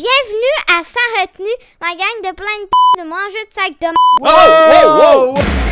Bienvenue à Sans Retenue, ma gang de plein de p- de mangeux de sac de m- Wow, wow, wow!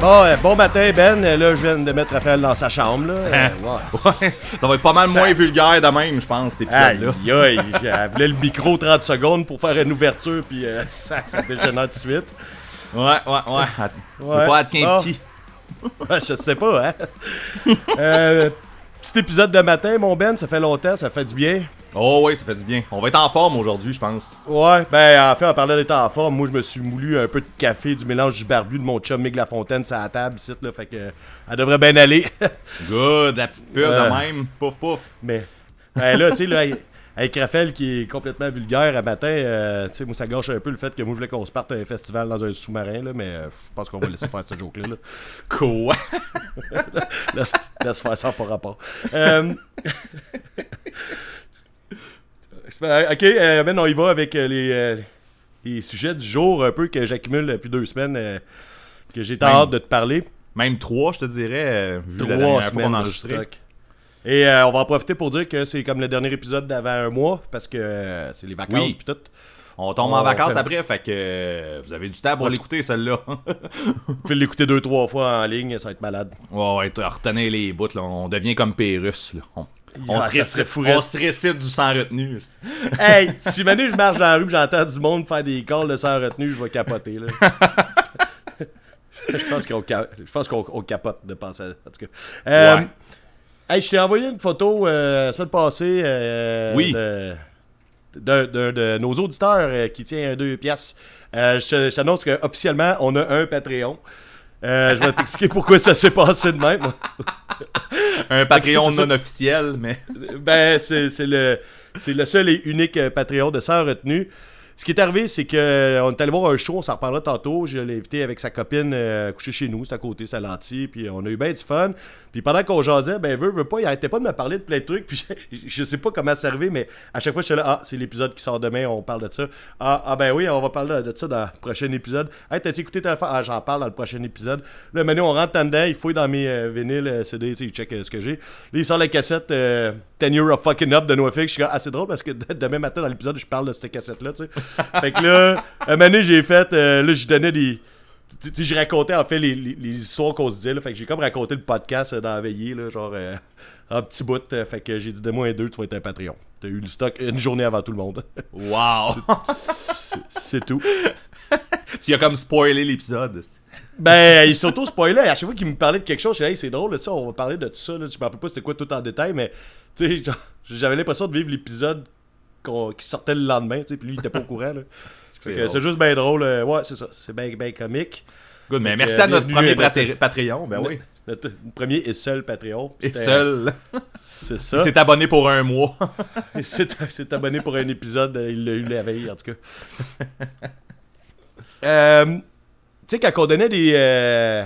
Bon, euh, bon matin, Ben. Euh, Là, je viens de mettre Raphaël dans sa chambre. Là. Euh, ouais. Ouais, ça va être pas mal moins vulgaire de même, je pense, cet Aïe, épisode-là. aïe, elle voulait le micro 30 secondes pour faire une ouverture, puis euh, ça, ça dégénère tout de suite. Ouais, ouais, ouais. Elle- Ouais. Pas à tient Bon. de qui. Ouais, je sais pas, hein. euh, petit épisode de matin, mon Ben, ça fait longtemps, ça fait du bien. Oh, ouais, ça fait du bien. On va être en forme aujourd'hui, je pense. Ouais, ben en fait, en parlant d'être en forme, moi je me suis moulu un peu de café, du mélange du barbu de mon chum Mig Lafontaine sur la table, ici, là, fait que euh, elle devrait bien aller. Good, la petite pure Euh. de même. Pouf, pouf. Mais ben là, tu sais, là, avec- Raphaël qui est complètement vulgaire à matin, euh, tu sais, moi ça gâche un peu le fait que moi je voulais qu'on se parte à un festival dans un sous-marin, là, mais euh, je pense qu'on va laisser faire ce joke-là. Là. Quoi? Laisse, laisse faire ça par rapport. Euh, ok, euh, on y va avec les, les sujets du jour un peu que j'accumule depuis deux semaines, que j'ai hâte de te parler. Même trois, je te dirais, vu la Trois dernière fois qu'on a de enregistré. stock. Et euh, on va en profiter pour dire que c'est comme le dernier épisode d'avant un mois, parce que euh, c'est les vacances Oui. puis tout. On tombe On en vacances fait- après, fait que euh, vous avez du temps pour l'écouter, celle-là. Vous pouvez l'écouter deux, trois fois en ligne, ça va être malade. ouais, ouais, retenez les bouts, là. On devient comme Pérus, là. On, on Ah, se ça récite, on se récite du sans retenue. Hey, si maintenant je marche dans la rue j'entends du monde faire des calls de sans retenue, je vais capoter, là. je pense qu'on capote de penser à en tout cas. Euh, Ouais. Hey, je t'ai envoyé une photo euh, la semaine passée euh, Oui. de, de, de- de nos auditeurs euh, qui tient deux pièces. Euh, je t'annonce qu'officiellement, on a un Patreon. Je vais t'expliquer pourquoi ça s'est passé de même. Un Patreon ça. non officiel, mais. Ben, c'est le, c'est le seul et unique Patreon de Sans Retenue. Ce qui est arrivé, c'est que euh, on est allé voir un show, on s'en reparlera tantôt. Je l'ai invité avec sa copine euh, coucher chez nous, c'est à côté, c'est à l'anti, puis on a eu bien du fun. Puis pendant qu'on jasait, ben, veut, veut pas, il arrêtait pas de me parler de plein de trucs, puis je, je sais pas comment c'est arrivé, mais à chaque fois, je suis là, ah, c'est l'épisode qui sort demain, on parle de ça. Ah, ah, ben oui, on va parler de ça dans le prochain épisode. Hey, t'as écouté ta Ah, j'en parle dans le prochain épisode. Là, maintenant, on rentre en dedans, il fouille dans mes euh, vinyles, euh, CD, il check euh, ce que j'ai. Là, il sort la cassette euh, 10 Year of Fucking Up de NoFX. Je suis comme, ah, c'est drôle parce que demain matin dans l'épisode, je parle de cette cassette-là, tu sais. fait que là, un moment donné, j'ai fait, là, je donnais des. Tu je racontais en fait les, les- les histoires qu'on se disait, là. Fait que j'ai comme raconté le podcast euh, dans la veillée, là, genre euh, en petit bout. euh, fait que j'ai dit, de moi un deux, tu vas être un Patreon. T'as eu le stock une journée avant tout le monde. Wow! c'est tout. tu as comme spoilé l'épisode. Ben, il s'auto-spoilait. À chaque fois qu'il me parlait de quelque chose, je disais, hey, c'est drôle, ça, on va parler de tout ça. Là. Je me rappelle pas c'était quoi tout en détail, mais tu sais, j'avais l'impression de vivre l'épisode qu'on- qui sortait le lendemain, tu sais, puis lui, il était pas au courant. Là. C'est juste bien drôle. euh, Ouais, c'est ça. C'est bien ben comique. Good, mais merci que, à notre premier notre- Patreon, ben oui. Notre premier et seul Patreon. Et seul. C'est Il ça. s'est abonné pour un mois. Il s'est abonné pour un épisode, euh, il l'a eu la veille, en tout cas. Euh, tu sais, quand on donnait des, euh,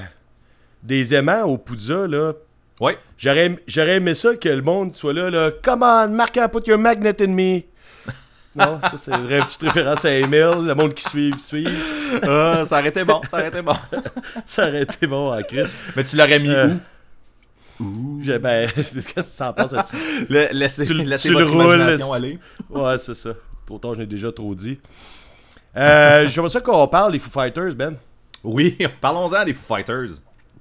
des aimants au Poudza, là, ouais. j'aurais j'aurais aimé ça que le monde soit là, là. Come on, Marc, put your magnet in me. Non, ça, c'est une vraie petite référence à Emile, le monde qui suit, suit. Ah, ça aurait été bon, ça aurait été bon. Ça aurait été bon à Chris. Mais tu l'aurais mis Euh, où? J'ai- Ben, qu'est-ce que tu en penses là-dessus? Le- laissez tu le- laissez tu le votre roules, imagination c'est- aller. Ouais, c'est ça. Trop tard, je l'ai déjà trop dit. Euh, J'aimerais ça qu'on parle des Foo Fighters, Ben. Oui, parlons-en des Foo Fighters.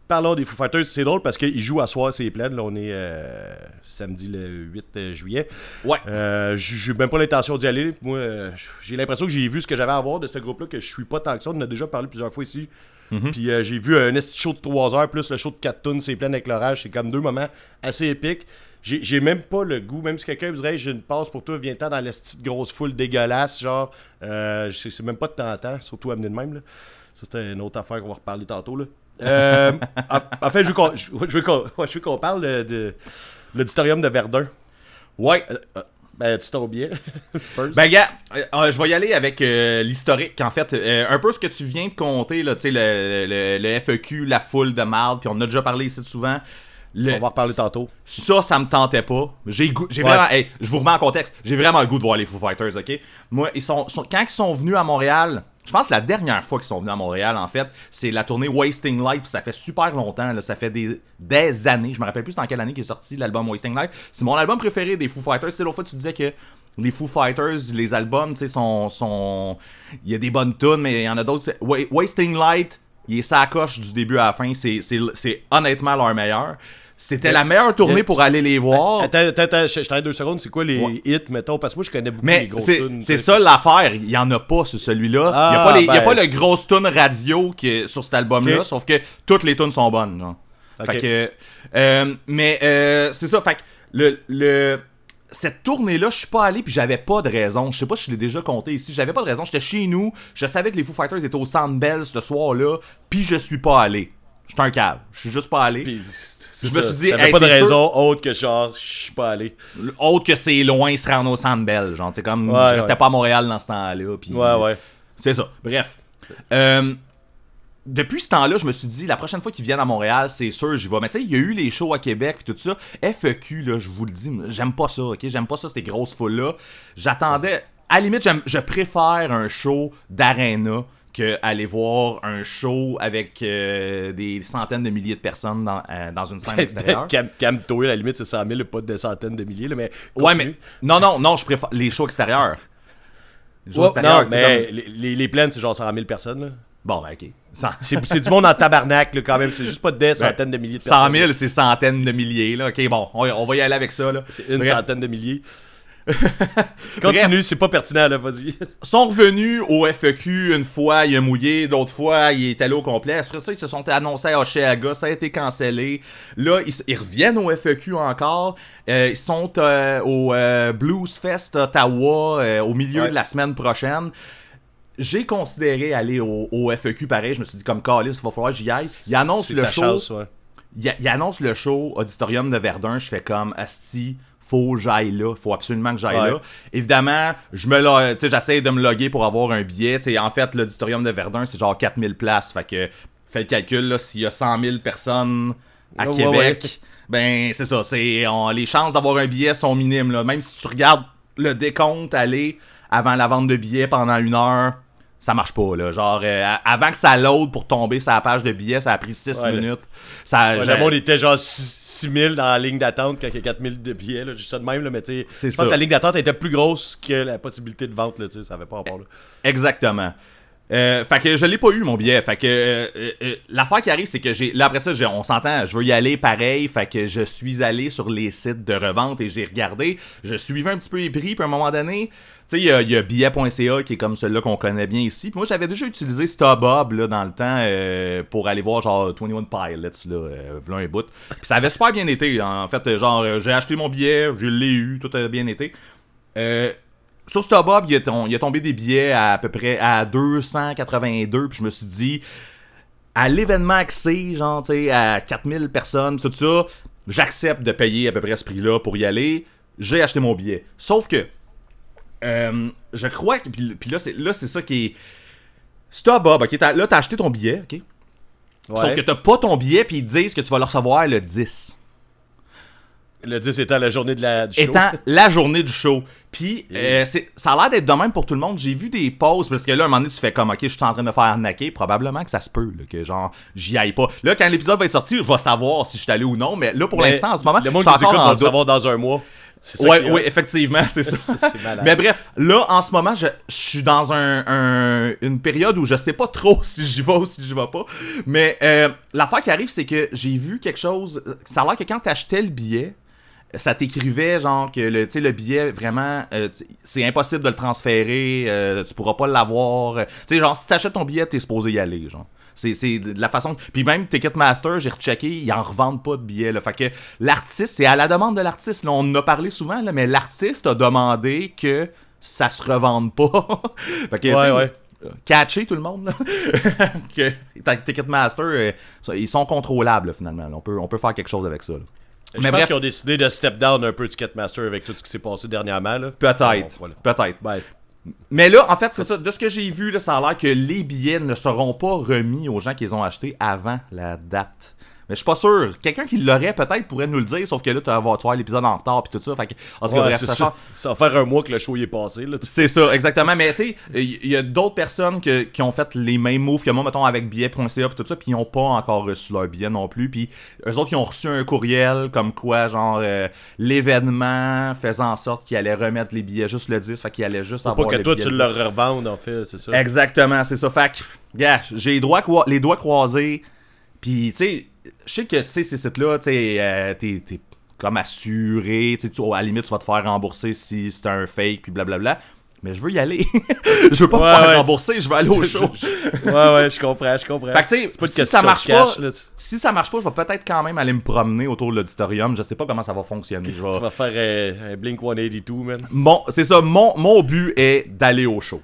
Parlons des Foo Fighters, c'est drôle parce qu'ils jouent à soir, c'est plein. Là, on est euh, samedi le 8 juillet. Ouais. Euh, j'ai même pas l'intention d'y aller. Moi, euh, j'ai l'impression que j'ai vu ce que j'avais à voir de ce groupe-là, que je suis pas tant que ça. On en a déjà parlé plusieurs fois ici. Mhm. Puis euh, j'ai vu un esti show de 3 heures plus le show de 4 tonnes, c'est plein avec l'orage. C'est comme deux moments assez épiques. J'ai même pas le goût, même si quelqu'un me dirait j'ai une passe pour toi, viens-t'en dans la petite grosse foule dégueulasse, genre, euh, c'est même pas de temps en temps, surtout amener de même. Là. Ça, c'était une autre affaire qu'on va reparler tantôt. Là. Euh, en, en fait, je veux qu'on je je parle de, de, l'auditorium de Verdun. Ouais. Ben, tu tombes bien. Ben, gars, euh, euh, je vais y aller avec euh, l'historique, en fait. Euh, un peu ce que tu viens de compter, là, tu sais, le, le, le FEQ, la foule de marde, puis on en a déjà parlé ici souvent. Le- On va en reparler tantôt. Ça, ça me tentait pas. J'ai goût- j'ai Ouais. vraiment, hey, je vous remets en contexte. J'ai vraiment le goût de voir les Foo Fighters, ok? Moi, ils sont, sont- quand ils sont venus à Montréal, je pense que la dernière fois qu'ils sont venus à Montréal, en fait, c'est la tournée Wasting Light. puis Ça fait super longtemps, là, ça fait des, des années. Je me rappelle plus dans quelle année qu'est sorti l'album Wasting Light. C'est mon album préféré des Foo Fighters. C'est l'autre fois tu disais que les Foo Fighters, les albums, tu sais, sont, sont, il y a des bonnes tunes, mais il y en a d'autres. Wasting Light, il est sa coche du début à la fin. C'est honnêtement leur meilleur. C'était la meilleure tournée pour aller les voir. Attends, attends, attends, je t'arrête deux secondes. C'est quoi les Ouais. hits, mettons? Parce que moi, je connais beaucoup les Mais grosses c'est tunes, c'est ça l'affaire, il y en a pas sur celui-là. il y a Ah, les, il a ben, pas le grosse tune radio qui est sur cet album-là, sauf que toutes les tunes sont bonnes. genre. Ok. Fait que, euh, mais euh, c'est ça, fait que le, le cette tournée-là, je suis pas allé puis j'avais pas de raison. Je sais pas si je l'ai déjà compté ici. J'avais pas de raison. J'étais chez nous. Je savais que les Foo Fighters étaient au Centre Bell ce soir-là. Puis je suis pas allé. J'étais un cave. Je suis juste pas allé. Puis, Je me suis dit, hey, pas de sûr- raison autre que genre, je suis pas allé. Autre que c'est loin se rendre au Centre Bell. Genre, c'est comme Ouais, je restais ouais. pas à Montréal dans ce temps-là. puis- Ouais, ouais. C'est ça. Bref. Euh, depuis ce temps-là, je me suis dit, la prochaine fois qu'ils viennent à Montréal, c'est sûr, j'y vais. Mais tu sais, il y a eu les shows à Québec puis tout ça. FEQ, là, je vous le dis, j'aime pas ça, ok? J'aime pas ça, ces grosses foules-là. J'attendais. À la limite, je préfère un show d'arena que aller voir un show avec euh, des centaines de milliers de personnes dans, euh, dans une scène extérieure. Cam, Cam-toi, à la limite, c'est 100 000, pas des centaines de milliers, là, mais. Ouais, mais. Non, non, non, je préfère les shows extérieurs. Les shows extérieurs, non, mais comme- les, les, les plaines, c'est genre 100 000 personnes, là. Bon, ben, ok. 100, C'est du monde en tabarnak, là, quand même. C'est juste pas des centaines de milliers de 100 personnes. 000, c'est centaines de milliers, là. Ok, bon, on, on va y aller avec ça, là. C'est une Bref. centaine de milliers. Continue, c'est pas pertinent, là, vas-y. sont revenus au FEQ une fois, il a mouillé, l'autre fois, il est allé au complet. Après ça, ils se sont annoncés à Oshéaga, ça a été cancellé. Là, ils, ils reviennent au FEQ encore. Euh, ils sont euh, au euh, Blues Fest Ottawa au milieu Ouais. de la semaine prochaine. J'ai considéré aller au, au FEQ pareil. Je me suis dit, comme Carlis, il va falloir que j'y aille. Il annonce le show. chance, ouais. il, il annonce le show Auditorium de Verdun, je fais comme Asti, faut que j'aille là, faut absolument que j'aille Ouais. là. Évidemment, je me lo- tu sais, j'essaie de me loguer pour avoir un billet, tu sais, en fait l'Auditorium de Verdun, c'est genre 4000 places, fait que fais le calcul là, s'il y a 100 000 personnes à Ouais, Québec, ouais. ben c'est ça, c'est les chances d'avoir un billet sont minimes là, même si tu regardes le décompte aller avant la vente de billets pendant une heure, ça marche pas là, genre euh, avant que ça load pour tomber sur la page de billets, ça a pris 6 Ouais, le- minutes. Ça Ouais, le monde était genre 6 000 dans la ligne d'attente quand il y a 4 000 de billets. Là. J'ai ça de même, là, mais tu sais, je pense ça. que la ligne d'attente était plus grosse que la possibilité de vente. Là, tu sais, ça avait pas rapport. Là. Exactement. Euh, fait que je l'ai pas eu mon billet. Fait que euh, euh, l'affaire qui arrive, c'est que j'ai. Là après ça, on s'entend, je veux y aller pareil. Fait que je suis allé sur les sites de revente et j'ai regardé. Je suivais un petit peu les prix, puis à un moment donné, sais, il y a, a billet.ca qui est comme celui-là qu'on connaît bien ici. Puis moi, j'avais déjà utilisé StubHub là, dans le temps euh, pour aller voir genre 21 Pilots, là, euh, un bout. Puis ça avait super bien été. En fait, genre, euh, j'ai acheté mon billet, je l'ai eu, tout a bien été. Euh, sur StubHub, il a, a tombé des billets à, à peu près à 282, puis je me suis dit, à l'événement axé, genre, tu sais, à 4000 personnes, tout ça, j'accepte de payer à peu près ce prix-là pour y aller. J'ai acheté mon billet. Sauf que, euh, je crois que, puis, là, c'est, là, c'est ça qui est... StubHub, ok, t'as- là, t'as acheté ton billet, ok? Ouais. Sauf que t'as pas ton billet, puis ils disent que tu vas le recevoir le 10. Le 10 étant la journée de la, du show. étant la journée du show. Puis, euh, c'est- ça a l'air d'être de même pour tout le monde. J'ai vu des pauses, parce que là, à un moment donné, tu fais comme, ok, je suis en train de me faire arnaquer. Probablement que ça se peut, là, que genre, j'y aille pas. Là, quand l'épisode va être sorti, je vais savoir si je suis allé ou non. Mais là, pour Mais l'instant, en ce moment, le je suis encore en doute. savoir dans un mois. Ça Ouais, effectivement, c'est ça. Mais bref, là, en ce moment, je, je suis dans un, un- une période où je sais pas trop si j'y vais ou si j'y vais pas. Mais euh, l'affaire qui arrive, c'est que j'ai vu quelque chose. Ça a l'air que quand t'achetais le billet, ça t'écrivait genre que le, tu sais, le billet, vraiment, euh, c'est impossible de le transférer, euh, tu pourras pas l'avoir. Tu sais, genre, si t'achètes ton billet, t'es supposé y aller, genre. C'est, c'est de la façon. Puis même Ticketmaster, j'ai rechecké, ils en revendent pas de billets. Là. Fait que l'artiste, c'est à la demande de l'artiste. Là, on en a parlé souvent, là, mais l'artiste a demandé que ça se revende pas. fait que, Ouais, ouais. Catcher tout le monde, là. Ticketmaster, euh, ils sont contrôlables, finalement. On, peut, on peut faire quelque chose avec ça. là. Je Mais pense bref. qu'ils ont décidé de step down un peu Ticketmaster avec tout ce qui s'est passé dernièrement. Peut-être. Bon, voilà. Peut-être. Mais là, en fait, c'est ça. De ce que j'ai vu, là, ça a l'air que les billets ne seront pas remis aux gens qui les ont achetés avant la date. Mais je suis pas sûr. Quelqu'un qui l'aurait peut-être pourrait nous le dire, sauf que là, tu vas vois, l'épisode en retard puis tout ça. Fait que, en tout cas, ouais, bref, c'est ça ça. Ça va faire un mois que le show y est passé. Là. C'est ça, exactement. Mais tu sais, il y a d'autres personnes que- qui ont fait les mêmes moves que moi, mettons, avec billet.ca puis tout ça, puis ils n'ont pas encore reçu leur billet non plus. Puis eux autres, ils ont reçu un courriel comme quoi, genre, euh, l'événement faisant en sorte qu'ils allaient remettre les billets juste le 10, fait qu'ils allaient juste Pas avoir que le toi tu le le 10. revendes en fait, c'est ça. Exactement, c'est ça. Fait que, gars, j'ai les les doigts croisés. Puis, tu sais, je sais que, tu sais, ces sites-là, tu sais, euh, t'es comme assuré. Tu sais, à la limite, tu vas te faire rembourser si c'est un fake, puis blablabla. Mais je veux y aller. je veux pas me Ouais, faire ouais, rembourser, je veux aller au show. ouais, ouais, je comprends, je comprends. Fait que, tu sais, si ça marche cash, pas, là. si ça marche pas, je vais peut-être quand même aller me promener autour de l'auditorium. Je sais pas comment ça va fonctionner. Je vais- Tu vas faire euh, un Blink 182, man. Bon, c'est ça. Mon, mon but est d'aller au show.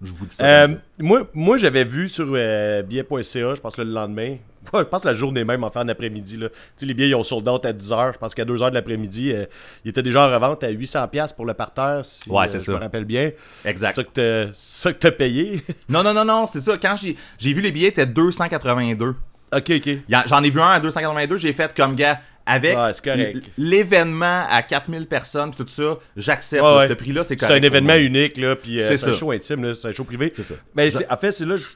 Je vous dis ça. Euh, moi, moi j'avais vu sur euh, billet.ca, je pense le lendemain, je pense la journée même en fin d'après-midi. là. Tu sais, les billets, ils ont sold out à 10h. Je pense qu'à 2h de l'après-midi, euh, ils étaient déjà en revente à 800$ pour le parterre, si Ouais, euh, c'est je ça. me rappelle bien. Exact. C'est ça que t'as- payé? Non, non, non, non, c'est ça. Quand j'ai j'ai vu les billets, étaient 282. ok, ok. J'en ai vu un à 282, j'ai fait comme gars avec Ouais, l'événement à 4000 personnes tout ça, j'accepte Ouais, ce prix-là, c'est C'est un événement unique, là, puis euh, C'est un show intime, là, c'est un show privé. C'est ça. Mais c'est- en fait, c'est là, je...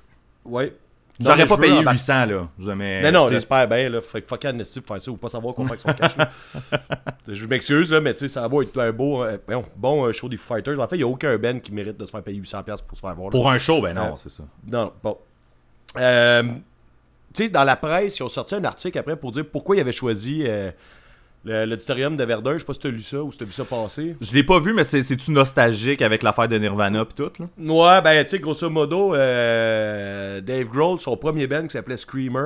ouais. Non, J'aurais pas payé embarquer- 800 là. Mais, non, sais, j'espère bien, là. Fait que fuck Amnesty pour faire ça ou pas savoir qu'on fait avec son cash, là. Je m'excuse, là, mais tu sais, ça va être un beau, euh, bon euh, show des Foo Fighters. En fait, il n'y a aucun Ben qui mérite de se faire payer 800$ pour se faire voir. là. Pour un show, ben non, Euh, c'est ça. Non, bon. Tu sais, dans la presse, ils ont sorti un article après pour dire pourquoi ils avaient choisi l'auditorium de Verdun. Je sais pas si tu as lu ça ou si tu as vu ça passer. Je l'ai pas vu, mais c'est- c'est-tu nostalgique avec l'affaire de Nirvana pis tout, là? Ouais, ben, tu sais, grosso modo, euh, Dave Grohl, son premier band qui s'appelait Screamer,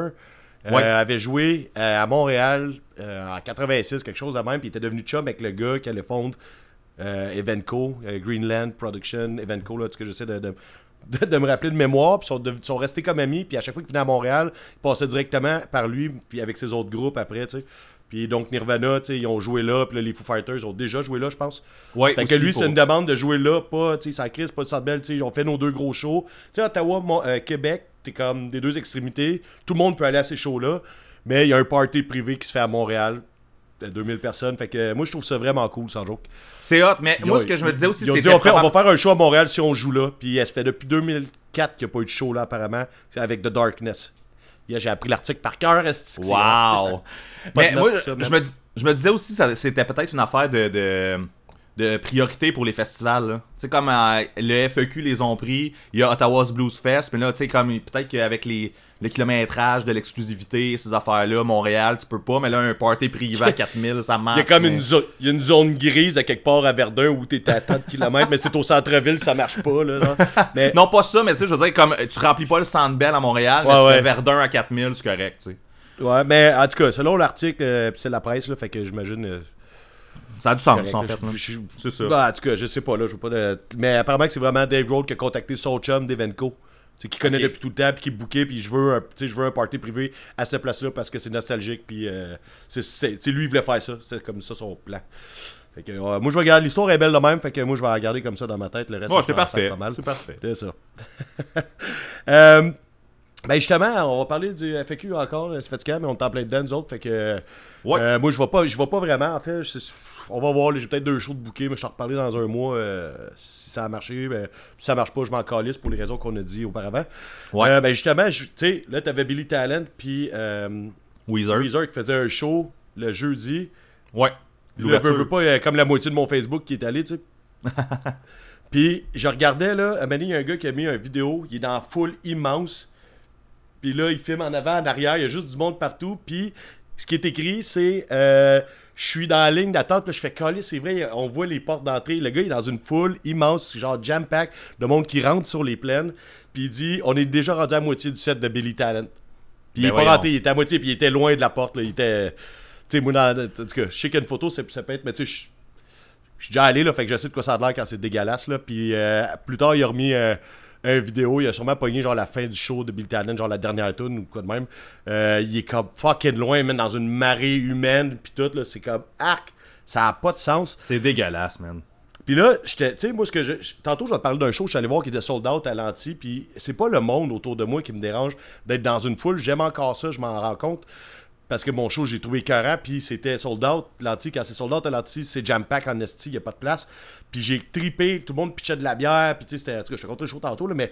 euh, Ouais. avait joué euh, à Montréal en 86, quelque chose de même, puis il était devenu chum avec le gars qui allait fondre Evenco, Greenland Production, Evenco, là, sais, que j'essaie de, de, de- de me rappeler de mémoire, puis ils sont, de- sont restés comme amis, puis à chaque fois qu'ils venaient à Montréal, ils passaient directement par lui, puis avec ses autres groupes après, tu sais. Puis donc Nirvana, ils ont joué là, puis les Foo Fighters ont déjà joué là, je pense. Ouais, Fait que lui, pour- c'est une demande de jouer là, pas, tu sais, ça crise, pas de Bell, tu sais, on fait nos deux gros shows. Tu sais, Ottawa, Mon- euh, Québec, t'es comme des deux extrémités. Tout le monde peut aller à ces shows-là, mais il y a un party privé qui se fait à Montréal, de 2000 personnes. Fait que euh, moi, je trouve ça vraiment cool, sans joke. C'est hot, mais Ils moi, ont- ce que je me disais aussi, ils ont dit, c'était on, fait- on va probable- faire un show à Montréal si on joue là. Puis elle se fait depuis 2004 qu'il n'y a pas eu de show là, apparemment. C'est avec The Darkness. J'ai appris l'article par cœur. Wow! Mais moi, je, me, dis- je me disais aussi que c'était peut-être une affaire de, de, de priorité pour les festivals. là. Tu sais, comme euh, le FEQ les ont pris, il y a Ottawa's Blues Fest, mais là, tu sais, comme peut-être qu'avec les, le kilométrage de l'exclusivité, ces affaires-là, Montréal, tu peux pas, mais là, un party privé à 4000, ça marche. Il y a comme mais- une, zo- il y a une zone grise à quelque part à Verdun où t'es à tant de kilomètres, mais c'est au centre-ville, ça marche pas. Là, genre. Mais Non, pas ça, mais tu sais, je veux dire, comme tu remplis pas le Centre Bell à Montréal, mais Ouais, tu ouais. fais Verdun à 4000, c'est correct, tu sais. Ouais, mais en tout cas, selon l'article, euh, pis c'est la presse, là, fait que j'imagine. euh, Ça a du sens, correct, en fait. je- je- C'est ça. bah, en tout cas, je sais pas, là, je veux pas de... Mais apparemment que c'est vraiment Dave Grohl qui a contacté son chum d'Evenco. C'est qui connaît depuis tout le temps, puis qui bouquait, puis je veux un, je veux un party privé à cette place-là parce que c'est nostalgique, puis euh, c'est, c'est, tu sais, lui il voulait faire ça, c'est comme ça son plan. Fait que, euh, moi je vais regarder, l'histoire est belle de même, fait que moi je vais la regarder comme ça dans ma tête, le reste ça c'est parfait. pas mal. C'est parfait. C'est ça. Euh, ben justement, on va parler du FAQ encore, euh, c'est fatigant, mais on est en plein dedans, nous autres. Fait que Ouais. moi je vois pas je vois pas vraiment en fait. c'est- On va voir, j'ai peut-être deux shows de bouquet, mais je t'en reparler dans un mois euh, si ça a marché. Ben, si ça marche pas, je m'en calisse pour les raisons qu'on a dit auparavant. Ouais. Euh, ben justement, tu sais, là t'avais Billy Talent puis euh, Weezer. Weezer qui faisait un show le jeudi. Ouais. Là, veux, pas, euh, comme la moitié de mon Facebook qui est allé, tu sais. Puis je regardais, là, à il y a un gars qui a mis une vidéo, il est dans foule immense. Puis là, il filme en avant, en arrière, il y a juste du monde partout. Puis ce qui est écrit, c'est Je suis dans la ligne d'attente, puis je fais coller, c'est vrai, on voit les portes d'entrée. Le gars, il est dans une foule immense, genre jam-pack, de monde qui rentre sur les plaines. Puis il dit On est déjà rendu à moitié du set de Billy Talent. Puis il Ben est pas rentré, il était à moitié, puis il était loin de la porte, là, il était. Tu sais, moi, dans, en tout cas, je sais qu'une photo, ça peut être, mais tu sais, je- je suis déjà allé, là, fait que je sais de quoi ça a l'air quand c'est dégueulasse, là. Puis euh, plus tard, il a remis euh, une vidéo, il a sûrement pogné genre la fin du show de Billy Talent, genre la dernière tune ou quoi de même. Euh, il est comme fucking loin, même dans une marée humaine, puis tout, là, c'est comme arc. Ça a pas de sens. C'est dégueulasse, man. Puis là, tu sais, moi, ce que je. Tantôt, je vais te parler d'un show, je suis allé voir qui était sold out à l'anti, puis c'est pas le monde autour de moi qui me dérange d'être dans une foule. J'aime encore ça, je m'en rends compte. Parce que mon show, j'ai trouvé écœurant, puis c'était sold out. L'anti, quand c'est sold out l'anti, c'est jam pack en esti, il a pas de place. Puis j'ai tripé, tout le monde pitchait de la bière, puis tu sais, c'était. Tout je te racontais le show tantôt, là, mais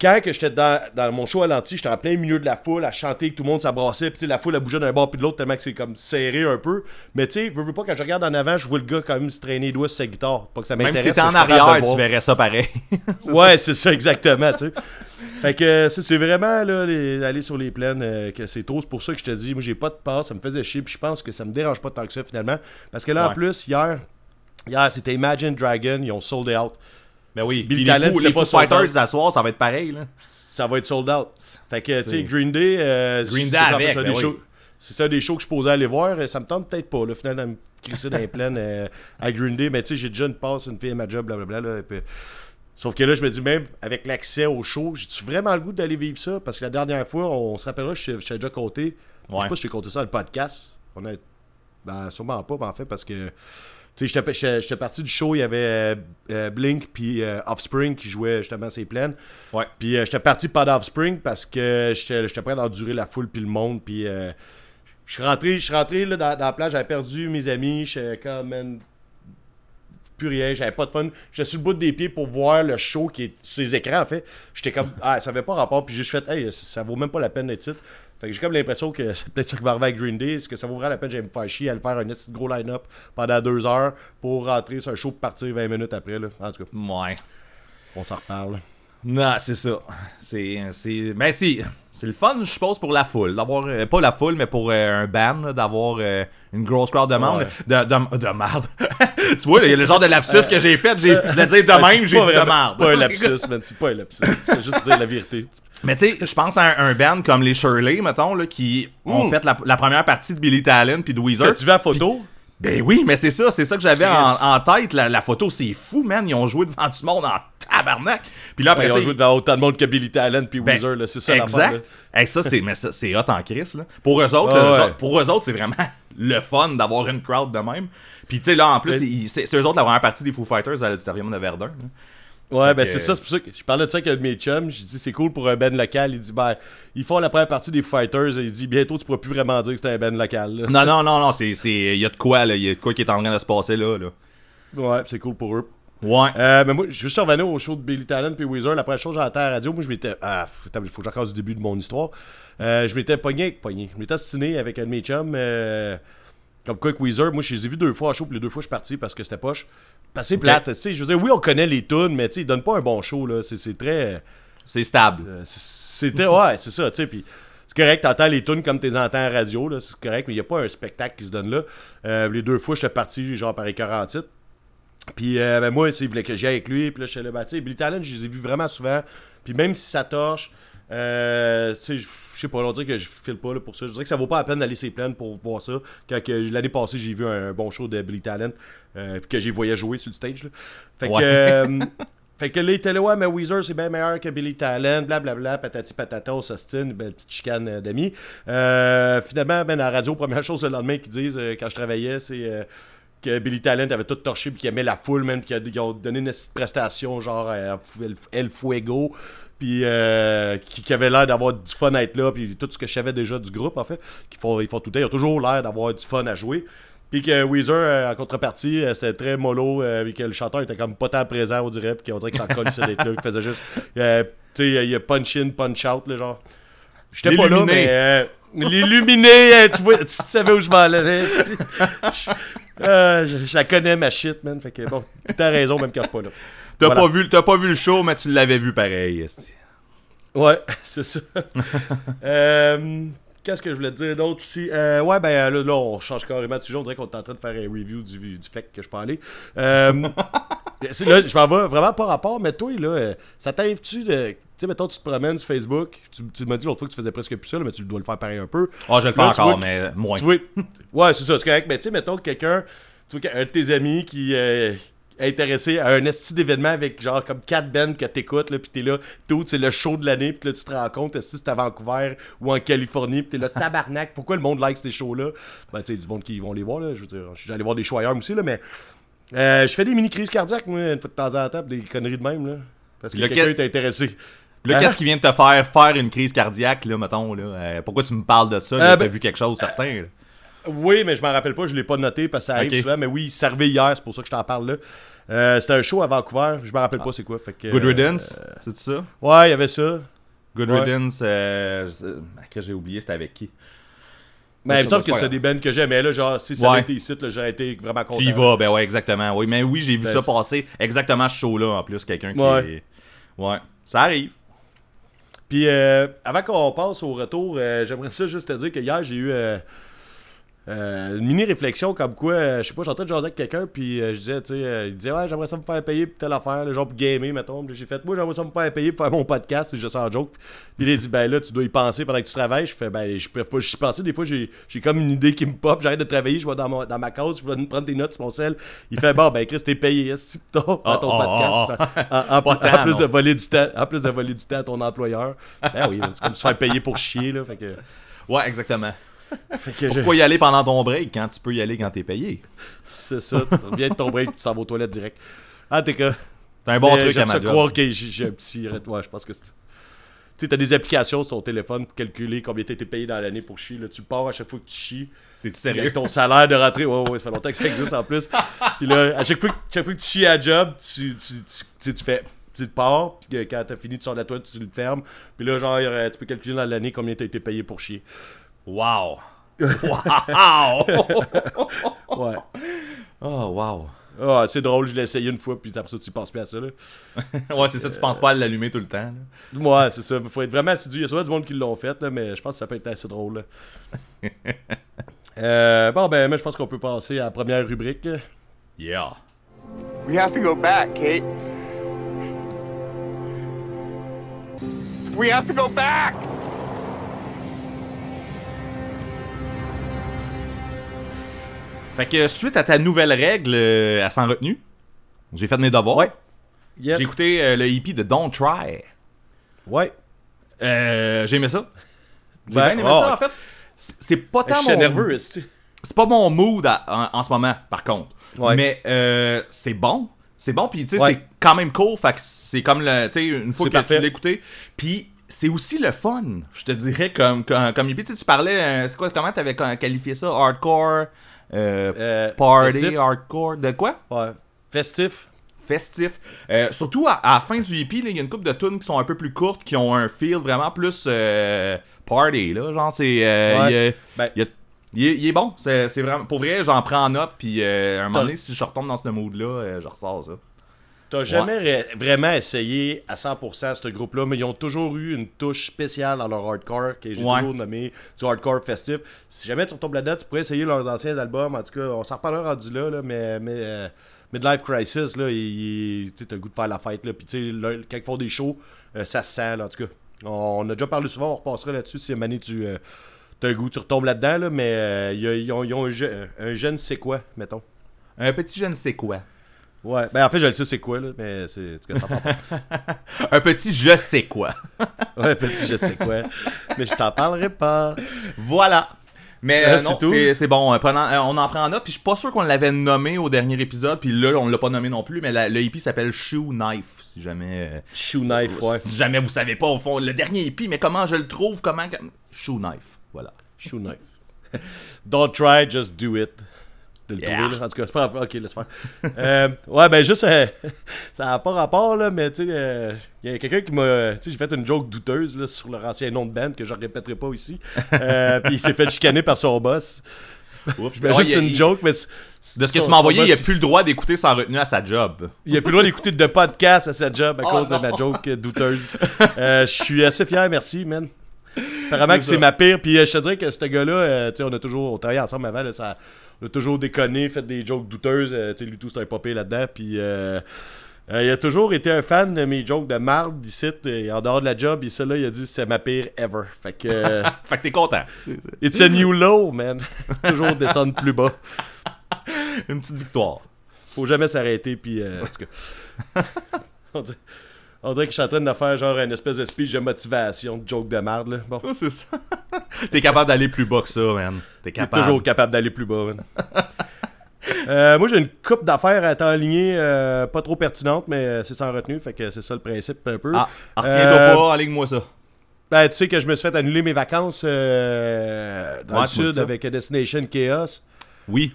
quand que j'étais dans, dans mon show à l'anti, j'étais en plein milieu de la foule à chanter, que tout le monde s'abrassait, puis la foule a bougé d'un bord puis de l'autre tellement que c'est comme serré un peu. Mais tu sais, veux, veux pas, quand je regarde en avant, je vois le gars quand même se traîner les doigts sur sa guitare. Pas que ça Même m'intéresse. si t'étais en arrière, tu verrais ça pareil. Ouais, c'est ça, exactement, tu sais. Fait que c'est vraiment, là, les- aller sur les plaines, euh, que c'est trop. C'est pour ça que je te dis, moi, j'ai pas de passe, ça me faisait chier, puis je pense que ça me dérange pas tant que ça, finalement. Parce que là, en plus, hier, hier c'était Imagine Dragon, ils ont sold out. Ben oui, Billy Billy les les pas Fighters out. d'asseoir, ça va être pareil, là. Ça va être sold out. Fait que, tu sais, Green Day, euh, Green c'est Day avec, ça, ben des oui. shows- c'est ça des shows que je posais à aller voir. euh, Ça me tente peut-être pas, là, finalement, de me crisser dans les plaines euh, à Green Day. Mais tu sais, j'ai déjà une passe, une fille à ma job, blablabla. Là, et puis- Sauf que là, je me dis, même avec l'accès au show, j'ai-tu vraiment le goût d'aller vivre ça? Parce que la dernière fois, on se rappellera, je t'ai- je déjà compté. Je Ouais. sais pas si j'ai compté ça dans le podcast. On a... Ben, sûrement pas, en fait, parce que. Tu sais, j'étais- parti du show, il y avait euh, euh, Blink puis euh, Offspring qui jouaient justement ces plaines. Ouais. Puis euh, j'étais parti pas d'Offspring parce que j'étais prêt à endurer la foule puis le monde. Puis je suis rentré, je suis rentré là, dans, dans la plage, j'avais perdu mes amis, j'étais comme man, plus rien, j'avais pas de fun. J'étais sur le bout des pieds pour voir le show qui est sur les écrans en fait. J'étais comme ah ça avait pas rapport puis j'ai juste fait hey ça, ça vaut même pas la peine d'être titre. Fait que j'ai comme l'impression que c'est peut-être ça qui va arriver avec Green Day. Est-ce que ça vaut vraiment la peine? J'allais me faire chier à le faire un de gros line-up pendant deux heures pour rentrer sur un show pour partir 20 minutes après là. En tout cas, Ouais. on s'en reparle. Non, c'est ça. C'est. c'est ben, si. C'est le fun, je suppose, pour la foule. D'avoir. euh, pas la foule, mais pour euh, un band, d'avoir euh, une grosse crowd de monde. Ouais. De, de, de marde. tu vois, il y a le genre de lapsus que j'ai fait. J'ai, je voulais dire de Ouais, même, j'ai dit de marde. C'est pas un lapsus, man. C'est pas un lapsus. Tu fais juste dire la vérité. Mais tu sais, je pense à un, un band comme les Shirley, mettons, là, qui ont Mm. fait la, la première partie de Billy Talent puis de Weezer. T'as-tu vu la photo? Ben oui, mais c'est ça, c'est ça que j'avais en, tête. La, la photo, c'est fou, man. Ils ont joué devant du monde en tabarnak. Puis là, après Ils ont joué devant autant de monde que Billy Talent puis Ben, Weezer, là. C'est ça. Exact. Hey, ça, c'est, mais ça, c'est hot en crise, là. Pour eux autres, là, eux ouais. autres- pour eux autres, c'est vraiment le fun d'avoir une crowd de même. Puis, tu sais, là, en plus, Mais- c'est eux autres la première partie des Foo Fighters à l'auditorium de Verdun. là. Ouais, Fait ben que- c'est ça, c'est pour ça que je parlais de ça avec un de mes chums. J'ai dit c'est cool pour un band local. Il dit ben, ils font la première partie des Fighters. Il dit bientôt tu pourras plus vraiment dire que c'est un band local. là. Non, non, non, non, c'est, il y a de quoi, là. Il y a de quoi qui est en train de se passer, là, là. Ouais, c'est cool pour eux. Ouais. Euh, mais moi, je suis revenu au show de Billy Talent puis Weezer. La première chose entendu à la radio, moi je m'étais. Ah, faut attends, faut que j'accorde du début de mon histoire. Euh, je m'étais pogné, pogné. Je m'étais astiné avec un de mes chums. euh, comme quoi avec Weezer, moi je les ai vus deux fois à show, puis les deux fois je suis parti parce que c'était poche. C'est plate, tu sais. Je veux dire, oui, on connaît les tunes, mais tu sais, ils donnent pas un bon show, là. C'est très. C'est stable. Euh, c'est- ouais, c'est ça, tu sais, puis c'est correct, t'entends les tunes comme t'es entends à la radio, là, c'est correct, mais il n'y a pas un spectacle qui se donne là. Euh, les deux fois, j'étais parti, genre, par écœur en titre. Puis, euh, ben, moi, il voulait que j'aille avec lui, puis là, je suis là, ben, tu sais, Billy Talent, je les ai vus vraiment souvent, puis même si ça torche, euh, tu sais, je sais pas, on dirait que je file pas là, pour ça. Je dirais que ça vaut pas la peine d'aller ses plaines pour voir ça. Quand l'année passée, j'ai vu un, bon show de Billy Talent, euh, puis que j'ai voyé jouer sur le stage, là. Fait que, euh, fait que là, il était là, ouais, mais Weezer, c'est bien meilleur que Billy Talent, blablabla, patati patata, on s'ostine, belle petite chicane euh, d'amis. Euh, finalement, ben, à la radio, première chose le lendemain qu'ils disent euh, quand je travaillais, c'est euh, que Billy Talent avait tout torché, puis qu'il aimait la foule, même, puis qu'ils ont donné une petite prestation, genre El Fuego, puis euh, qui, qui avait l'air d'avoir du fun à être là, puis tout ce que je savais déjà du groupe, en fait, qu'ils font, ils font tout le temps, ils ont toujours l'air d'avoir du fun à jouer. Puis que Weezer, euh, en contrepartie, euh, c'était très mollo, puis que le chanteur était comme pas tant présent, on dirait, puis qu'on dirait qu'il s'en connaissait d'être là, qu'il faisait juste, euh, tu sais, il y a punch in, punch out, là, genre. J'étais pas là, mais euh, l'illuminé, tu, vois, tu savais où je m'en allais. je- je la connais, ma shit, man. Fait que bon, t'as raison, même quand je suis pas là. T'as, Voilà. pas vu, t'as pas vu le show, mais tu l'avais vu pareil, esti. Ouais, c'est ça. Euh, Qu'est-ce que je voulais te dire d'autre aussi? Euh, ouais, ben là, là, on change carrément de sujet. On dirait qu'on est en train de faire un review du, du fait que je peux aller. Euh, c'est- là, je m'en vais vraiment pas rapport, mais toi, là, ça t'arrive-tu de. Tu sais, mettons, tu te promènes sur Facebook. Tu, tu m'as dit l'autre fois que tu faisais presque plus ça, là, mais tu dois le faire pareil un peu. Ah, je le fais encore, mais moins. Tu vois, ouais, c'est ça, c'est correct. Mais tu sais, mettons quelqu'un, tu vois, un de tes amis qui, euh, intéressé à un esti d'événement avec genre comme 4 bands que t'écoutes, là, pis t'es là, tout, c'est le show de l'année, pis là, tu te rends compte, si c'est à Vancouver ou en Californie, pis t'es là, tabarnak, pourquoi le monde like ces shows-là? Ben, tu sais, du monde qui vont les voir, là, je veux dire, je suis allé voir des shows ailleurs aussi, là, mais euh, je fais des mini-crises cardiaques, moi, une fois de temps en temps, des conneries de même, là, parce que Le quelqu'un que- est intéressé. Là, Hein? qu'est-ce qui vient de te faire faire une crise cardiaque, là, mettons, là? Euh, pourquoi tu me parles de ça? là? Euh, T'as ben- vu quelque chose, certain, là? Oui, mais je m'en rappelle pas, je l'ai pas noté parce que ça arrive souvent, mais oui, c'est arrivé hier, c'est pour ça que je t'en parle là. Euh, c'était un show à Vancouver, je me rappelle pas c'est quoi. Fait que, Good euh, Riddance, c'est ça? ouais, il y avait ça. Good ouais. Riddance, euh, que j'ai oublié, c'était avec qui? Mais Ouais, il me ça, semble c'est que c'était des bands que j'aimais. Là, genre, si ça Ouais. avait été ici, j'aurais été vraiment content. Tu y vas, ben ouais, exactement. Oui, mais oui, j'ai vu Ben, ça c'est- passer exactement ce show-là, en plus, quelqu'un qui Ouais. est... Ouais, ça arrive. Puis euh, avant qu'on passe au retour, euh, j'aimerais ça juste te dire que hier, j'ai eu euh, une mini-réflexion comme quoi, euh, je sais pas, j'étais en train de jaser avec quelqu'un, puis euh, je disais, tu sais, il disait, ouais, j'aimerais ça me faire payer pour telle affaire, le genre pour gamer, mettons. J'ai fait, moi, j'aimerais ça me faire payer pour faire mon podcast, et je sens joke. Puis il a dit, ben là, tu dois y penser pendant que tu travailles. Je fais, ben, je peux pas j'y penser. Des fois, j'ai comme une idée qui me pop, j'arrête de travailler, je vais dans, mon- dans ma case, je vais me prendre des notes sur mon sel. Il fait, bon, ben, Chris, t'es payé, est-ce que ton, Ah, ton ah, podcast? En, en- en plus de voler du temps, en plus de voler du temps à ton employeur. Ben oui, c'est comme se faire payer pour chier, là. Fait que, Ouais, exactement. fait que je- Pourquoi y aller pendant ton break quand tu peux y aller quand t'es payé? c'est ça, tu reviens de ton break, tu t'en vas aux toilettes direct. Ah, t'es que. C'est un bon Mais truc à ma croire que j'ai un petit. Ouais, je pense que c'est. Tu sais, t'as des applications sur ton téléphone pour calculer combien t'as été payé dans l'année pour chier. Là, tu pars à chaque fois que tu chies. T'es-tu sérieux? Avec ton salaire de rentrée. Ouais, ouais, ça fait longtemps que ça existe en plus. Puis là, à chaque fois, que- chaque fois que tu chies à job, tu, tu, tu, tu fais. Tu te pars, puis quand t'as fini, tu sors de la toilette, tu le fermes. Puis là, genre, tu peux calculer dans l'année combien t'as été payé pour chier. Wow! wow! Ouais. oh, wow. Ah, c'est drôle, je l'ai essayé une fois, puis après ça, tu penses plus à ça. Là. Ouais, c'est ça, tu penses pas à l'allumer tout le temps. là. Ouais, c'est ça. Faut être vraiment assidu. Il y a souvent du monde qui l'ont fait, là, mais je pense que ça peut être assez drôle. là. Euh, bon, ben, mais je pense qu'on peut passer à la première rubrique. Yeah. We have to go back, Kate. We have to go back! Fait que suite à ta nouvelle règle euh, à sans retenue, j'ai fait mes devoirs. Ouais. Yes. J'ai écouté euh, le hippie de Don't Try. Ouais. Euh, j'ai aimé ça. J'ai bien aimé oh, ça, ouais. en fait. C'est pas tant mon... nerveux, C'est pas mon mood à- en, en ce moment, par contre. Ouais. Mais c'est bon. C'est bon, puis tu sais, Ouais. c'est quand même cool. Fait que c'est comme le. Tu sais, une fois que parfait. tu l'as écouté. Puis c'est aussi le fun, je te dirais, comme, comme, comme hippie. Tu parlais. c'est quoi, comment t'avais qualifié ça? Hardcore, party, festif. hardcore. De quoi? Ouais. Festif. festif. Euh, surtout à, à la fin du EP, là, il y a une couple de tunes qui sont un peu plus courtes, qui ont un feel vraiment plus euh, party. Là. Genre, c'est. euh, Ouais. Ben- il est, bon. C'est vraiment. Pour vrai, j'en prends en note. Puis euh, à un moment donné, si je retombe dans ce mood-là, euh, je ressors ça. T'as jamais ré- vraiment essayé à 100% ce groupe-là, mais ils ont toujours eu une touche spéciale dans leur hardcore, que j'ai Ouais. toujours nommé du hardcore festif. Si jamais tu retombes là-dedans, tu pourrais essayer leurs anciens albums. En tout cas, on s'en reparlera rendu là, là, mais, mais euh, Midlife Crisis, là, il, t'as le goût de faire la fête. Là, puis là, quand ils font des shows, euh, ça se sent. Là, en tout cas, on, a déjà parlé souvent, on repassera là-dessus si donné, tu euh, as le goût, tu retombes là-dedans, là, mais ils ont, un, je- un jeune c'est quoi, mettons? Un petit je ne sais quoi? Ouais, ben en fait, je le sais c'est quoi, là, mais c'est. Un petit je sais quoi. Ouais, petit, je sais quoi. Mais je t'en parlerai pas. voilà. Mais Euh, euh, c'est non, c'est bon. euh, prenant- euh, on en prend en note. Puis je suis pas sûr qu'on l'avait nommé au dernier épisode. Puis là, on l'a pas nommé non plus. Mais la- le hippie s'appelle Shoe Knife. Si jamais. Shoe knife, ouais. Si jamais vous savez pas, au fond, le dernier hippie, mais comment je le trouve, comment. Shoe Knife. Voilà. Shoe knife. Don't try, just do it. De le Yeah. trouver, là. En tout cas, c'est pas. Ok, laisse faire. Euh, ouais, ben juste, euh, ça n'a pas rapport, là, mais tu sais, euh, il y a quelqu'un qui m'a. Tu sais, j'ai fait une joke douteuse là, sur leur ancien nom de band que je répéterai pas ici. Euh, Puis il s'est fait chicaner par son boss. Oups. J'imagine Ouais, que c'est il- une joke, mais. De ce que tu m'as envoyé, il boss, a plus le droit d'écouter sans retenue à sa job. Il a plus le droit d'écouter de podcast à sa job à Oh cause non. de ma joke douteuse. Je suis assez fier, merci, man. Apparemment que C'est ma pire. Puis euh, je te dirais que ce gars-là, euh, tu sais, on a toujours, on travaillait ensemble avant, là, ça, on a toujours déconné, fait des jokes douteuses. euh, tu sais, lui tout, c'est un popé là-dedans. Puis euh, euh, il a toujours été un fan de mes jokes de marde d'ici, et en dehors de la job. Et celle-là, il a dit c'est ma pire ever. Fait que euh, Fait que t'es content. it's a new low, man. toujours descendre plus bas. Une petite victoire. faut jamais s'arrêter, puis euh, en tout cas. on, dirait, que je suis en train de faire genre une espèce de speech de motivation, de joke de merde, là. Bon, c'est ça. T'es capable d'aller plus bas que ça, man. T'es t'es capable. toujours capable d'aller plus bas, man. Euh, moi, j'ai une coupe d'affaires à t'enligner, euh, pas trop pertinente, mais euh, c'est sans retenue, fait que c'est ça le principe un peu. Ah, retiens-toi Euh, pas, aligne-moi ça. Ben, tu sais que je me suis fait annuler mes vacances euh, dans Ouais, le sud avec Destination Chaos. Oui.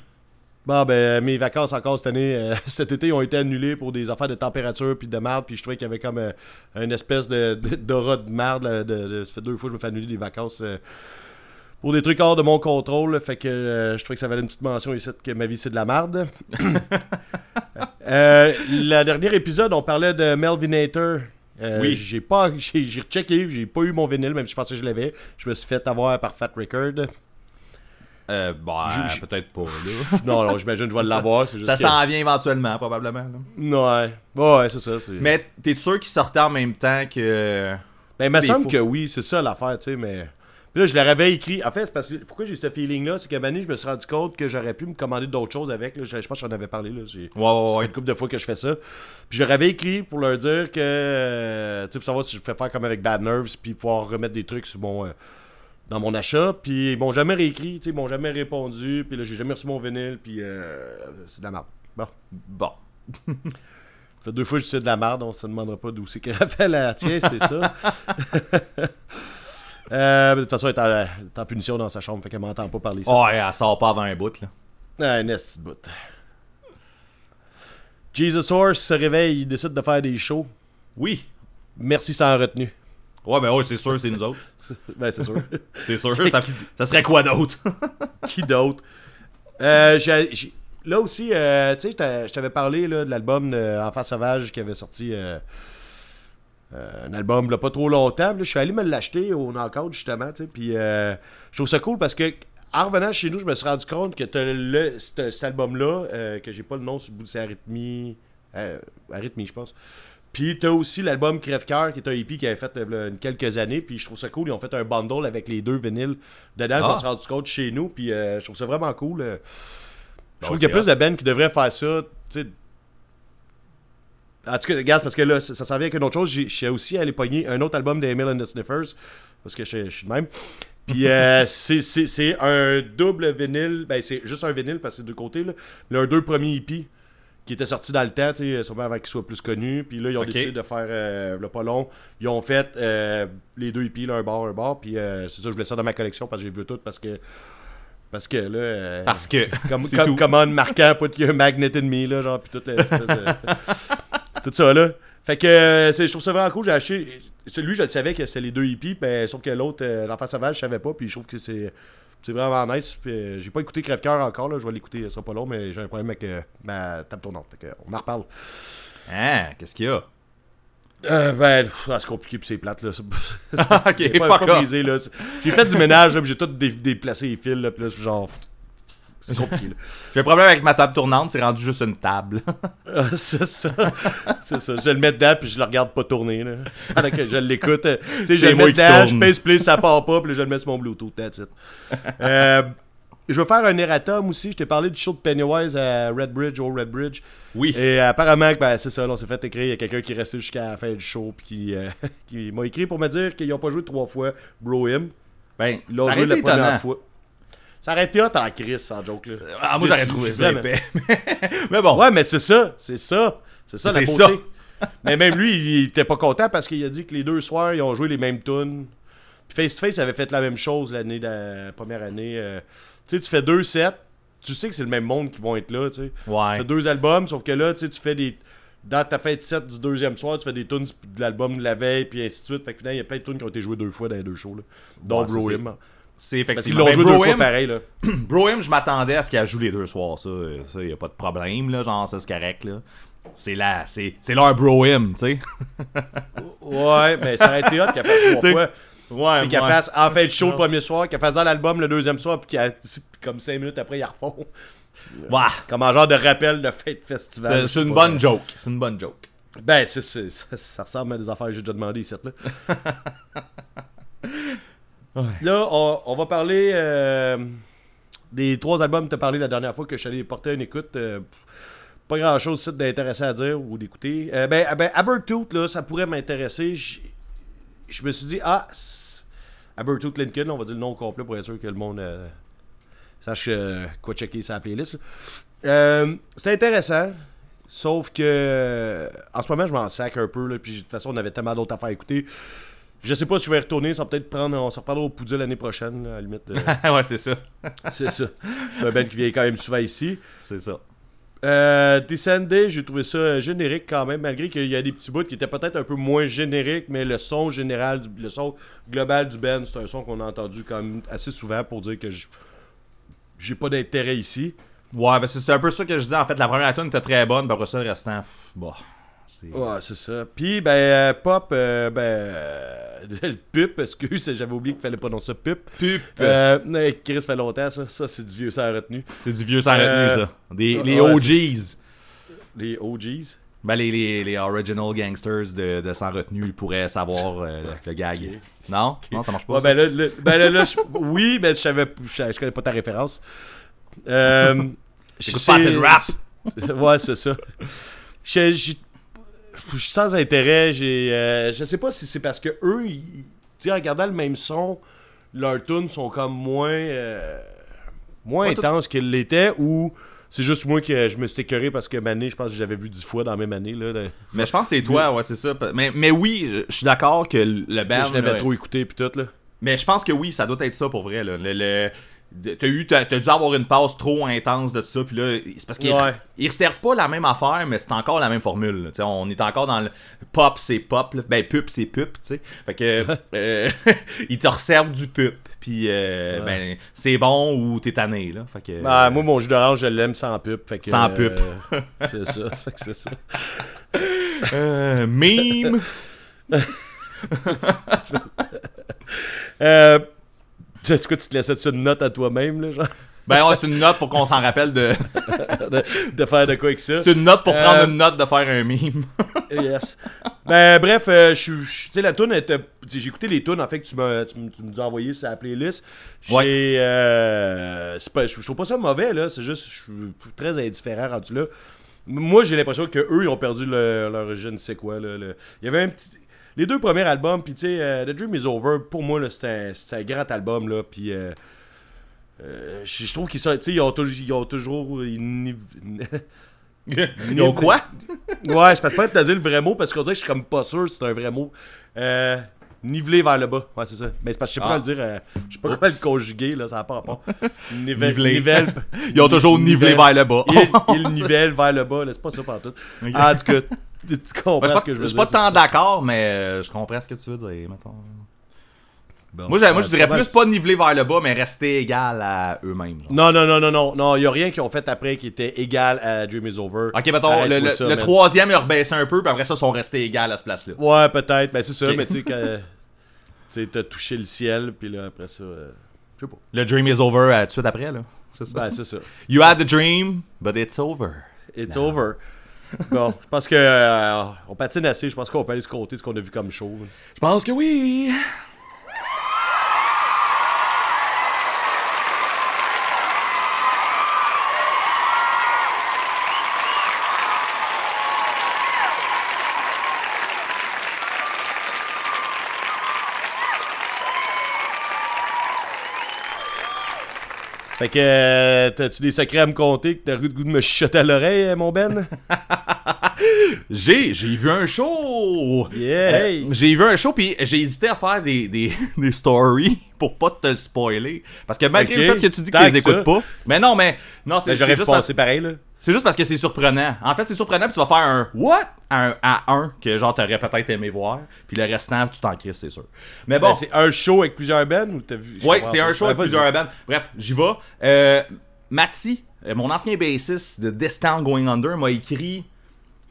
Bon, ben, mes vacances encore cette année, euh, cet été, ont été annulées pour des affaires de température puis de merde. Puis je trouvais qu'il y avait comme euh, une espèce de, de- d'aura de merde. là, de, de- ça fait deux fois que je me fais annuler des vacances euh, pour des trucs hors de mon contrôle. là. fait que euh, je trouvais que ça valait une petite mention ici que ma vie c'est de la merde. euh, le dernier épisode, on parlait de Melvinator. Euh, Oui. J'ai pas, j'ai, j'ai rechecké, j'ai pas eu mon vinyle, même si je pensais que je l'avais. Je me suis fait avoir par Fat Record. Euh, bah, Je- peut-être pas, là. Non, non, j'imagine que je vais l'avoir. ça que- s'en vient éventuellement, probablement. là. Ouais, ouais, c'est ça. Mais t'es sûr qu'il sortait en même temps que. Ben, il me semble faux. que oui, c'est ça l'affaire, tu sais, mais. Puis là, je leur avais écrit. En fait, c'est parce que. Pourquoi j'ai ce feeling-là C'est qu'à Manny, je me suis rendu compte que j'aurais pu me commander d'autres choses avec. Là. Je, je pense que j'en avais parlé. Là. J'ai... Ouais, une couple de fois que je fais ça. Puis je leur avais écrit pour leur dire que. euh, tu sais, pour savoir si je pouvais faire comme avec Bad Nerves, puis pouvoir remettre des trucs sur mon. euh, dans mon achat, puis ils m'ont jamais réécrit, ils m'ont jamais répondu, puis là j'ai jamais reçu mon vinyle, puis euh, c'est de la merde. Bon, Bon. ça fait deux fois que je dis de la merde, on se demandera pas d'où c'est que Raphaël la tient, c'est ça. Euh, de toute façon, elle est en, elle est en punition dans sa chambre, fait qu'elle m'entend pas parler ça. Ouais, elle sort pas avant un bout, là. Un bout. Jesus Horse se réveille, il décide de faire des shows. Oui. Merci sans retenue. Ouais, ben ouais, c'est sûr, c'est nous autres. Ben, c'est sûr. C'est sûr, ça, ça serait quoi d'autre? Qui d'autre? Euh, Là aussi, euh, tu sais, je t'a- je t'avais parlé là, de l'album Enfant Sauvage qui avait sorti euh, euh, un album là, pas trop longtemps. Là, je suis allé me l'acheter au Knockout justement. tu sais, Puis euh, je trouve ça cool parce que en revenant chez nous, je me suis rendu compte que t'as le, cet, album-là, euh, que j'ai pas le nom sur le bout de ses arythmies. Euh, arythmie, je pense. Puis t'as aussi l'album Crève-Cœur qui est un EP qui avait fait euh, quelques années. Puis je trouve ça cool. Ils ont fait un bundle avec les deux vinyles dedans. Ah. me suis rendu compte chez nous. Puis euh, je trouve ça vraiment cool. euh. Je Bon, trouve qu'il y a plus de bands qui devraient faire ça. tu sais. En tout cas, regarde, parce que là, ça, s'en vient avec une autre chose. J'ai- Je suis aussi allé pogner un autre album des Emil and the Sniffers. Parce que je, suis de même. Puis euh, c'est- un double vinyle. Ben, c'est juste un vinyle parce que c'est deux côtés. Là. Leurs deux premiers EP qui étaient sortis dans le temps, tu sais, sûrement avant qu'ils soient plus connus. Puis là, ils ont décidé de faire euh, le pas long. Ils ont fait euh, les deux EP, là, un bar, un bar. Puis euh, c'est ça, je voulais ça dans ma collection parce que j'ai vu tout. Parce que. Parce que là. euh, Parce que. comme, comme, tout. commande marquant, put your magnet in me, là, genre, pis toute l'espèce de- Tout ça, là. Fait que euh, je trouve ça vraiment cool. J'ai acheté. Celui, je le savais que c'était les deux hippies, mais sauf que l'autre, euh, l'enfant sauvage, je savais pas, puis je trouve que c'est. C'est vraiment nice. Puis, euh, j'ai pas écouté Crève-Cœur encore, là. Je vais l'écouter, ça sera pas long, mais j'ai un problème avec euh, ma table tournante. Que, on en reparle. Hein, qu'est-ce qu'il y a? Euh, ben, ah, c'est compliqué, puis c'est plate, là. Ok, pas, fuck pas brisé, là. J'ai fait du ménage, là, j'ai tout dé- déplacé les fils, là, puis là, genre. C'est compliqué. J'ai un problème avec ma table tournante, c'est rendu juste une table. Ah, c'est ça. C'est ça. Je le mets dedans, puis je le regarde pas tourner. Là. Pendant que je l'écoute. Tu sais, je le mets dedans, je pèse play, ça part pas, puis je le mets sur mon Bluetooth. That's it. Euh, je vais faire un erratum aussi. Je t'ai parlé du show de Pennywise à Redbridge, au Redbridge. Oui. Et apparemment, ben, c'est ça, on s'est fait écrire. Il y a quelqu'un qui est resté jusqu'à la fin du show, puis qui, euh, qui m'a écrit pour me dire qu'ils ont pas joué trois fois Bro Him. Ben, Ils l'ont joué la première étonnant. fois. Ça aurait été hot en crise, sans joke. Là. Ah, moi, j'aurais trouvé ça. Mais bon. Ouais, mais c'est ça, c'est ça. C'est ça la C'est beauté. mais même lui, il était pas content parce qu'il a dit que les deux soirs, ils ont joué les mêmes tunes. Puis Face to Face avait fait la même chose l'année de la première année. euh. Tu sais, tu fais deux sets, tu sais que c'est le même monde qui vont être là, tu sais. Tu Ouais. fais deux albums, sauf que là, tu sais, tu fais des. Dans ta fête set du deuxième soir, tu fais des tunes de l'album de la veille, puis ainsi de suite. Fait que finalement, il y a plein de tunes qui ont été jouées deux fois dans les deux shows, là. Dont Ouais, ça, Bro c'est- Him. C'est Parce qu'ils effectivement. l'ont Ben, joué deux fois Bro-Him- pareil, là. Bro-Him, je m'attendais à ce qu'elle joue les deux soirs. Ça, ça y a pas de problème, là. Genre, ça, c'est correct, là. C'est là, c'est c'est leur Bro-Him, tu sais. Ouais, mais ça aurait été hot qu'elle fasse trois fois. Ouais, Fait qu'elle fasse en fin de show le premier soir, qu'elle fasse dans l'album le deuxième soir, puis qu'elle- comme 5 minutes après, ils refont. Ouais. Comme un genre de rappel de fête festival. C'est une bonne joke. C'est une bonne joke. Ben, c'est, c'est- ça, ça ressemble à des affaires que j'ai déjà demandé ici. Là, là on, va parler euh, des trois albums que tu as parlé la dernière fois que je suis allé porter une écoute. euh, pas grand chose d'intéressant à dire ou d'écouter. Euh, ben, ben, Abertooth, là, ça pourrait m'intéresser. Je me suis dit, ah, Abertooth Lincoln, on va dire le nom complet pour être sûr que le monde sache quoi checker sa playlist. C'est intéressant. Sauf que en ce moment, je m'en sac un peu. Là, puis de toute façon, on avait tellement d'autres affaires à écouter. Je sais pas si je vais y retourner. Ça va peut-être prendre. On s'en reparlera au Poudre l'année prochaine, là, à la limite. euh, ouais, c'est ça. c'est ça. C'est un band qui vient quand même souvent ici. C'est ça. Euh, Descendé, j'ai trouvé ça générique quand même, malgré qu'il y a des petits bouts qui étaient peut-être un peu moins génériques, mais le son général, du- le son global du band, c'est un son qu'on a entendu quand même assez souvent pour dire que j'ai pas d'intérêt ici. Ouais, ben c'est c'est un peu ça que je dis. En fait, la première tune était très bonne, puis après ça, le restant, pff, bon. Ouais, c'est ça. Puis, ben, euh, Pop, euh, ben, euh, le pup, excuse, j'avais oublié qu'il fallait prononcer ça, pup. Pup. Euh, Chris fait longtemps, ça. Ça, c'est du vieux, ça a retenu. C'est du vieux sans retenue, Euh, ça. Des, les ouais, OGs. Les OGs. Ben, les, les, les original gangsters de, de sans retenue ils pourraient savoir euh, le, le gag. Non? Non, ça marche pas. Ouais, ça? ben là, le- ben là, là, je- oui, mais je savais, je, je connais pas ta référence. Euh, J'écoute c'est- pas assez de rap. ouais, c'est ça. Je, je- suis sans intérêt. J'ai, euh, je sais pas si c'est parce que eux, ils- tu sais, en regardant le même son, leurs tunes sont comme moins, euh, moins Ouais, intenses qu'ils l'étaient ou c'est juste moi que je me suis écœuré parce que Mané, je pense que j'avais vu dix fois dans la même année. Là, Mais je pense que c'est toi, ouais, c'est ça. Mais, mais oui, je suis d'accord que le band. je l'avais trop écouté puis tout là. Mais je pense que oui, ça doit être ça pour vrai. Là. Le, le- t'as, eu, t'as, t'as dû avoir une passe trop intense de tout ça. Puis là, c'est parce qu'ils Ouais. ils reservent pas la même affaire, mais c'est encore la même formule. là. On est encore dans le pop, c'est pop. là. Ben, pup, c'est pup. tu sais. Fait que euh, ils te reservent du pup. Puis euh, Ouais. ben, c'est bon ou t'es tanné. Là. Fait que, Ben, moi, mon jus d'orange, je l'aime sans pub. Fait que, Sans euh, c'est ça. Fait que c'est ça. euh, meme. Euh, tu sais quoi, tu te laissais une note à toi-même, là, genre, ben ouais, c'est une note pour qu'on s'en rappelle de. de, de faire de quoi avec ça. C'est une note pour Euh, prendre une note de faire un meme. Yes. Ben, bref, euh, tu sais, la tune était. sais, J'ai écouté les tunes, en fait, que tu m'as tu me- tu as envoyé sur la playlist. J'ai. Ouais. euh, c'est pas- je, trouve pas ça mauvais, là. C'est juste, je suis très indifférent rendu là. Moi, j'ai l'impression que eux ils ont perdu le- leur je ne sais quoi, là. le- Il y avait un petit. Les deux premiers albums, puis tu sais, euh, The Dream is Over, pour moi, c'était un, grand album, là. Puis. euh, euh, je trouve qu'ils sont- tu sais, ils ont, toujours- ils ont toujours. ils- Ils ont quoi? Ouais, je peux pas te dire le vrai mot parce qu'on dirait que je suis comme pas sûr si c'est un vrai mot. Euh, niveler vers le bas. Ouais, c'est ça. Mais c'est parce que je sais pas Ah. comment le dire. euh, je sais pas comment le conjuguer, là, ça n'a pas rapport. Nivel, nivelle- Ils ont toujours nivelé vers le bas. Il, il nivelle vers le bas, là, c'est pas ça partout. Ok. En tout cas, tu comprends Ben, ce que je veux je suis dire. pas tant d'accord, mais euh, je comprends ce que tu veux dire. mettons. Bon. Moi, je dirais plus pas niveler vers le bas, mais rester égal à eux-mêmes. Non, non, non, non, non, non, il y a rien qu'ils ont fait après qui était égal à Dream is Over. Ok, mettons, le, le- ça, le man. troisième, il a rebaissé un peu, puis après ça, ils sont restés égal à ce place-là. Ouais, peut-être, mais c'est ça, mais tu sais, quand. Tu sais, t'as touché le ciel, puis là, après ça. euh, je sais pas. Le dream is over euh, tout de suite après, là. C'est ça. Ben, c'est ça. You had the dream, but it's over. It's over. Bon, je pense que euh, on patine assez. Je pense qu'on peut aller se compter ce qu'on a vu comme show. Je pense que oui. Fait que euh, t'as-tu des secrets à me compter que t'as eu le goût de me chuchoter à l'oreille, euh, mon Ben? J'ai, j'ai vu un show. Yeah! Hey! Euh, J'ai vu un show, puis j'ai hésité à faire des, des, des stories pour pas te le spoiler. Parce que malgré le fait que tu dis que tu les ça. écoutes pas. Mais non, mais. Non, c'est Ben, J'aurais juste, parce- passer pareil, là. C'est juste parce que c'est surprenant. En fait, c'est surprenant, puis tu vas faire un What? À un, à un que genre t'aurais peut-être aimé voir. Puis le restant, tu t'en crises, c'est sûr. Mais bon. Ben, c'est un show avec plusieurs bands ou t'as vu? je Oui, comprends c'est un show Ouais, avec plusieurs bands. Bref, j'y vais. Euh, Matty, euh, mon ancien bassiste de This Town Going Under, m'a écrit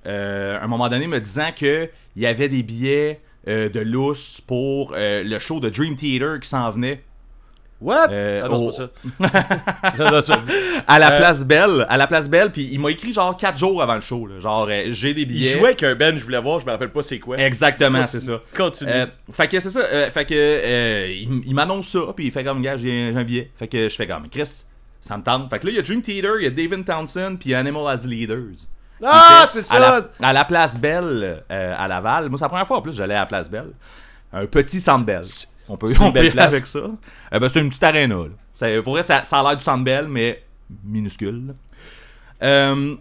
euh, à un moment donné me disant que il y avait des billets euh, de lousse pour le show de Dream Theater qui s'en venait What? Euh, ah non, c'est pas ça. non, non, ça- à la Euh, place Belle, à la place Belle, puis il m'a écrit genre 4 jours avant le show, là. genre euh, j'ai des Il billets. jouait avec un band, je voulais voir, je me rappelle pas c'est quoi. Exactement, c'est ça. Continue. Euh, fait que c'est ça. fait que euh, il, il m'annonce ça, puis il fait comme gars, j'ai un billet. Fait que je fais comme Chris, ça me tente. Fait que là, il y a Dream Theater, il y a David Townsend, puis Animal as Leaders. Ah, Il c'est à la- ça! À la, place Belle, euh, à Laval. Moi, c'est la première fois en plus j'allais à la place Belle. Un petit centre Belle. On peut, une on peut belle y aller place. avec ça. Euh, ben, c'est une petite aréna. là. C'est- Pour vrai, ça, ça a l'air du centre Belle, mais minuscule. Euh,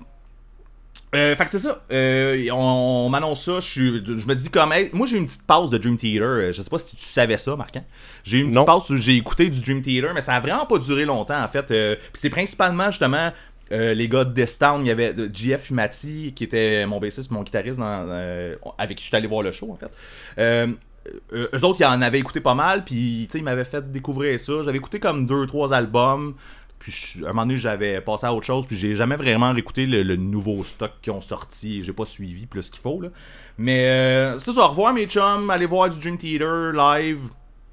euh, fait que c'est ça. Euh, on on m'annonce ça. Je, me dis comme. hey, moi, j'ai eu une petite pause de Dream Theater. Euh, Je sais pas si tu savais ça, Marquant. J'ai eu une petite Non. pause où j'ai écouté du Dream Theater, mais ça a vraiment pas duré longtemps, en fait. Euh, puis c'est principalement, justement. euh, les gars de Destown, il y avait JF Humati qui était mon bassiste, mon guitariste dans, euh, avec qui je suis allé voir le show en fait. Euh, eux autres, ils en avaient écouté pas mal, puis ils m'avaient fait découvrir ça. J'avais écouté comme deux, trois albums, puis à un moment donné, j'avais passé à autre chose, puis j'ai jamais vraiment réécouté le, nouveau stock qui ont sorti. J'ai pas suivi plus qu'il faut, là. Mais euh, c'est ça, revoir mes chums, aller voir du Dream Theater live,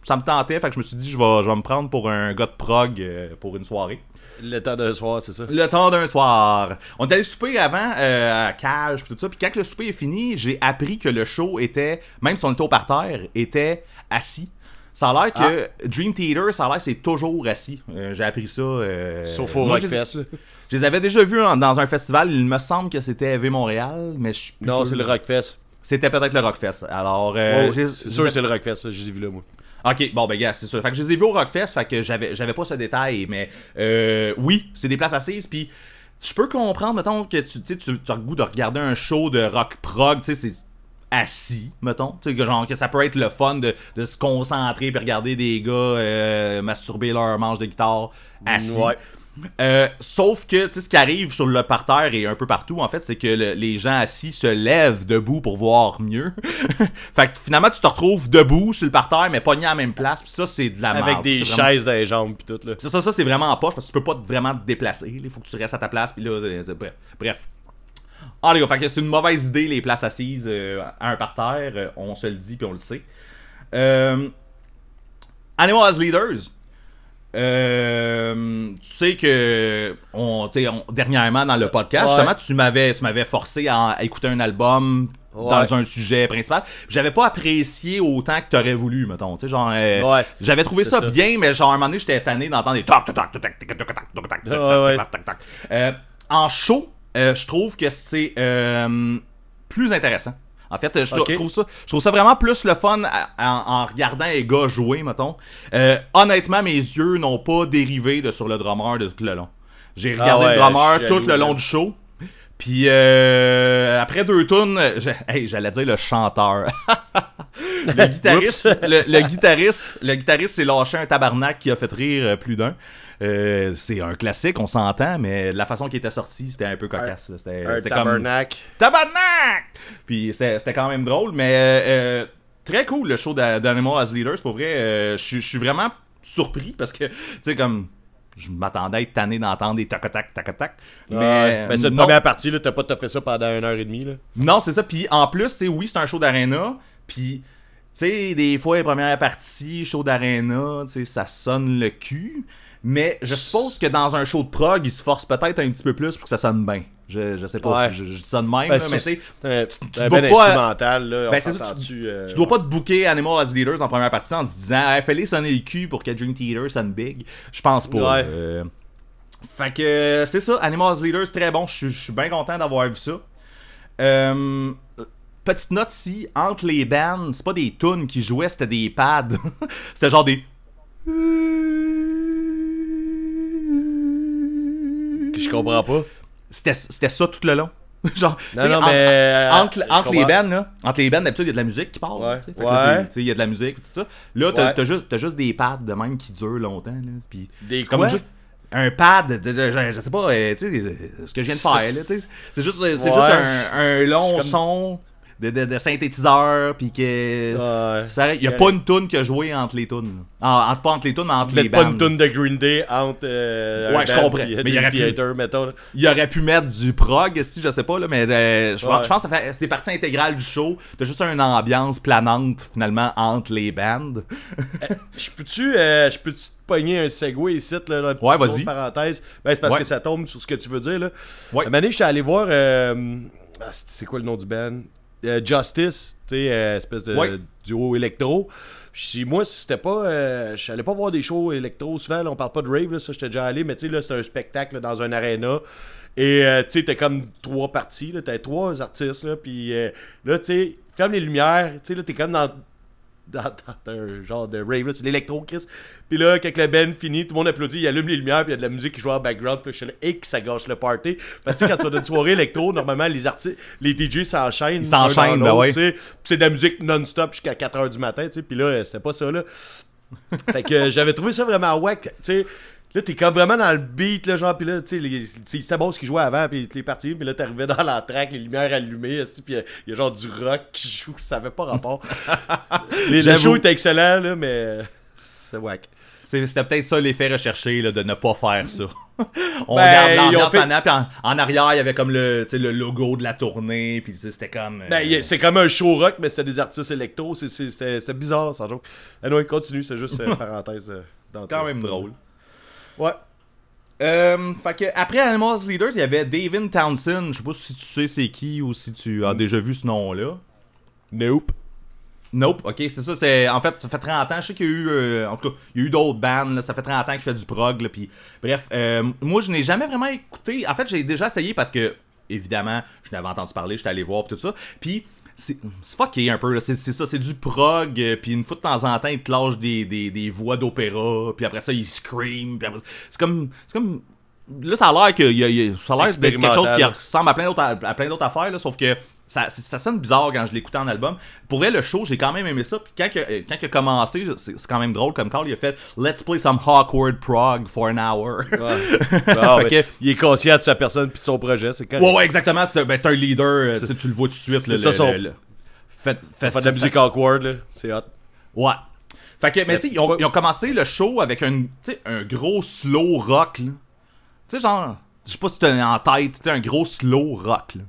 ça me tentait, fait que je me suis dit, je vais, je vais me prendre pour un gars de prog euh, pour une soirée. Le temps de soir, c'est ça? Le temps d'un soir. On est allé souper avant euh, à Cage pis tout ça. Puis quand le souper est fini, j'ai appris que le show était, même si on était au parterre, était assis. Ça a l'air que Ah. Dream Theater, ça a l'air c'est toujours assis. Euh, j'ai appris ça. euh, Sauf au Rockfest. Je les avais déjà vus en- dans un festival. Il me semble que c'était V Montréal, mais je suis plus Non, c'est le Rockfest. C'était peut-être le Rockfest. Alors, euh, Oh, c'est sûr que c'est le Rockfest, je les ai vus là, moi. Ok, bon ben gars, c'est ça. Fait que je les ai vus au Rockfest, fait que j'avais j'avais pas ce détail, mais euh, oui, c'est des places assises, puis je peux comprendre, mettons, que tu, tu, tu, as le goût de regarder un show de rock prog, tu sais, c'est assis, mettons, tu sais, genre que ça peut être le fun de, de se concentrer puis regarder des gars euh, masturber leur manche de guitare assis. Ouais. Euh, sauf que, tu sais, ce qui arrive sur le parterre et un peu partout, en fait, c'est que le- les gens assis se lèvent debout pour voir mieux. fait que finalement, tu te retrouves debout sur le parterre, mais pogné à la même place. Puis ça, c'est de la Avec merde. des C'est vraiment- chaises dans les jambes pis tout, là. Ça, ça, c'est vraiment en poche parce que tu peux pas vraiment te déplacer. Il faut que tu restes à ta place. Puis là, bref. bref. Ah, les gars, fait que c'est une mauvaise idée, les places assises euh, à un parterre. Euh, on se le dit, puis on le sait. Euh, Animal as Leaders. Euh, tu sais que on, on- dernièrement dans le podcast, Ouais. justement, tu m'avais, tu m'avais forcé à, à écouter un album Ouais. dans un sujet principal. J'avais pas apprécié autant que t'aurais voulu, mettons. Tu genre, euh, Ouais. j'avais trouvé ça, ça. bien, mais genre à un moment donné, j'étais tanné d'entendre des tac tac tac tac tac tac tac tac tac. Euh, En show, euh, je trouve que c'est euh, plus intéressant. En fait, je, trouve ça, je trouve ça vraiment plus le fun à- à- en regardant les gars jouer, mettons. Euh, honnêtement, mes yeux n'ont pas dérivé de sur le drummer de tout le long. J'ai regardé Ah ouais, le drummer tout le long du show. Puis euh, après deux tunes, hey, j'allais dire le chanteur. le guitariste, le guitariste, le guitariste s'est lâché un tabarnak qui a fait rire euh, plus d'un. Euh, c'est un classique, on s'entend, mais la façon qu'il était sorti, c'était un peu cocasse. C'était c'était comme tabernacle. tabarnak. Puis c'était quand même drôle, mais euh, euh, très cool le show d'A- d'Animal as Leaders. Pour vrai, je suis- vraiment surpris parce que tu sais comme je m'attendais à être tanné d'entendre des tac tac tac tac. Mais, Mais mais c'est une première partie, là. T'as pas fait ça pendant une heure et demie, là. Non, c'est ça. Puis en plus, c'est oui, c'est un show d'arena. Puis, tu sais, des fois, les premières parties, show d'arena, tu sais, ça sonne le cul. Mais je suppose que dans un show de prog, ils se forcent peut-être un petit peu plus pour que ça sonne bien. Je, je sais pas. Ouais. Je, je dis ça de même, Ben, là, mais tu tu un dois ben pas- là. Ben, ça, tu- euh, tu dois pas te booker Animal as Leaders en première partie en se disant, hey, fais-les sonner le cul pour que Dream Theater sonne big. Je pense pas. Ouais. Euh, Fait que c'est ça, Animal as Leaders, très bon. Je suis- bien content d'avoir vu ça. Euh, petite note ici, entre les bands, c'est pas des tunes qui jouaient, c'était des pads. c'était genre des. Que je comprends pas. C'était ça tout le long. genre, Non, non, en- mais. euh, entre, je entre les bands, là, entre les bands, d'habitude, il y a de la musique qui part. Ouais. là, Ouais. il y a de la musique, tout ça. Là, t'as Ouais. juste, juste des pads de même qui durent longtemps. Là, puis Des comme quoi? ju- Un pad, de- de- je, je sais pas, euh, tu sais, euh, ce que je viens de faire, là, tu sais. C'est juste, c'est juste Ouais. un, un long comme- son de, de, de synthétiseur, puis que. Ça- y a pas une tune qui a joué entre les tunes. là. En- entre, pas entre les tunes, mais entre les Mettre pas une toune de Green Day entre. euh, Ouais, je comprends. euh, Mais il aurait pu- Theater, mettons. Il aurait pu mettre du prog, si je sais pas, là, mais euh, je, Ouais. je pense que ça fait- c'est partie intégrale du show. T'as juste une ambiance planante, finalement, entre les bandes. Je peux-tu euh, je peux-tu te pogner un segway ici, là, là, Ouais, vas-y. parenthèse? Ben, c'est parce Ouais. que ça tombe sur ce que tu veux dire, là. Ouais. Un moment donné, j'étais allé voir. euh, ah, c'est quoi le nom du band? Euh, Justice, tu sais, euh, espèce de duo électro. Puis moi, c'était pas. euh, je allais pas voir des shows électro souvent, là, on parle pas de rave, là, ça j'étais déjà allé, mais tu sais, là, c'est un spectacle là, dans un aréna. Et euh, tu sais, t'as comme trois parties, là. T'as trois artistes, là. Puis euh, là, tu sais, ferme les lumières. Tu sais, là, t'es comme dans, dans, dans un genre de rave. C'est l'électro, Chris. Puis là, quand le band finit, tout le monde applaudit, il allume les lumières, puis il y a de la musique qui joue en background. Puis je suis là, et que ça gâche le party. Parce que tu sais, quand tu vas dans une soirée électro, normalement, les artistes, les DJ s'enchaînent. Ils s'enchaînent, ben ouais. c'est de la musique non-stop jusqu'à 4h du matin, tu sais. Puis là, c'était pas ça, là. fait que euh, j'avais trouvé ça vraiment wack, tu sais. Là, t'es comme vraiment dans le beat, là, genre, pis là, tu sais, c'était bon ce qu'ils jouaient avant, pis les parties, pis là, t'arrivais dans l'entraque, les lumières allumées, pis il y, a genre du rock qui joue, ça avait pas rapport. les, le show était excellent, là, mais euh, c'est wack. C'est- C'était peut-être ça l'effet recherché là, de ne pas faire ça. On Ben, regarde l'ambiance fait- maintenant, puis en, en arrière, il y avait comme le, le logo de la tournée, puis tu sais, c'était comme... euh, Ben, c'est comme un show rock, mais c'est des artistes électro, c'est- bizarre, sans joke. Non, continue, c'est juste une parenthèse euh, dans quand même drôle. Ouais. Euh, fait que après Animals Leaders, il y avait David Townsend. Je sais pas si tu sais c'est qui ou si tu as déjà vu ce nom-là. Nope. Nope, ok, c'est ça, c'est en fait, ça fait 30 ans, je sais qu'il y a eu, euh, en tout cas, il y a eu d'autres bands, là, ça fait 30 ans qu'il fait du prog, là, puis bref, euh, moi je n'ai jamais vraiment écouté, en fait j'ai déjà essayé parce que, évidemment, je n'avais entendu parler, j'étais allé voir, pis tout ça, puis c'est fucké un peu, c'est ça, c'est du prog, euh, puis une fois de temps en temps, il te lâche des, des, des voix d'opéra, puis après ça, il scream, puis après ça- c'est comme, c'est comme, là ça a l'air que, y a- y a- ça a l'air quelque chose qui ressemble à plein d'autres à plein d'autres affaires là, sauf que ça, ça sonne bizarre quand je l'écoutais en album. Pour vrai, le show, j'ai quand même aimé ça. Puis quand, que- euh, quand il a commencé, c'est quand même drôle comme call. Il a fait Let's play some awkward prog for an hour. Ouais. Ah, Fait ben, que- Il est conscient de sa personne puis de son projet, c'est correct. ouais, ouais, exactement. C'est un- ben, un leader. euh, tu le vois tout de suite. c'est ça le- son- le- le- Fait, fait, de la fait- musique awkward, là, c'est hot. Ouais. Fait que, mais tu sais, ils, ont- pas- ils ont commencé le show avec un, un gros slow rock. Tu sais, genre, je sais pas si t'as en tête, un gros slow rock, là.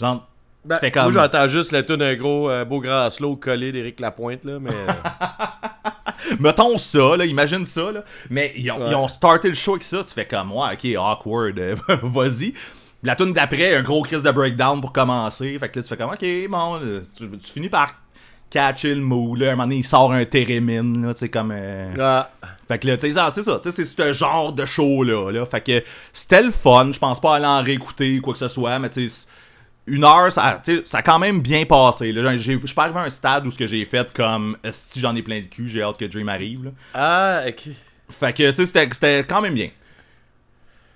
Genre, Ben, tu fais comme... Moi, j'entends juste la tune d'un gros, euh, beau grand slow collé d'Éric Lapointe, là, mais. euh, Mettons ça, là, imagine ça, là. Mais ils ont, Ouais. ils ont starté le show avec ça, tu fais comme, ouais, ok, awkward, euh, vas-y. La tune d'après, un gros crise de breakdown pour commencer. Fait que là, tu fais comme, ok, bon, tu, tu finis par catcher le mood, là. À un moment donné, il sort un térémine, là, tu sais, comme. euh, ah, Fait que là, tu sais, ça, c'est ça, tu sais, c'est ce genre de show-là, là. Fait que c'était le fun, je pense pas aller en réécouter ou quoi que ce soit, mais tu sais, une heure, ça, ça a quand même bien passé, là. Je suis pas arrivé à un stade où ce que j'ai fait comme, si j'en ai plein le cul, j'ai hâte que Dream arrive, là. ah, ok. Fait que, c'était quand même bien.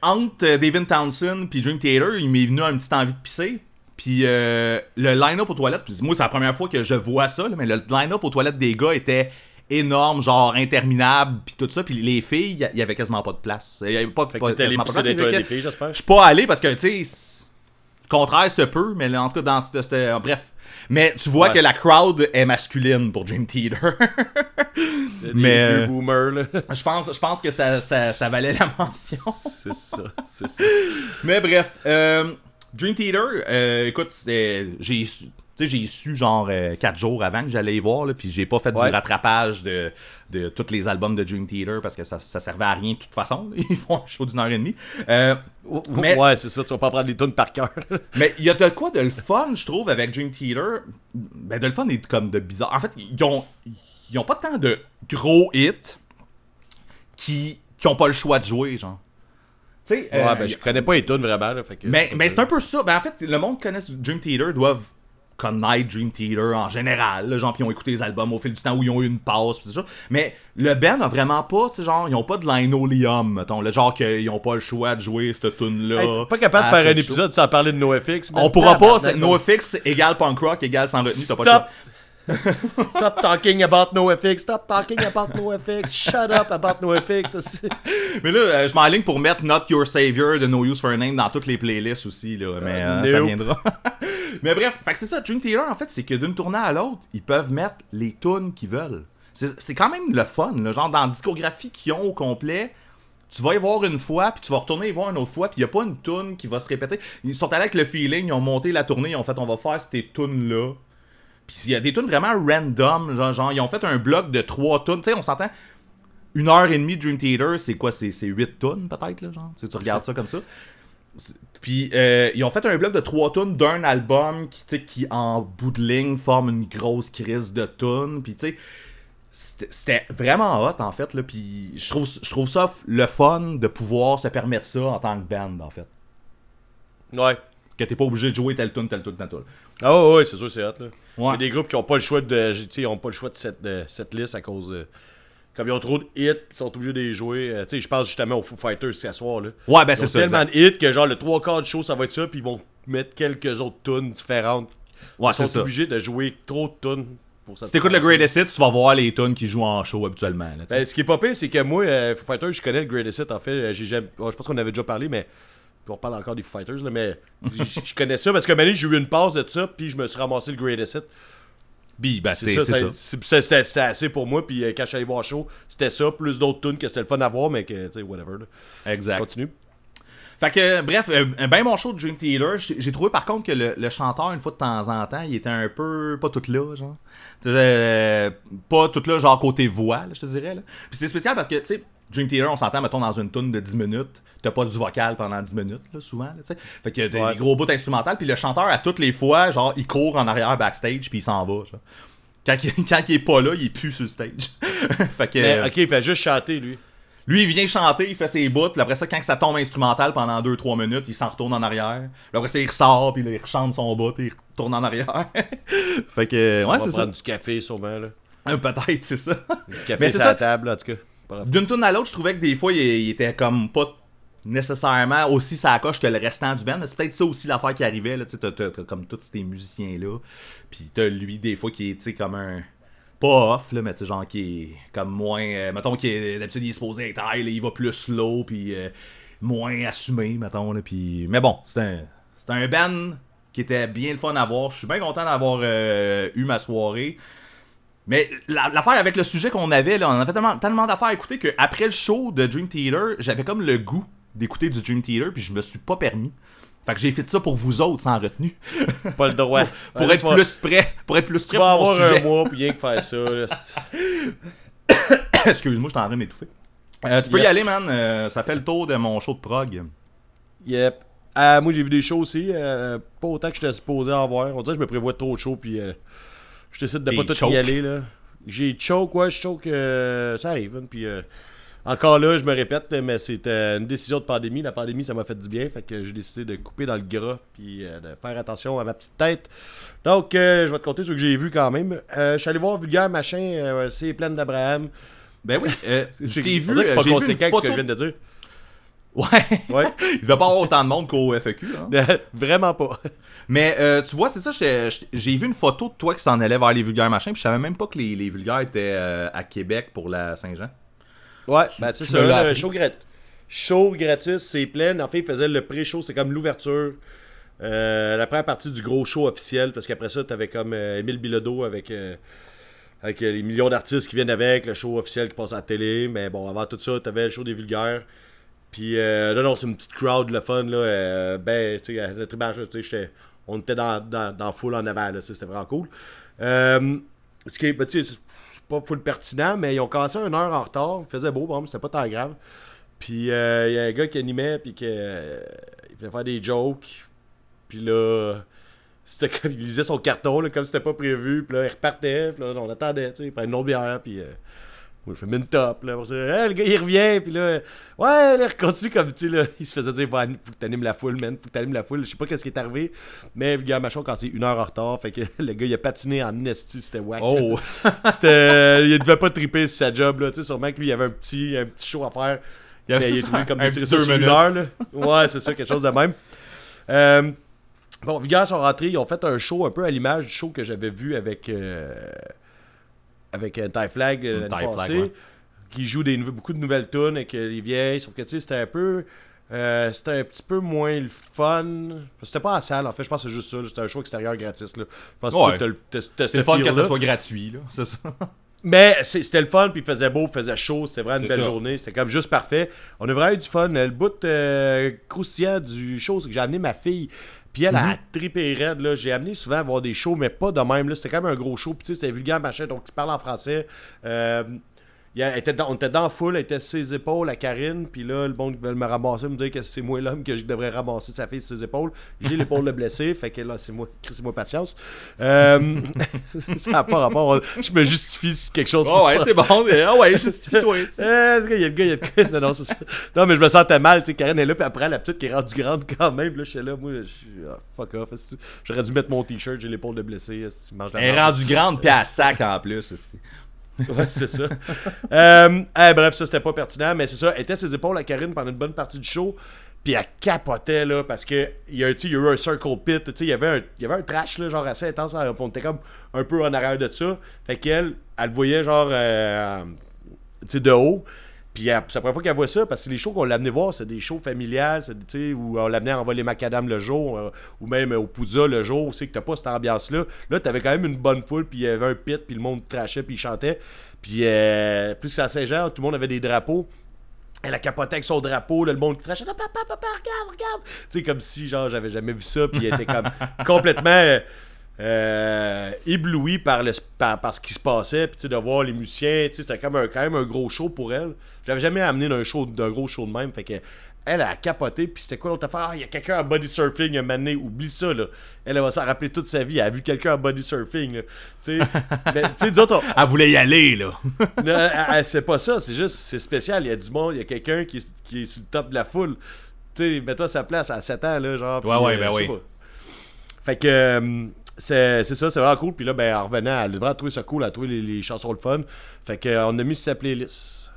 Entre euh, David Townsend puis Dream Theater, il m'est venu une petite envie de pisser. Puis euh, le line-up aux toilettes, puis moi c'est la première fois que je vois ça, là, mais le line-up aux toilettes des gars était énorme, genre interminable, puis tout ça. Puis les filles, il y avait quasiment pas de place. Il y avait pas, Fait pas- que pas de place. des filles, j'espère. Je suis pas allé parce que, tu sais, contraire se peut, mais là, en tout cas, dans ce. ce- Bref. Mais tu vois Ouais. que la crowd est masculine pour Dream Theater. Des mais, vieux euh, boomers, là. je, pense, je pense que ça, ça, ça valait la mention. c'est ça, c'est ça. Mais bref, euh, Dream Theater, euh, écoute, j'ai su, tu sais, j'ai su genre 4 jours avant que j'allais y voir, là, puis j'ai pas fait Ouais. du rattrapage de, de tous les albums de Dream Theater parce que ça, ça servait à rien de toute façon. Ils font un show d'une heure et demie. Euh, Mais- Ouais, c'est ça, tu vas pas prendre les tunes par cœur. mais il y a de quoi de le fun, je trouve, avec Dream Theater. Ben, de le fun et comme de bizarre. En fait, ils ont, ils ont pas tant de gros hits qui, qui ont pas le choix de jouer, genre. Tu sais, ouais, euh, ben, je connais pas les tunes vraiment, là, fait que... Mais, mais c'est un peu ça. Ben, en fait, le monde qui connaît Dream Theater doivent connaître Dream Theater en général. là, genre, puis ils ont écouté les albums au fil du temps où ils ont eu une pause. pis tout ça. Mais le band a vraiment pas, tu sais, genre, ils ont pas de linoleum, mettons. Le genre qu'ils ont pas le choix de jouer cette tune-là. Hey, pas capable de faire un épisode sans parler de NoFX. On pourra pas, NoFX égale punk rock égale sans retenue, t'as pas le choix. Stop talking about NoFX. Stop talking about NoFX. Shut up about NoFX. aussi. Mais là, euh, je m'enligne pour mettre Not Your Savior de No Use for a Name dans toutes les playlists aussi, là. Mais Euh, euh, ça viendra. mais bref, c'est ça, Dream Theater, en fait, c'est que d'une tournée à l'autre, ils peuvent mettre les tunes qu'ils veulent. C'est quand même le fun, là. Genre, dans la discographie qu'ils ont au complet, tu vas y voir une fois, puis tu vas retourner y voir une autre fois, puis il a pas une tune qui va se répéter. Ils sont allés avec le feeling, ils ont monté la tournée, ils ont fait, on va faire ces tunes-là. Puis il y a des tunes vraiment random, genre, genre, ils ont fait un bloc de trois tunes. Tu sais, on s'entend, une heure et demie de Dream Theater, c'est quoi? C'est c'est 8 tonnes peut-être, là, genre? Tu, tu regardes ça comme ça. Puis euh, ils ont fait un bloc de 3 tonnes d'un album qui, tu qui, en bout de ligne, forme une grosse crise de tonnes. Puis tu sais, c'était vraiment hot en fait. Là, puis je trouve, je trouve ça le fun de pouvoir se permettre ça en tant que band en fait. Ouais. Que t'es pas obligé de jouer telle tune, telle tune, telle tune. Ah ouais, ouais, c'est sûr, c'est hot. Là. Il y a des groupes qui ont pas le choix de. Ils ont pas le choix de cette, de cette liste à cause de. Comme ils ont trop de hits, ils sont obligés de les jouer. Euh, tu sais, je pense justement aux Foo Fighters ce soir. Là. Ouais, ben c'est ça. tellement exact. de hits que genre le trois quarts du show, ça va être ça, puis ils vont mettre quelques autres tunes différentes. Ouais, ils sont ça. obligés de jouer trop de tunes pour Si t'écoutes le Greatest Hits, tu vas voir les tunes qui jouent en show habituellement. là. Ben, ce qui est pas pire, c'est que moi, euh, Foo Fighters, je connais le Greatest Hit, en fait. Euh, J'ai je pense qu'on avait déjà parlé, mais. On reparle encore des Foo Fighters, là, mais je connais ça parce que Mané, j'ai eu une passe de ça, puis je me suis ramassé le Greatest Hit. Bi, ben C'est ça, c'était assez pour moi, puis euh, quand je suis allé voir show, c'était ça, plus d'autres tunes que c'était le fun à voir, mais que, tu sais, whatever. Là. Exact. Continue. Fait que, bref, euh, un bien bon show de Dream Theater. J'ai trouvé par contre que le, le chanteur, une fois de temps en temps, il était un peu pas tout là, genre. Euh, pas tout là, genre côté voix, là, je te dirais. Là. Puis c'est spécial parce que, tu sais, Dream Theater, on s'entend, mettons, dans une tune de 10 minutes. T'as pas du vocal pendant 10 minutes, là, souvent, là, tu sais. Fait que des, Ouais. des gros bouts instrumentales. Puis le chanteur, à toutes les fois, genre, il court en arrière backstage, puis il s'en va, genre. Quand, il- quand il est pas là, il est plus sur le stage. fait que. Mais ok, il fait juste chanter, lui. Lui, il vient chanter, il fait ses bouts, puis après ça, quand ça tombe instrumental pendant 2-3 minutes, il s'en retourne en arrière. Puis après ça, il ressort, puis là, il rechante son bout, et il retourne en arrière. fait que, ouais, c'est ça. du café, sûrement, là. Euh, Peut-être, c'est ça. Du café c'est sur la table, en tout cas. D'une tune à l'autre, je trouvais que des fois, il, était comme pas nécessairement aussi sa coche que le restant du band. C'est peut-être ça aussi l'affaire qui arrivait. Tu t'as comme tous ces musiciens-là. Puis t'as lui, des fois, qui est comme un. Pas off, là, mais tu genre qui est comme moins. euh, mettons est d'habitude, il est supposé être high, là, il va plus slow, puis euh, moins assumé, mettons. Là, puis... Mais bon, c'est un, un band qui était bien le fun à voir. Je suis bien content d'avoir euh, eu ma soirée. Mais la- l'affaire avec le sujet qu'on avait, là, on avait tellement, tellement d'affaires à écouter qu'après le show de Dream Theater, j'avais comme le goût d'écouter du Dream Theater, puis je me suis pas permis. Fait que j'ai fait ça pour vous autres sans retenue. Pas le droit. pour Ouais, être vas- plus prêt. Pour être plus Tu prêt vas pour avoir un sujet. mois pour rien que faire ça. Excuse-moi, je suis en train de m'étouffer. Euh, tu peux y aller, man. Euh, ça fait le tour de mon show de prog. Yep. Ah, moi, j'ai vu des shows aussi. euh, pas autant que j'étais supposé en voir. On dirait que je me prévois trop de shows, puis euh, je décide de pas tout y aller. là. J'ai choke, ouais, je choke. euh, ça arrive. hein, puis euh, encore là, je me répète, mais c'était une décision de pandémie. La pandémie, ça m'a fait du bien. Fait que j'ai décidé de couper dans le gras, puis euh, de faire attention à ma petite tête. Donc, euh, je vais te compter ce que j'ai vu quand même. Euh, je suis allé voir Vulgaire Machin, euh, c'est plein d'Abraham. Ben oui, euh, C'est vu. euh, j'ai vu une que ce que je viens de dire. Ouais. Ouais, Il devait pas avoir autant de monde qu'au FAQ. Hein. vraiment pas. Mais euh, tu vois, c'est ça, j'ai vu une photo de toi qui s'en allait vers les vulgaires machins, puis je savais même pas que les, les vulgaires étaient euh, à Québec pour la Saint-Jean. Ouais, ben c'est tu ça. le show, grat- show gratis, c'est plein. En fait, ils faisaient le pré-show, c'est comme l'ouverture. Euh, la première partie du gros show officiel, parce qu'après ça, t'avais comme Émile Bilodeau avec, avec les millions d'artistes qui viennent avec, le show officiel qui passe à la télé. Mais bon, avant tout ça, t'avais le show des vulgaires. Puis euh, là, non, c'est une petite crowd, le fun, là. euh, ben, tu sais, image, là, tu sais, on était dans, dans, dans full en avant, là, c'était vraiment cool. Euh, ce qui est, ben, tu sais, c'est pas full pertinent, mais ils ont commencé une heure en retard. Il faisait beau, bon, c'était pas tant grave. Puis euh, il y a un gars qui animait, puis qui il voulait faire des jokes. Puis là, c'était comme il lisait son carton, là, comme c'était pas prévu. Puis là, il repartait, puis là, on attendait, tu sais, il prenait une autre bière, puis. On lui fait une top, là. Pour ça, Hey, le gars, il revient, puis là, ouais, là, il continue comme, tu là, il se faisait dire, faut que t'animes la foule, man, faut que t'animes la foule. Je sais pas qu'est-ce qui est arrivé, mais le gars, machin, quand c'est une heure en retard, fait que le gars, il a patiné en esti, c'était wack. Oh! C'était, euh, il devait pas triper sur sa job, là, tu sais, sûrement que lui, il avait un petit, un petit show à faire. Il y a Mais il est ça, trouvé comme un petit sur une heure, là. Ouais, c'est ça, quelque chose de même. Euh, bon, Vulgaire sont rentrés, ils ont fait un show un peu à l'image du show que j'avais vu avec euh, avec un Tie Flag euh, l'année passée, ouais. qui joue des beaucoup de nouvelles tunes avec euh, les vieilles, sauf que tu sais, c'était un peu euh, c'était un petit peu moins le fun. C'était pas en salle, en fait, je pense que c'est juste ça. C'était un show extérieur gratis. Là. Je pense Ouais. que C'est ce le fun que ce soit gratuit, là. C'est ça. Mais c'était le fun, puis il faisait beau, il faisait chaud, c'était vraiment une belle ça. journée, c'était comme juste parfait. On a vraiment eu du fun. Le bout euh, croustillant du show, c'est que j'ai amené ma fille, puis elle a trippé raide, là. J'ai amené souvent à voir des shows, mais pas de même, là. C'était quand même un gros show, puis tu sais, c'était vulgaire, machin, donc tu parles en français. Euh, il elle était dans- on était dans la foule, elle était sur ses épaules, à Karine, puis là, le monde veut me ramasser, me dire que c'est moi l'homme que je devrais ramasser sa fille ses épaules. J'ai l'épaule de blessé, fait que là, c'est moi, c'est moi patience. Euh, ça n'a pas rapport, je me justifie si quelque chose. Oh ouais, c'est bon. Ah ouais, justifie-toi. ici. Euh, il y a le gars, il y a le gars. Non, non, c'est ça. Non, mais je me sentais mal, tu sais. Karine est là, puis après, la petite qui est rendue grande quand même. Puis là, je suis là, moi, je suis. ah, fuck off. J'aurais dû mettre mon t-shirt, j'ai l'épaule de blessé. Elle est rendue grande pis à sac en plus. Ouais, c'est ça. Euh, bref, ça, c'était pas pertinent, mais c'est ça. Elle était ses épaules à Karine pendant une bonne partie du show. Puis elle capotait, là, parce que il y, a, y eu un circle pit. tu sais, Il y avait un, trash, genre assez intense. hein, On était comme un peu en arrière de ça. Fait qu'elle, elle le voyait, genre, euh, tu sais, de haut. Puis c'est la première fois qu'elle voit ça, parce que les shows qu'on l'amenait voir, c'est des shows familiales, c'est, où on l'amenait en les macadam le jour, euh, ou même au Poudza le jour, aussi que t'as pas cette ambiance-là. Là, t'avais quand même une bonne foule, puis il y avait un pit, puis le monde trachait, puis il chantait. Puis euh, plus c'est à Saint-Jean, tout le monde avait des drapeaux. Elle a capoté avec son drapeau, là, le monde qui trachait, papa, papa, regarde, regarde. Tu sais, comme si, genre, j'avais jamais vu ça, puis elle était comme complètement euh, euh, ébloui par, le, par, par ce qui se passait, puis de voir les musiciens, c'était comme un, quand même un gros show pour elle. Je l'avais jamais amené d'un show, d'un gros show de même, fait que elle a capoté, puis c'était quoi l'autre affaire? Ah, il y a quelqu'un en body surfing un donné, oublie ça, là. Elle, elle va s'en rappeler toute sa vie, elle a vu quelqu'un en body surfing, là. Tu sais, on- Elle voulait y aller, là. non, c'est pas ça, c'est juste, c'est spécial. Il y a du monde, il y a quelqu'un qui, est- qui est sur le top de la foule. Tu sais, mets-toi sa place à 7 ans, là, genre. Ouais, puis, ouais, ben je sais oui. pas. Fait que, euh, c'est ça, c'est vraiment cool. Puis là, ben, en revenant, elle a vraiment trouvé ça cool, elle a trouvé les, les chansons le fun. Fait que, euh, on a mis sur sa playlist.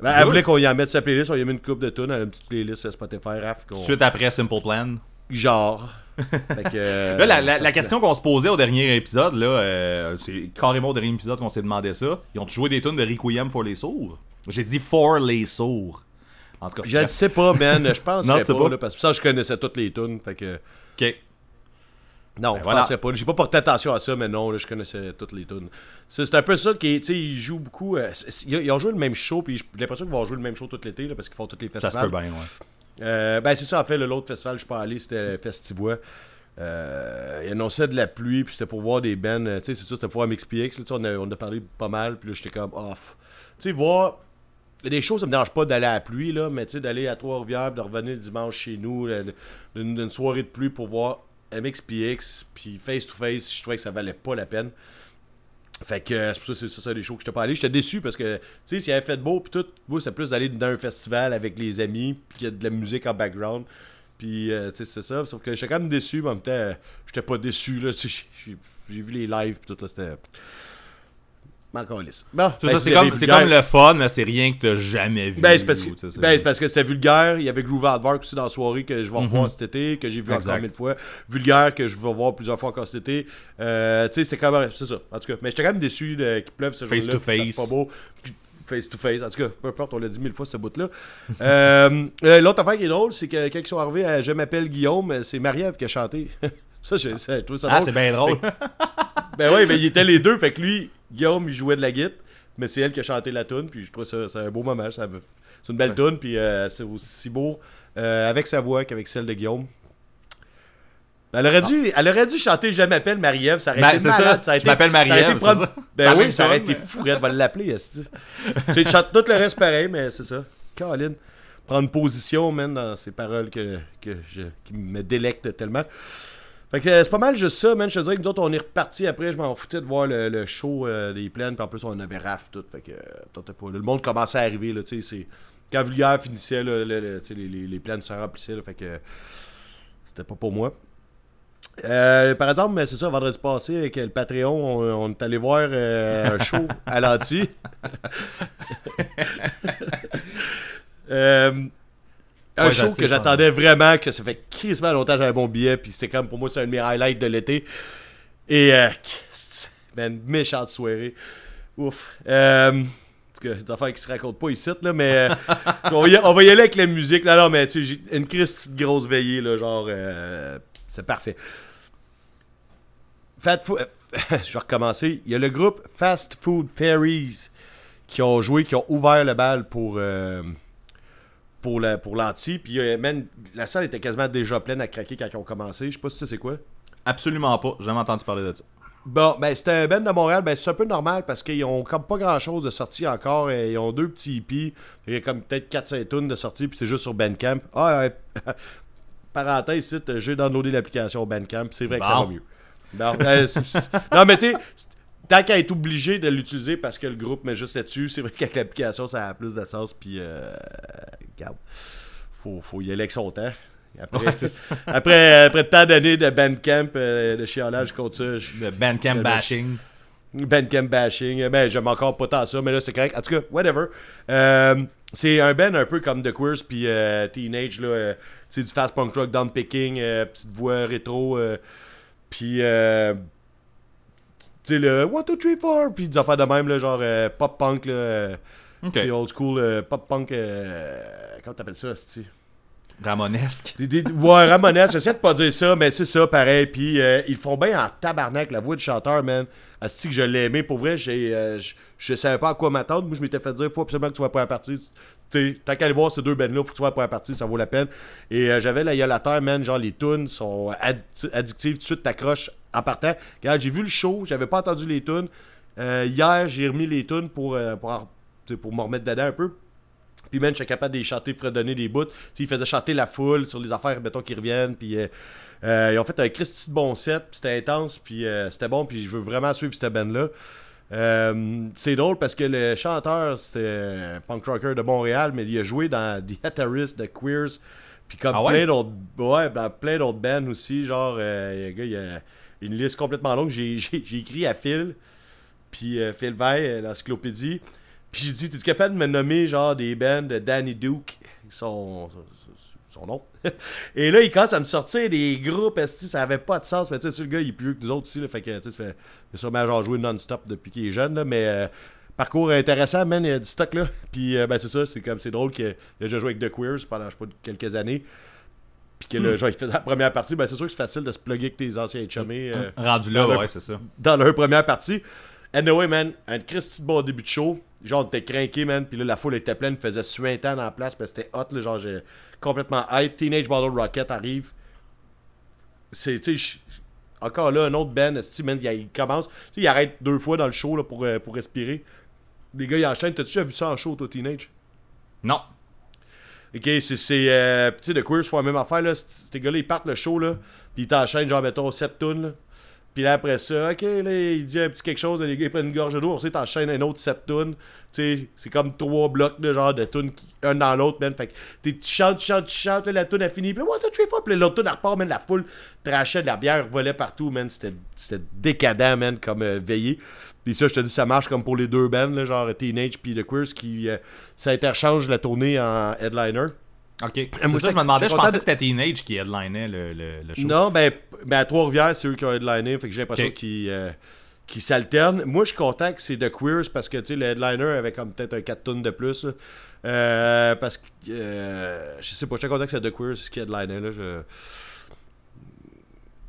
Ben, elle voulait qu'on y en mette sur sa playlist, on y a mis une coupe de tunes, elle a une petite playlist Spotify, raf, qu'on- Suite après Simple Plan. Genre. Fait que, euh, Là, la, la- question qu'on se posait au dernier épisode, là, euh, c'est carrément au dernier épisode qu'on s'est demandé ça. Ils ont joué des tunes de Requiem for les sourds. J'ai dit for les sourds. En tout cas, Je ne sais pas, man. Je pense Non, pas, pas. là, parce que ça, je connaissais toutes les tunes. Fait que. Ok. Non, Ben je voilà. pensais pas. J'ai pas porté attention à ça, mais non, là, je connaissais toutes les tunes. C'est un peu ça qui, tu sais, ils jouent beaucoup. euh, ils, ont joué le même show, puis j'ai l'impression qu'ils vont jouer le même show tout l'été, parce qu'ils font tous les Ça festivals. se peut bien, ouais. Euh, ben c'est ça, en fait, le- l'autre festival, je suis pas allé, c'était Festivois. Euh, il annonçait de la pluie, puis c'était pour voir des bands. euh, Tu sais, c'est ça, c'était pour voir MXPX. là, tu sais, on, a, on a parlé pas mal, puis là, j'étais comme off. Tu sais, voir. Des choses, ça me dérange pas d'aller à la pluie, là, mais tu sais, d'aller à Trois-Rivières, puis de revenir dimanche chez nous, d'une soirée de pluie pour voir MXPX, puis face-to-face, je trouvais que ça valait pas la peine. Fait que euh, c'est pour ça c'est ça, des shows que j'étais pas allé. J'étais déçu parce que, tu sais, s'il avait fait beau, puis tout, c'est plus d'aller dans un festival avec les amis, puis qu'il y a de la musique en background. Puis, euh, tu sais, c'est ça. Sauf que j'étais quand même déçu, mais en même temps, euh, j'étais pas déçu, là. j'ai vu les lives, puis tout, là, c'était. M'en calisse. Bon, C'est ben, c'est comme, c'est vulgaire- comme le fun, mais c'est rien que t'as jamais vu. Ben, c'est parce, c'est- ben, c'est parce que c'était vulgaire. Il y avait Groove Hardwork aussi dans la soirée que je vais revoir Mhm. cet été, que j'ai vu Exact. encore mille fois. Vulgaire que je vais voir plusieurs fois encore cet été. Euh, tu sais, c'est quand même. C'est ça. En tout cas, mais j'étais quand même déçu de- qu'il pleuve ce Face jour-là. to face. C'est pas beau. Face to face. En tout cas, peu importe, on l'a dit mille fois ce bout-là. Euh, euh, L'autre affaire qui est drôle, c'est que quand ils sont arrivés à Je m'appelle Guillaume, c'est Marie-Ève qui a chanté. ça, j'ai ça, j'ai trouvé ça Ah, drôle. c'est bien drôle. Ben oui, mais ils étaient les deux. Fait que lui, Guillaume, il jouait de la guitare, mais c'est elle qui a chanté la tune. Puis je trouve ça, c'est un beau moment. ça C'est une belle tune, puis euh, c'est aussi beau euh, avec sa voix qu'avec celle de Guillaume. Elle aurait, dû, elle aurait dû chanter Je m'appelle Marie-Ève. Ça aurait Ben, été c'est malade. ça. a Je m'appelle Marie-Ève, prendre-? Ben oui, même ça aurait été mais- fou. Elle va l'appeler, esti. tu chantes tout le reste pareil, mais c'est ça. Caroline. Prendre position, man, dans ces paroles que, que je, qui me délectent tellement. Fait que euh, c'est pas mal juste ça, man. Je te dirais que nous autres, on est reparti après. Je m'en foutais de voir le, le show euh, des plaines. Puis en plus, on avait raf tout. Fait que euh, pas. Le monde commençait à arriver. Là, tu sais, c'est- quand Vulgaire finissait, là, le- le- les, les, les plaines se remplissaient. là, fait que euh, c'était pas pour moi. Euh, par exemple, mais c'est ça, vendredi passé, avec le Patreon, on, on est allé voir un show à l'anti. Euh, un Ouais, show que j'attendais vraiment, que ça fait crissement longtemps que j'avais un bon billet, puis c'était comme pour moi, c'est un de mes highlights de l'été. Et, euh, c'est- une méchante soirée. Ouf. Euh, des affaires qui se racontent pas ici, là, mais euh, on, va y, on va y aller avec la musique. Là, non, mais tu sais, une Christ de grosse veillée, là, genre, euh, c'est parfait. Fat Food. je vais recommencer. Il y a le groupe Fast Food Fairies qui ont joué, qui ont ouvert le bal pour. euh, pour la- pour l'anti, puis euh, man, la salle était quasiment déjà pleine à craquer quand ils ont commencé. Je sais pas si tu sais c'est quoi. Absolument pas. J'ai jamais entendu parler de ça. Bon, ben c'était un band de Montréal, ben c'est un peu normal parce qu'ils ont comme pas grand chose de sorti encore. et Ils ont deux petits hippies. Il y a comme peut-être 4-5 tonnes de sortie, puis c'est juste sur Bandcamp. Ah ouais. Parenthèse, ici, j'ai downloadé l'application Bandcamp, c'est vrai que ça va mieux. Ben, non, mais tu sais, tant qu'à être obligé de l'utiliser parce que le groupe met juste là-dessus, c'est vrai qu'avec l'application, ça a plus de sens, puis euh, regarde, faut, faut y aller avec son temps. Après, Ouais, après, après tant d'années de Bandcamp, euh, de chialage contre ça, je- Le Bandcamp bashing. Bandcamp bashing. Ben, j'aime encore pas tant ça, mais là, c'est correct. En tout cas, whatever. Euh, c'est un band un peu comme The Queers puis euh, Teenage, là. c'est du fast punk rock downpicking, euh, petite voix rétro. puis, tu sais, le 1, 2, 3, 4, puis des affaires de même, là, genre euh, pop punk, là. Ok. tu sais, old school, euh, pop punk. euh, comment t'appelles ça, c'est Ramonesque. des, des- ouais, Ramones, j'essaie de pas dire ça, mais c'est ça, pareil. Puis euh, ils font bien en tabarnak, la voix du chanteur, man. Asti que je l'ai aimé, pour vrai, j'ai, euh, je, savais pas à quoi m'attendre. Moi, je m'étais fait dire, faut absolument que tu pour la partie. Tu sais, tant qu'à aller voir ces deux bands-là, faut que tu sois pour la partie, ça vaut la peine. Et euh, j'avais la terre, man, genre les tunes sont addi- addictives, tout de suite t'accroches en partant. Regarde, j'ai vu le show, j'avais pas entendu les tunes. Euh, hier, j'ai remis les tunes pour, euh, pour, pour me remettre dedans un peu. Puis man, j'étais capable de les chanter, fredonner des bouts. Tu sais, ils faisaient chanter la foule sur les affaires, mettons, qui reviennent. Puis euh, ils ont fait un Christy de bon set, puis c'était intense, puis c'était bon, puis je veux vraiment suivre cette band-là. Euh, c'est drôle parce que le chanteur, c'était un punk rocker de Montréal, mais il a joué dans The Hatteris de Queers, puis comme Ah ouais? plein d'autres ouais, dans plein d'autres bands aussi. Genre, euh, le gars, il a une liste complètement longue. J'ai, j'ai, j'ai écrit à Phil, puis euh, Phil Veil, euh, l'encyclopédie. Puis j'ai dit, t'es capable de me nommer genre des bands de Danny Duke, son, son, nom. Et là, il commence à me sortir des groupes, ça avait pas de sens. Mais tu sais, le gars, il est plus vieux que nous autres aussi. Là, fait que, tu sais, il a sûrement genre joué non-stop depuis qu'il est jeune. Là, mais euh, parcours intéressant, man, il y a du stock là. Puis euh, ben, c'est ça, c'est comme c'est drôle a déjà joué avec The Queers pendant, je sais pas, quelques années. Puis que là, genre, il faisait la première partie. Ben, c'est sûr que c'est facile de se plugger avec tes anciens chummés. euh, Rendu là, le- ouais, c'est ça. dans leur première partie. Anyway, man, un Christy de bon début de show. Genre, t'es craqué, man. Puis là, la foule était pleine, faisait suintant dans la place. Parce que c'était hot, là. Genre, j'ai complètement hype. Teenage Bottle Rocket arrive. C'est, tu sais, encore là, un autre esti, man, il, il commence. Tu sais, il arrête deux fois dans le show, là, pour, euh, pour respirer. Les gars, ils enchaînent. T'as-tu déjà vu ça en show, toi, Teenage? Non. Ok, c'est. euh, tu sais, The Queers la même affaire, là. Ces gars-là, ils partent le show, là. Puis ils t'enchaînent, genre, mettons, 7 tunes, là. Puis là, après ça, ok, là, il dit un petit quelque chose, les gars, ils prennent une gorge d'eau. Ensuite, t'enchaînes un autre 7 tunes. Tu sais, c'est comme trois blocs, de genre, de tunes, un dans l'autre, man. Fait que tu chantes, tu chantes, tu chantes, la tune a fini. Puis là, what the three fois. Puis l'autre tune, elle repart, man. La foule trachait de la bière, volait partout, man. C'était décadent, man, comme euh, veillé. Puis ça, je te dis, ça marche comme pour les deux bands, là, genre Teenage puis The Queers, qui euh, la tournée en headliner. Ok. moi, ça, je me demandais, je pensais de- que c'était Teenage qui headlinait le, le, le show. Non, ben, ben à Trois-Rivières, c'est eux qui ont headliné. Fait que j'ai l'impression qu'ils euh, qu'ils s'alternent. Moi, je suis content que c'est The Queers parce que, tu sais, le headliner avait comme peut-être un 4 tonnes de plus. là. Euh, parce que, euh, je sais pas, j'étais content que c'est The Queers qui headlinait. Là, je...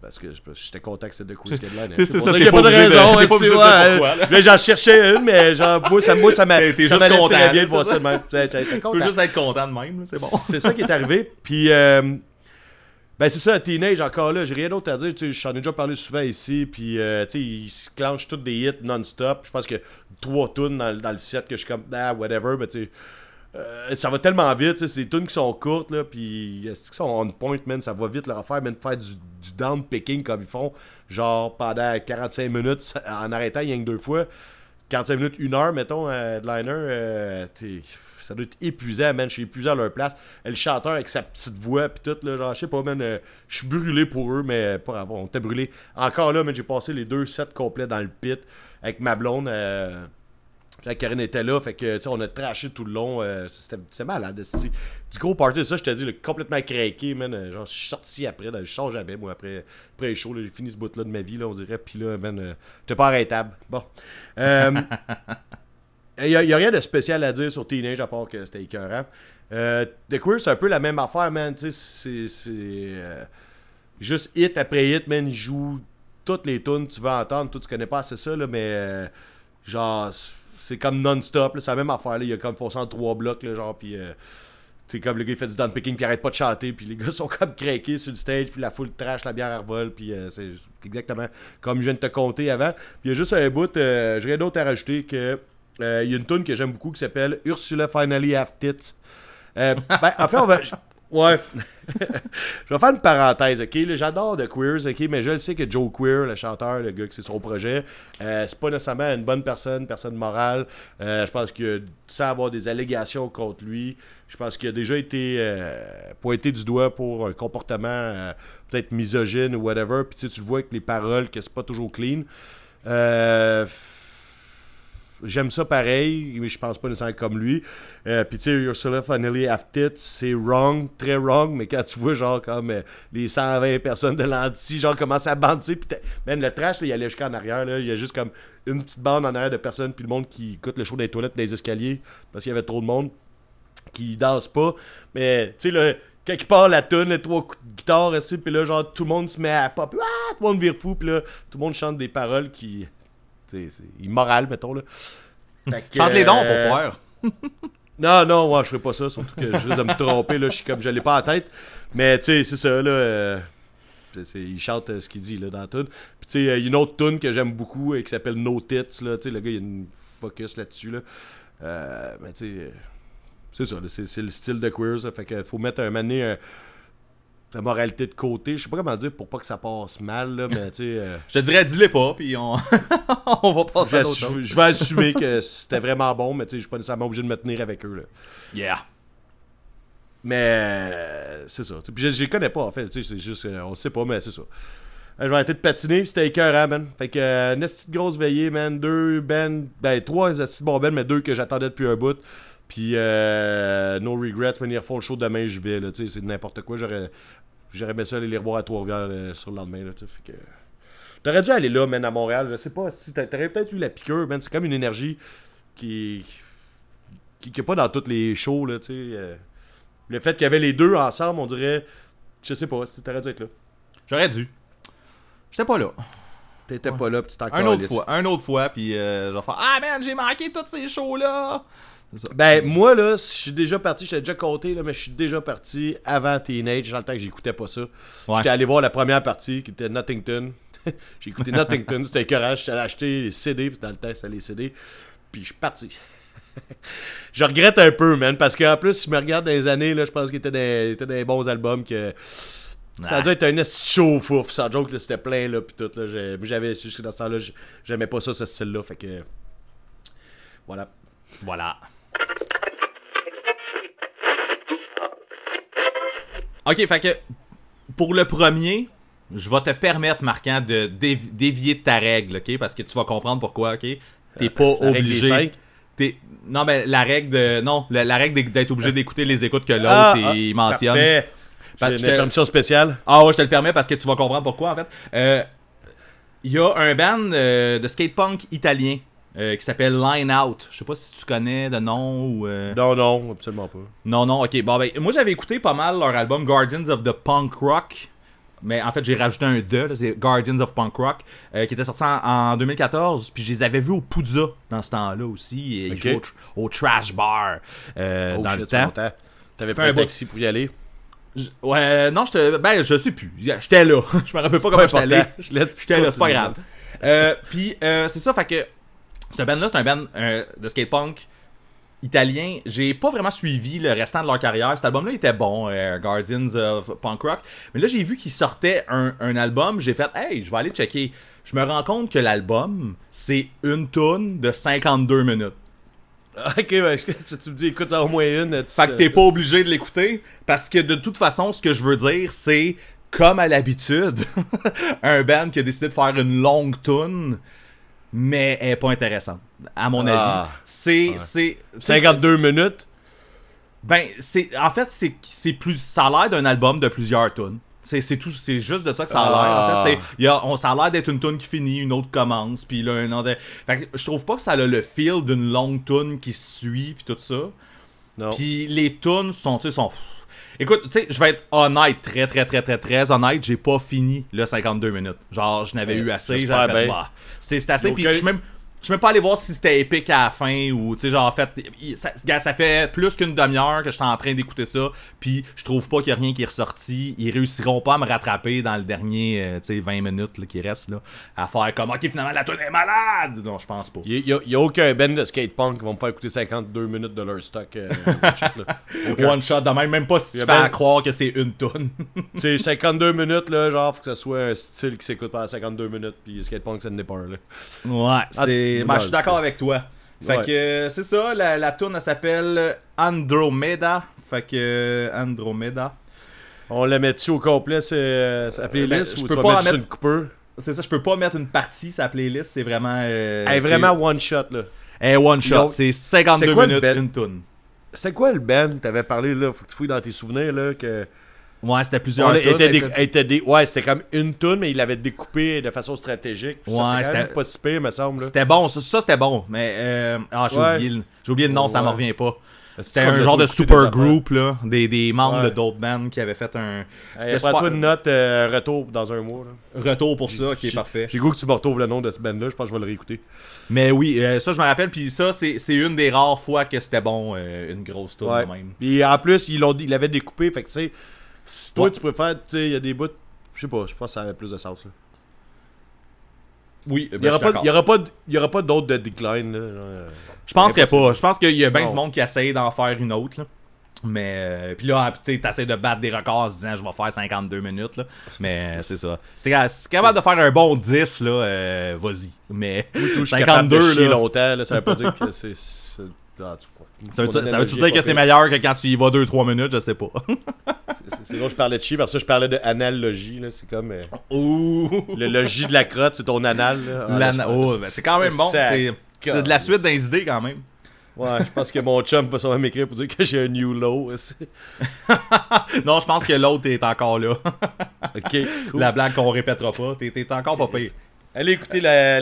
Parce que j'étais content que c'est qui headlinait. C'est- ça, t'es pas pas de de- raison. t'es pas ouais, de là. J'en cherchais une, mais genre, moi, ça, moi, ça m'a. T'es- juste content, très bien de voir ça de même. Tu peux juste être content de même, c'est bon. C'est ça qui est arrivé. Puis, euh, ben c'est ça, Teenage, encore là, j'ai rien d'autre à dire. Tu sais, J'en ai déjà parlé souvent ici. Puis, euh, tu sais, ils se clenchent tous des hits non-stop. Je pense que trois tunes dans, dans le set que je suis comme, ah, whatever. Mais tu sais, euh, ça va tellement vite. C'est des tunes qui sont courtes, là. Puis, est-ce qu'ils sont on point, man? Ça va vite leur affaire, man. Faire du, du down picking comme ils font, genre pendant 45 minutes en arrêtant rien que deux fois. 45 minutes, une heure, mettons, à headliner, euh, ça doit être épuisant, man. Je suis épuisé à leur place. Et le chanteur avec sa petite voix, pis tout, genre, je sais pas, man. euh, je suis brûlé pour eux, mais pas grave, on était brûlé. Encore là, man, j'ai passé les deux sets complets dans le pit avec ma blonde. Euh, puis Karine était là, fait que, tu sais, on a trashé tout le long. euh, C'était malade, esti. Du gros party, ça, je te dis, complètement craqué, man. euh, Genre, je suis sorti après, je sors jamais, moi, après, après les shows, j'ai fini ce bout-là de ma vie, là, on dirait. Puis là, man, euh, j'étais pas arrêtable. Bon. Euh, Il n'y a, y a rien de spécial à dire sur Teenage à part que c'était écœurant. Euh, The Queer, c'est un peu la même affaire, man. C'est. euh, juste hit après hit, man. Ils jouent toutes les tunes que tu veux entendre. Toi, tu connais pas assez ça, là, mais. euh, genre, c'est comme non-stop. C'est la même affaire. là. Il y a comme 303 blocs, là, genre. Puis. euh, C'est comme le gars il fait du downpicking puis il arrête pas de chanter puis les gars sont comme craqués sur le stage puis la foule trash, la bière elle revole puis euh, c'est exactement comme je viens de te compter avant. Puis il y a juste un bout, euh, j'ai rien d'autre à rajouter que euh, il y a une tune que j'aime beaucoup qui s'appelle Ursula Finally Have Tits. Euh, ben, en fait, on va. Ouais. je vais faire une parenthèse, ok? J'adore The Queers, ok? Mais je le sais que Joe Queer, le chanteur, le gars que c'est son projet, euh, c'est pas nécessairement une bonne personne, personne morale. Euh, je pense que sans avoir des allégations contre lui, je pense qu'il a déjà été euh, pointé du doigt pour un comportement euh, peut-être misogyne ou whatever. Puis tu le vois avec les paroles que c'est pas toujours clean. Euh, J'aime ça pareil, mais je pense pas nécessairement comme lui. Euh, Puis tu sais, Ursula Finally Have Tits, c'est wrong, très wrong, mais quand tu vois genre comme euh, les 120 personnes de l'anti, genre commencent à bandir, puis même le trash, là, il allait jusqu'en arrière, là, il y a juste comme une petite bande en arrière de personnes, puis le monde qui écoute le show des toilettes, des escaliers, parce qu'il y avait trop de monde qui danse pas. Mais tu sais, là, quand il part la tune, les trois coups de guitare, aussi, puis là, genre, tout le monde se met à pop, ah, tout le monde vire fou, puis là, tout le monde chante des paroles qui. C'est immoral, mettons, là. Chante les dons pour faire. non, non, moi, je ferais pas ça, surtout que je risque de me tromper, là, je suis comme, je l'ai pas en tête. Mais, tu sais, c'est ça, là, euh, il chante euh, ce qu'il dit, là, dans la tune. Puis, tu sais, euh, il y a une autre tune que j'aime beaucoup, euh, qui s'appelle No Tits, là, le gars, il y a une focus là-dessus, là. Mais, tu sais, c'est ça, c'est c'est le style de Queers, là, fait que faut mettre un mané un- la moralité de côté, je sais pas comment dire pour pas que ça passe mal, là, mais, tu sais... euh, Je te dirais, dis-les pas, puis on... on va passer à d'autres je, vais assumer que c'était vraiment bon, mais tu sais, je suis pas nécessairement obligé de me tenir avec eux, là. Yeah. Mais euh, c'est ça. Puis je, je les connais pas en fait. tu sais, C'est juste, euh, on sait pas, mais c'est ça. Euh, je vais arrêter de patiner, c'était écœurant, man. Fait que, euh, une petite grosse veillée, man. Deux ben, ben, trois petits bons ben, mais deux que j'attendais depuis un bout. Puis, euh, no regrets, when ils refont le show demain, je vais, là. Tu sais, c'est n'importe quoi. J'aurais, j'aurais aimé ça aller les revoir à Trois-Rivières euh, sur le lendemain, là. Tu sais, fait que. T'aurais dû aller là, man, à Montréal. Je sais pas si t'a- t'aurais peut-être eu la piqûre, man. C'est comme une énergie qui. qui, qui est pas dans toutes les shows, là, tu sais. euh. Le fait qu'il y avait les deux ensemble, on dirait. Je sais pas, si t'aurais dû être là. J'aurais dû. J'étais pas là. T'étais pas là, pis tu Un autre fois, un autre fois, puis euh, je vais faire Ah man, j'ai manqué tous ces shows-là. Ça. Ben, moi, là, je suis déjà parti, j'étais déjà compté, là, mais je suis déjà parti avant Teenage, dans le temps que j'écoutais pas ça. Ouais. J'étais allé voir la première partie qui était Nottington. j'ai écouté Nottington, c'était écœurant. J'étais allé acheter les CD, puis dans le temps, c'était les CD. Puis je suis parti. je regrette un peu, man, parce qu'en plus, si je me regarde dans les années, là, je pense qu'il était des, bons albums que. Ça a dû être un chaud fouf, sans joke, là, c'était plein, là, pis tout, là. J'avais, jusque dans ce temps-là, j'aimais pas ça, ce style-là, fait que. Voilà. Voilà. Ok, fait que pour le premier, je vais te permettre, Marquant, de dévi- dévier de ta règle, ok? Parce que tu vas comprendre pourquoi, ok? T'es pas La règle des obligé. T'es- Non, mais la règle de. Non, la, la règle d'être obligé d'écouter les écoutes que l'autre Ah, ah, mentionne. Parfait. Parce une permission spéciale. Ah ouais, je te le permets parce que tu vas comprendre pourquoi en fait. Euh, Il y a un band euh, de skate punk italien euh, qui s'appelle Line Out. Je sais pas si tu connais de nom ou. euh, Non, non, absolument pas. Non, non, ok. Bon, ben, moi j'avais écouté pas mal leur album Guardians of the Punk Rock. Mais en fait, j'ai rajouté un 2, là, c'est Guardians of Punk Rock, euh, qui était sorti en, en 2014. Puis je les avais vus au Poudza dans ce temps-là aussi. Et ils au, tr- au Trash Bar Oh dans shit, le temps. T'avais pris un taxi pour y aller? Ouais, non, j'étais. Ben, je sais plus. J'étais là. je me rappelle pas comment j'étais. Je l'ai- J'étais là, c'est pas grave. Euh, Puis, euh, c'est ça, fait que. Ce band-là, c'est un band euh, de skate punk italien. J'ai pas vraiment suivi le restant de leur carrière. Cet album-là était bon, euh, Guardians of Punk Rock. Mais là, j'ai vu qu'ils sortaient un, un album. J'ai fait, hey, je vais aller checker. Je me rends compte que l'album, c'est une tune de 52 minutes. Ok, ouais, je- tu me dis, écoute, ça au moins une. tu- Fait que t'es pas obligé de l'écouter. Parce que de toute façon, ce que je veux dire, c'est comme à l'habitude, un band qui a décidé de faire une longue tune, mais elle est pas intéressante. À mon Ah. avis. C'est. c'est 52 minutes? Ben, c'est. En fait, c'est c'est plus. Ça a l'air d'un album de plusieurs tunes. C'est c'est tout, c'est juste de ça que ça a l'air. En Ah. fait, c'est, il y a, on, ça a l'air d'être une tune qui finit, une autre commence, puis là un autre. Fait que je trouve pas que ça a le feel d'une longue tune qui suit, puis tout ça. Puis les tunes sont, tu sais, sont. Écoute, tu sais, je vais être honnête, très, très, très, très, très honnête, j'ai pas fini le 52 minutes. Genre, je n'avais eu assez, j'avais bah, c'est assez, puis je suis même, Je suis même pas allé voir si c'était épique à la fin ou, tu sais, genre, en fait, ça, ça fait plus qu'une demi-heure que je suis en train d'écouter ça, puis je trouve pas qu'il y a rien qui est ressorti. Ils réussiront pas à me rattraper dans le dernier, euh, tu sais, 20 minutes là, qui reste, là, à faire comme, ok, finalement, la tune est malade! Non, je pense pas. Il y, a- il y a aucun band de skatepunk qui va me faire écouter 52 minutes de leur stock. euh. One shot de même, même pas si tu fais à ben- croire que c'est une tonne. Tu sais, 52 minutes, là, genre, faut que ça soit un style qui s'écoute pendant 52 minutes, puis skatepunk, ça n'est pas un, là. Ouais, c'est. Ben, je suis d'accord avec toi. Fait Ouais. que euh, c'est ça, la, la elle s'appelle Andromeda. Fait que euh, Andromeda. On la met-tu au complet, c'est sa playlist, ben, je ou peux tu vas mettre une coupeur? C'est ça, je peux pas mettre une partie sa playlist, c'est vraiment. Euh, Elle est c'est- vraiment one shot, là. Elle est one shot, c'est 52 C'est quoi le minutes, une tune. C'était quoi le band? T'avais parlé, là, faut que tu fouilles dans tes souvenirs, là, que... Ouais, c'était plusieurs On tunes. était, elle était- dé- Ouais, c'était comme une tune, mais il l'avait découpé de façon stratégique. Ça, Ouais, c'était quand pas si pire, me semble, là. C'était bon, ça, ça, c'était bon, mais euh, ah, j'ai Ouais. oublié, le- j'ai oublié le nom, ça me Ouais. revient pas. C'était un genre de super des group là, des, des membres de d'autres bands qui avaient fait un c'était super- une note, euh, retour dans un mois, là. retour pour ça, qui est parfait. J'ai goût que tu me retrouves le nom de ce band-là, je pense que je vais le réécouter. Mais oui, euh, ça je me rappelle, puis ça c'est c'est une des rares fois que c'était bon, une grosse tour de même. Puis en plus, ils l'ont dit- ils l'avaient découpé, fait que tu sais, si toi Ouais. tu préfères, tu sais, il y a des bouts, je sais pas, je pense que ça avait plus de sens, là. Oui, ben, Il y aura aura pas, d'autres de decline, là. euh. Je pense qu'il y a Impossible. pas. Je pense qu'il y a bien Non. du monde qui essaye d'en faire une autre. Là. Mais euh, puis là, tu sais, t'essaies de battre des records en se disant je vais faire 52 minutes. Là. Mais c'est ça. Si t'es capable de faire un bon 10, là, euh, vas-y. Mais Tout, je suis capable 52, de chier là. longtemps, là, ça veut pas dire que c'est... ah, tu- Ça veut, veut-tu analogie dire que c'est meilleur que quand tu y vas 2-3 minutes? Je sais pas. C'est- que je parlais de chier, parce que je parlais de analogie, là, c'est comme... euh, Ouh! le logis de la crotte, c'est ton anal, là. Ah, oh, ben, c'est quand même bon. C'est de la suite dans les idées quand même. Ouais, je pense que mon chum va sûrement m'écrire pour dire que j'ai un new low. aussi. Non, je pense que l'autre est encore là. Ok, cool. La blague qu'on répétera pas. T'es encore pas pire. Allez écouter la-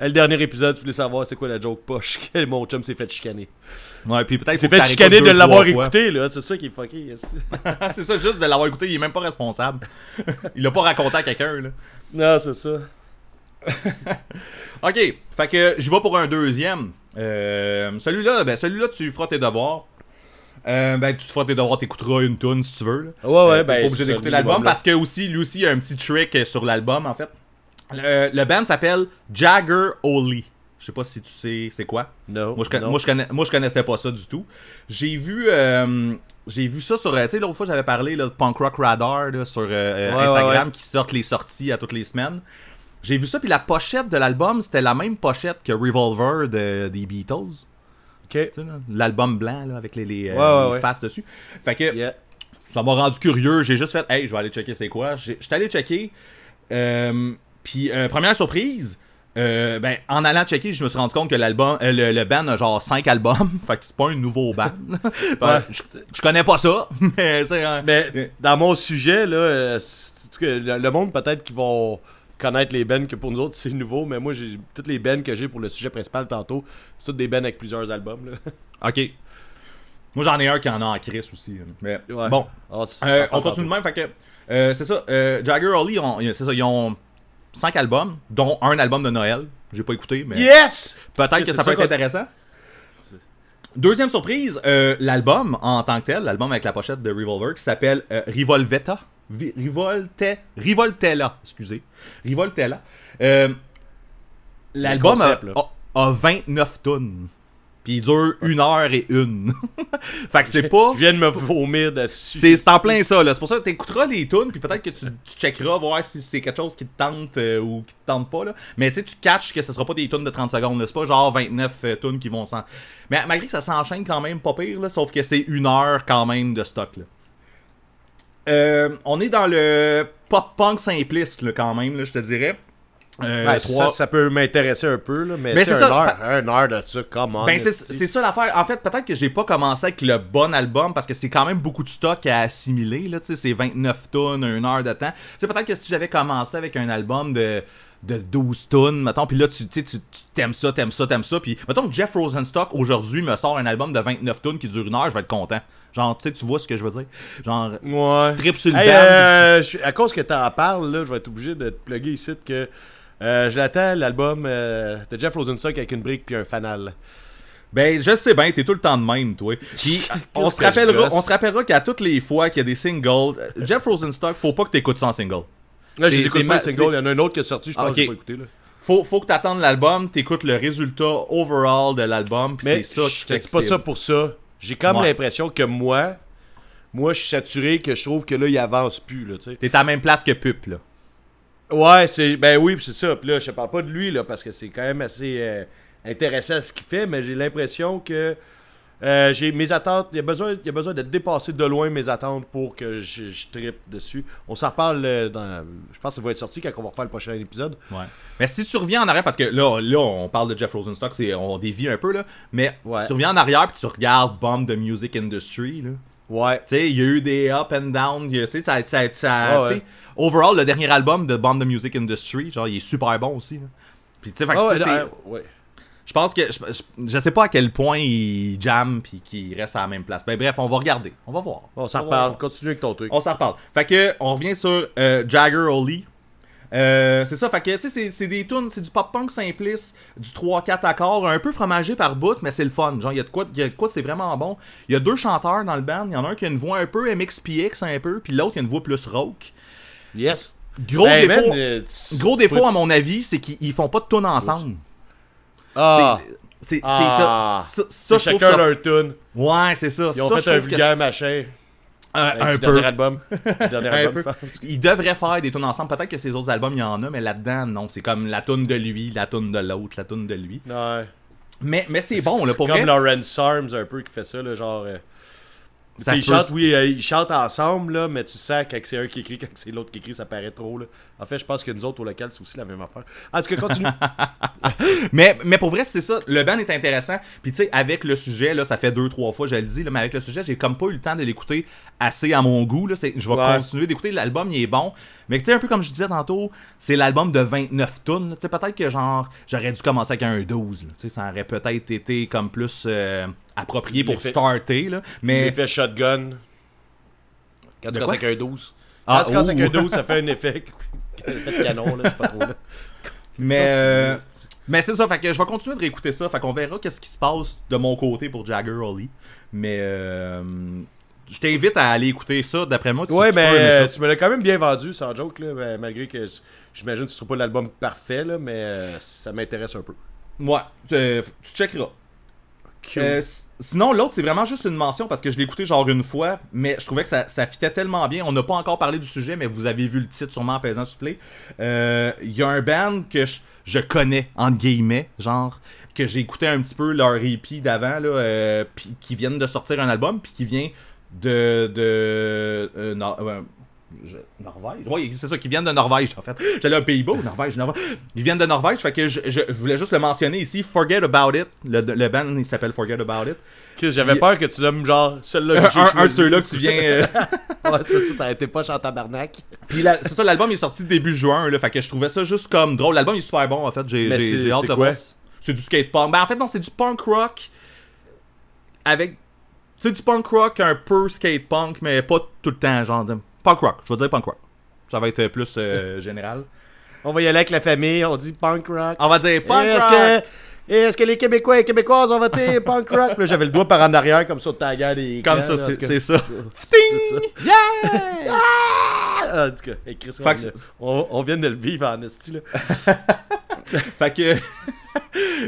le le dernier épisode, vous voulez savoir c'est quoi la joke poche que mon chum s'est fait chicaner. Ouais, puis peut-être Il s'est fait chicaner de l'avoir écouté, là. C'est ça qui est fucké. c'est ça, juste de l'avoir écouté, il est même pas responsable. il l'a pas raconté à quelqu'un, là. non, c'est ça. Ok, fait que je vais pour un deuxième. Euh, celui-là, ben celui-là, tu feras tes devoirs. Euh, ben, tu feras tes devoirs, t'écouteras une tune si tu veux. là. Ouais, ouais, Euh, ben, pas obligé d'écouter l'album parce que aussi, lui aussi, il y a un petit trick euh, sur l'album en fait. Le, le band s'appelle Jagger Oli. Je sais pas si tu sais c'est quoi. Non. Moi je, con- non. moi, je connais, moi, je connaissais pas ça du tout. J'ai vu, euh, j'ai vu ça sur. euh, Tu sais, l'autre fois, j'avais parlé là, de Punk Rock Radar là, sur euh, Ouais, Instagram ouais, qui sortent les sorties à toutes les semaines. J'ai vu ça, puis la pochette de l'album, c'était la même pochette que Revolver de- des Beatles. Ok. Tu sais, là, L'album blanc là, avec les, faces dessus. Fait que Yeah. ça m'a rendu curieux. J'ai juste fait, hey, je vais aller checker c'est quoi. J'étais allé checker. Euh, puis, euh, première surprise, euh, ben, en allant checker, je me suis rendu compte que l'album, euh, le, le band a genre 5 albums. fait que c'est pas un nouveau band. Ouais. je, je connais pas ça. Mais c'est un- Mais dans mon sujet, là, le, monde peut-être qui vont connaître les bands que pour nous autres c'est nouveau, mais moi j'ai toutes les bands que j'ai pour le sujet principal tantôt, c'est toutes des bands avec plusieurs albums. Là. Ok. Moi, j'en ai un qui en a en Chris aussi. Mais Ouais. bon. Ah, Euh, on on continue de même, fait que c'est ça. Jagger Holly, c'est ça, ils ont 5 albums, dont un album de Noël. J'ai pas écouté, mais Yes! peut-être que ça peut être intéressant. Deuxième surprise, euh, l'album en tant que tel, l'album avec la pochette de Revolver qui s'appelle euh, Rivolvetta. Vi- Rivolte, Rivoltella, excusez. Rivoltella. Euh, l'album a, a- a 29 tonnes. Puis il dure une heure et une. fait que c'est pas. Je viens de me vomir dessus. C'est en plein ça, là. C'est pour ça que t'écouteras les tunes, puis peut-être que tu, tu checkeras voir si c'est quelque chose qui te tente euh, ou qui te tente pas, là. Mais tu sais, tu catches que ce sera pas des tunes de 30 secondes. C'est pas genre 29 euh, tunes qui vont s'en. Mais malgré que ça s'enchaîne quand même pas pire, là, sauf que c'est une heure quand même de stock, là. Euh, on est dans le pop-punk simpliste, là, quand même, là, je te dirais. Euh, ça, ça peut m'intéresser un peu, là, mais, sais, c'est un ça, heure, un heure de ça, comment Ben c'est ça l'affaire. En fait, peut-être que j'ai pas commencé avec le bon album parce que c'est quand même beaucoup de stock à assimiler c'est 29 tonnes, une heure de temps. Peut-être que si j'avais commencé avec un album de de 12 tonnes, mettons, puis là tu tu sais, tu t'aimes ça, t'aimes ça, t'aimes ça, puis mettons que Jeff Rosenstock aujourd'hui me sort un album de 29 tonnes qui dure une heure, je vais être content. Genre, tu sais, tu vois ce que je veux dire? Genre, Ouais. tu tripes sur le Hey, band, euh, à cause que t'en parles, là, je vais être obligé de te plugger ici que Euh, je l'attends, l'album euh, de Jeff Rosenstock avec une brique puis un fanal. Ben, je sais bien, t'es tout le temps de même, toi. Puis, on, se rappellera, gosse? on se rappellera qu'à toutes les fois qu'il y a des singles, euh, Jeff Rosenstock, faut pas que t'écoutes ça en single. Là, j'écoute pas le single, il y en a un autre qui est sorti, je pense Ok. que j'ai pas écouté. Là. Faut, faut que t'attendes l'album, t'écoutes le résultat overall de l'album, puis Mais c'est ça qui fait que pas ça pour ça. J'ai comme Ouais. l'impression que moi, moi, je suis saturé, que je trouve que là, il avance plus, là, tu sais. T'es à la même place que Pup, là. Ouais, c'est ben oui, c'est ça. Puis là, je parle pas de lui là parce que c'est quand même assez euh, intéressant ce qu'il fait, mais j'ai l'impression que euh, j'ai mes attentes, il y a besoin il y a besoin de dépasser de loin mes attentes pour que je, je trippe dessus. On s'en reparle euh, dans je pense que ça va être sorti quand on va refaire le prochain épisode. Ouais. Mais si tu reviens en arrière, parce que là, là on parle de Jeff Rosenstock, c'est, on dévie un peu, là. Mais Ouais. si tu reviens en arrière, puis tu regardes Bomb the Music Industry, là. Ouais. Tu sais, il y a eu des up and down. a- Tu sais, ça, ça, ça- Ouais, overall, le dernier album de Bomb the Music Industry, genre, il est super bon aussi. là. Puis, tu sais, Ah ouais, ouais. je pense que. Je, je, je sais pas à quel point il jam, puis qu'il reste à la même place. Ben, bref, on va regarder. On va voir. On s'en reparle, voir. continue avec ton truc. On s'en reparle. Fait que, on revient sur euh, Jagger Holly. Euh, c'est ça, fait que, tu sais, c'est- des tunes, c'est du pop-punk simpliste, du 3-4 accords, un peu fromagé par bout, mais c'est le fun. Genre, il y a de quoi, il y a de quoi c'est vraiment bon. Il y a deux chanteurs dans le band, il y en a un qui a une voix un peu MXPX un peu, puis l'autre qui a une voix plus rock. Yes. Gros Ben, défaut, man, euh, gros défaut à mon avis, c'est qu'ils ils font pas de tunes ensemble. Ah, C'est c'est- Ah. c'est ça. C'est trouve chacun ça- leur tune. Ouais, c'est ça. Ils ont Ça, fait un vulgaire c'est- machin. Un, du peu. dernier album. Du dernier Un album, peu. Ils devraient faire des tunes ensemble. Peut-être que ces autres albums, il y en a, mais là-dedans, non. C'est comme la tune de lui, la tune de l'autre, la tune de lui. Ouais. Mais, mais c'est bon, là, pour comme vrai. Lawrence Arms un peu qui fait ça, là, genre. euh, Ça sais, ils chantent, oui, euh, ils chantent ensemble, là, mais tu sens quand c'est un qui écrit, quand c'est l'autre qui écrit, ça paraît trop. Là. En fait, je pense que nous autres au local, c'est aussi la même affaire. En tout cas, continue. Mais, mais pour vrai, c'est ça. Le band est intéressant. Puis, tu sais, avec le sujet, là, ça fait deux, trois fois, je le dis, là, mais avec le sujet, j'ai comme pas eu le temps de l'écouter assez à mon goût. Là. Je vais Ouais. continuer d'écouter. L'album, il est bon. Mais, tu sais, un peu comme je disais tantôt, c'est l'album de 29 tonnes. Tu sais, peut-être que, genre, j'aurais dû commencer avec un 12. là. Tu sais, ça aurait peut-être été comme plus euh, approprié pour starter. Là. Mais. L'effet shotgun. Quand tu commences avec un 12. Ah, Quand tu commences avec un ouh. 12, ça fait un effet, effet de canon, là, je sais pas trop. Là. Mais, euh, mais c'est ça, fait que je vais continuer de réécouter ça, fait qu'on verra qu'est-ce qui se passe de mon côté pour Jagger Holly. Mais euh, je t'invite à aller écouter ça, d'après moi. Tu, Ouais, tu peux euh, ça. tu me l'as quand même bien vendu, sans joke, là, ben, malgré que j'imagine que ce sera pas l'album parfait, là, mais euh, ça m'intéresse un peu. Ouais, euh, tu checkeras. Euh, sinon, l'autre, c'est vraiment juste une mention parce que je l'ai écouté genre une fois, mais je trouvais que ça, ça fitait tellement bien. On n'a pas encore parlé du sujet, mais vous avez vu le titre sûrement en pesant sur play. Il y a un band que je, je connais, entre guillemets, genre, que j'ai écouté un petit peu leur EP d'avant, là, qui viennent de sortir un album, puis qui vient de. de euh, euh, je- Norvège? Oui, c'est ça, qui viennent de Norvège, en fait. J'allais aux Pays-Bas, Norvège, Norvège. Ils viennent de Norvège, fait que je, je- je voulais juste le mentionner ici. Forget About It. Le, le band, il s'appelle Forget About It. J'avais Puis- peur que tu nommes genre celui-là Un, que un- un de ceux-là que tu viens. euh, Ouais, ça, ça, ça a été pas en tabarnak. Puis la- c'est ça, l'album est sorti début juin, là. Fait que je trouvais ça juste comme drôle. L'album est super bon, en fait. J'ai hâte de voir. C'est du skate punk. Ben, en fait, non, c'est du punk rock. Avec. C'est du punk rock un peu skate punk, mais pas tout le temps, genre. de- Punk rock, je vais dire punk rock. Ça va être plus euh, général. On va y aller avec la famille, on dit punk rock. On va dire punk est-ce rock. que, et est-ce que les Québécois et Québécoises ont voté punk rock? Puis là, j'avais le doigt par en arrière, comme ça, taguant des Comme clans, ça, c'est c'est ça. C'est ça. Yeah! Ah, en tout cas, hey, Chris, on, on, vient de le vivre en esti, là. Fait que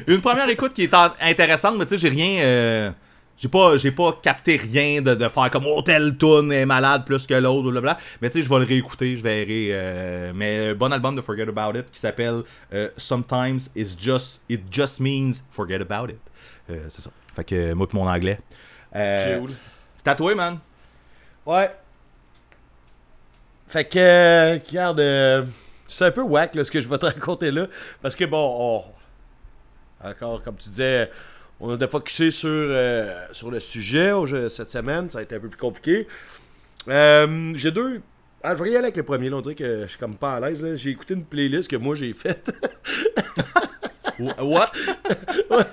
une première écoute qui est intéressante, mais tu sais, j'ai rien euh, j'ai pas j'ai pas capté rien de, de faire comme oh tel tune est malade plus que l'autre blablabla. Mais tu sais, je vais le réécouter, je verrai euh, mais euh, bon album de Forget About It qui s'appelle euh, Sometimes it's just it just means forget about it. Euh, c'est ça. Fait que moi pis mon anglais. Cool. c'est toi, man. Ouais. Fait que, regarde, c'est un peu whack là, ce que je vais te raconter là. Parce que bon, on- encore comme tu disais, on a focusé sur, euh, sur le sujet jeu- cette semaine. Ça a été un peu plus compliqué. Euh, j'ai deux. Ah, je vais y aller avec le premier. là, on dirait que je suis comme pas à l'aise. J'ai écouté une playlist que moi j'ai faite. What?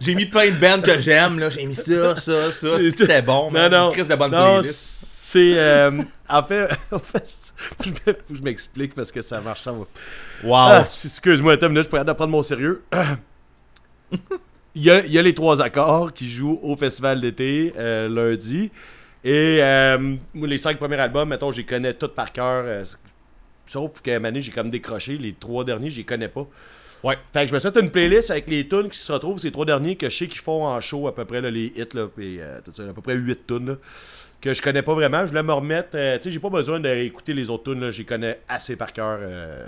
J'ai mis plein de bands que j'aime, là. J'ai mis ça, ça, ça. C'était bon, man. non, non. De bonne playlist. C'est. euh, en fait, en fait je m'explique parce que ça marche. Ça. Wow. Ah, excuse-moi, attends une minute, je pourrais prendre mon sérieux. il, y a, il y a les trois accords qui jouent au festival d'été euh, lundi. Et euh, les cinq premiers albums, mettons, les connais tous par cœur. euh, sauf que Mané, j'ai comme décroché. Les trois derniers, les connais pas. Ouais. Fait que je me suis fait une playlist avec les tunes qui se retrouvent, ces trois derniers que je sais qu'ils font en show à peu près là, les hits là, puis tout ça, à peu près 8 tunes là, que je connais pas vraiment. Je voulais me remettre, euh, tu sais, j'ai pas besoin de réécouter les autres tunes les connais assez par cœur. euh,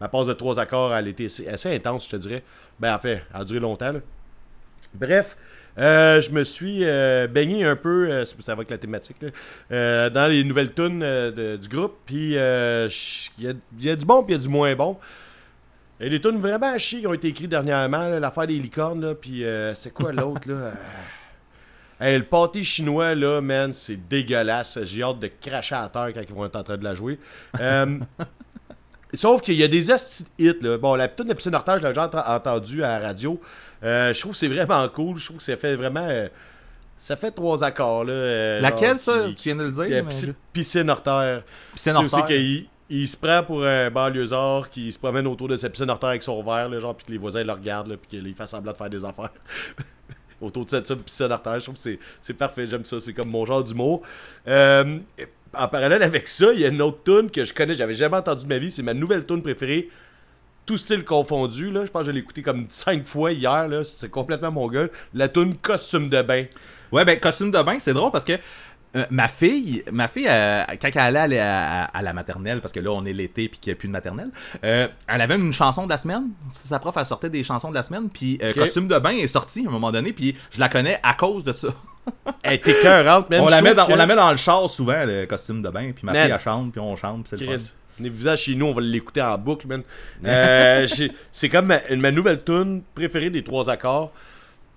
ma passe de trois accords, elle était assez, intense, je te dirais. Ben en fait, elle a duré longtemps. là. Bref, euh, je me suis baigné un peu, ça va avec la thématique, dans les nouvelles tunes du groupe. Puis il y, a, du bon puis il y a du moins bon. Il y a des tunes vraiment à chier qui ont été écrites dernièrement, l'affaire des licornes, là, puis c'est quoi l'autre, là? Hey, le pâté chinois, là, man, c'est dégueulasse. J'ai hâte de cracher à terre quand ils vont être en train de la jouer. Euh, Sauf qu'il y a des hits, là. Bon, la petite de piscine Hortage, je l'ai déjà ent- entendu à la radio. Euh, je trouve que c'est vraiment cool. Je trouve que ça fait vraiment... euh, ça fait trois accords, là. Laquelle, ça? qui- Tu viens de le dire mais- piscine- piscine Hortaire. Piscine Tu sais qu'il il se prend pour un banlieusard qui se promène autour de sa piscine Hortaire avec son verre, là, genre, puis que les voisins le regardent, là, puis qu'il fait semblant de faire des affaires. autour de cette, piscine Hortaire, je trouve que c'est- parfait, j'aime ça, c'est comme mon genre d'humour. Euh, en parallèle avec ça, il y a une autre tune que je connais, j'avais jamais entendu de ma vie, c'est ma nouvelle tune préférée, tout style confondu, là, je pense que je l'ai écouté comme 5 fois hier, c'est complètement mon gueule, la tune Costume de bain. Ouais, ben, costume de bain, c'est drôle parce que euh, ma fille, ma fille euh, quand elle allait à, à- à la maternelle, parce que là, on est l'été puis qu'il n'y a plus de maternelle, euh, elle avait une chanson de la semaine. Sa prof, elle sortait des chansons de la semaine. Puis. Costume de bain est sorti à un moment donné. Puis je la connais à cause de ça. Elle était écœurante, man. on, la met dans, que- on la met dans le char souvent, le costume de bain. Puis ma Man. fille, elle chante, puis on chante, c'est le fun. Chris. Venez-vous chez nous, on va l'écouter en boucle, man. C'est comme ma, ma nouvelle tune préférée des trois accords.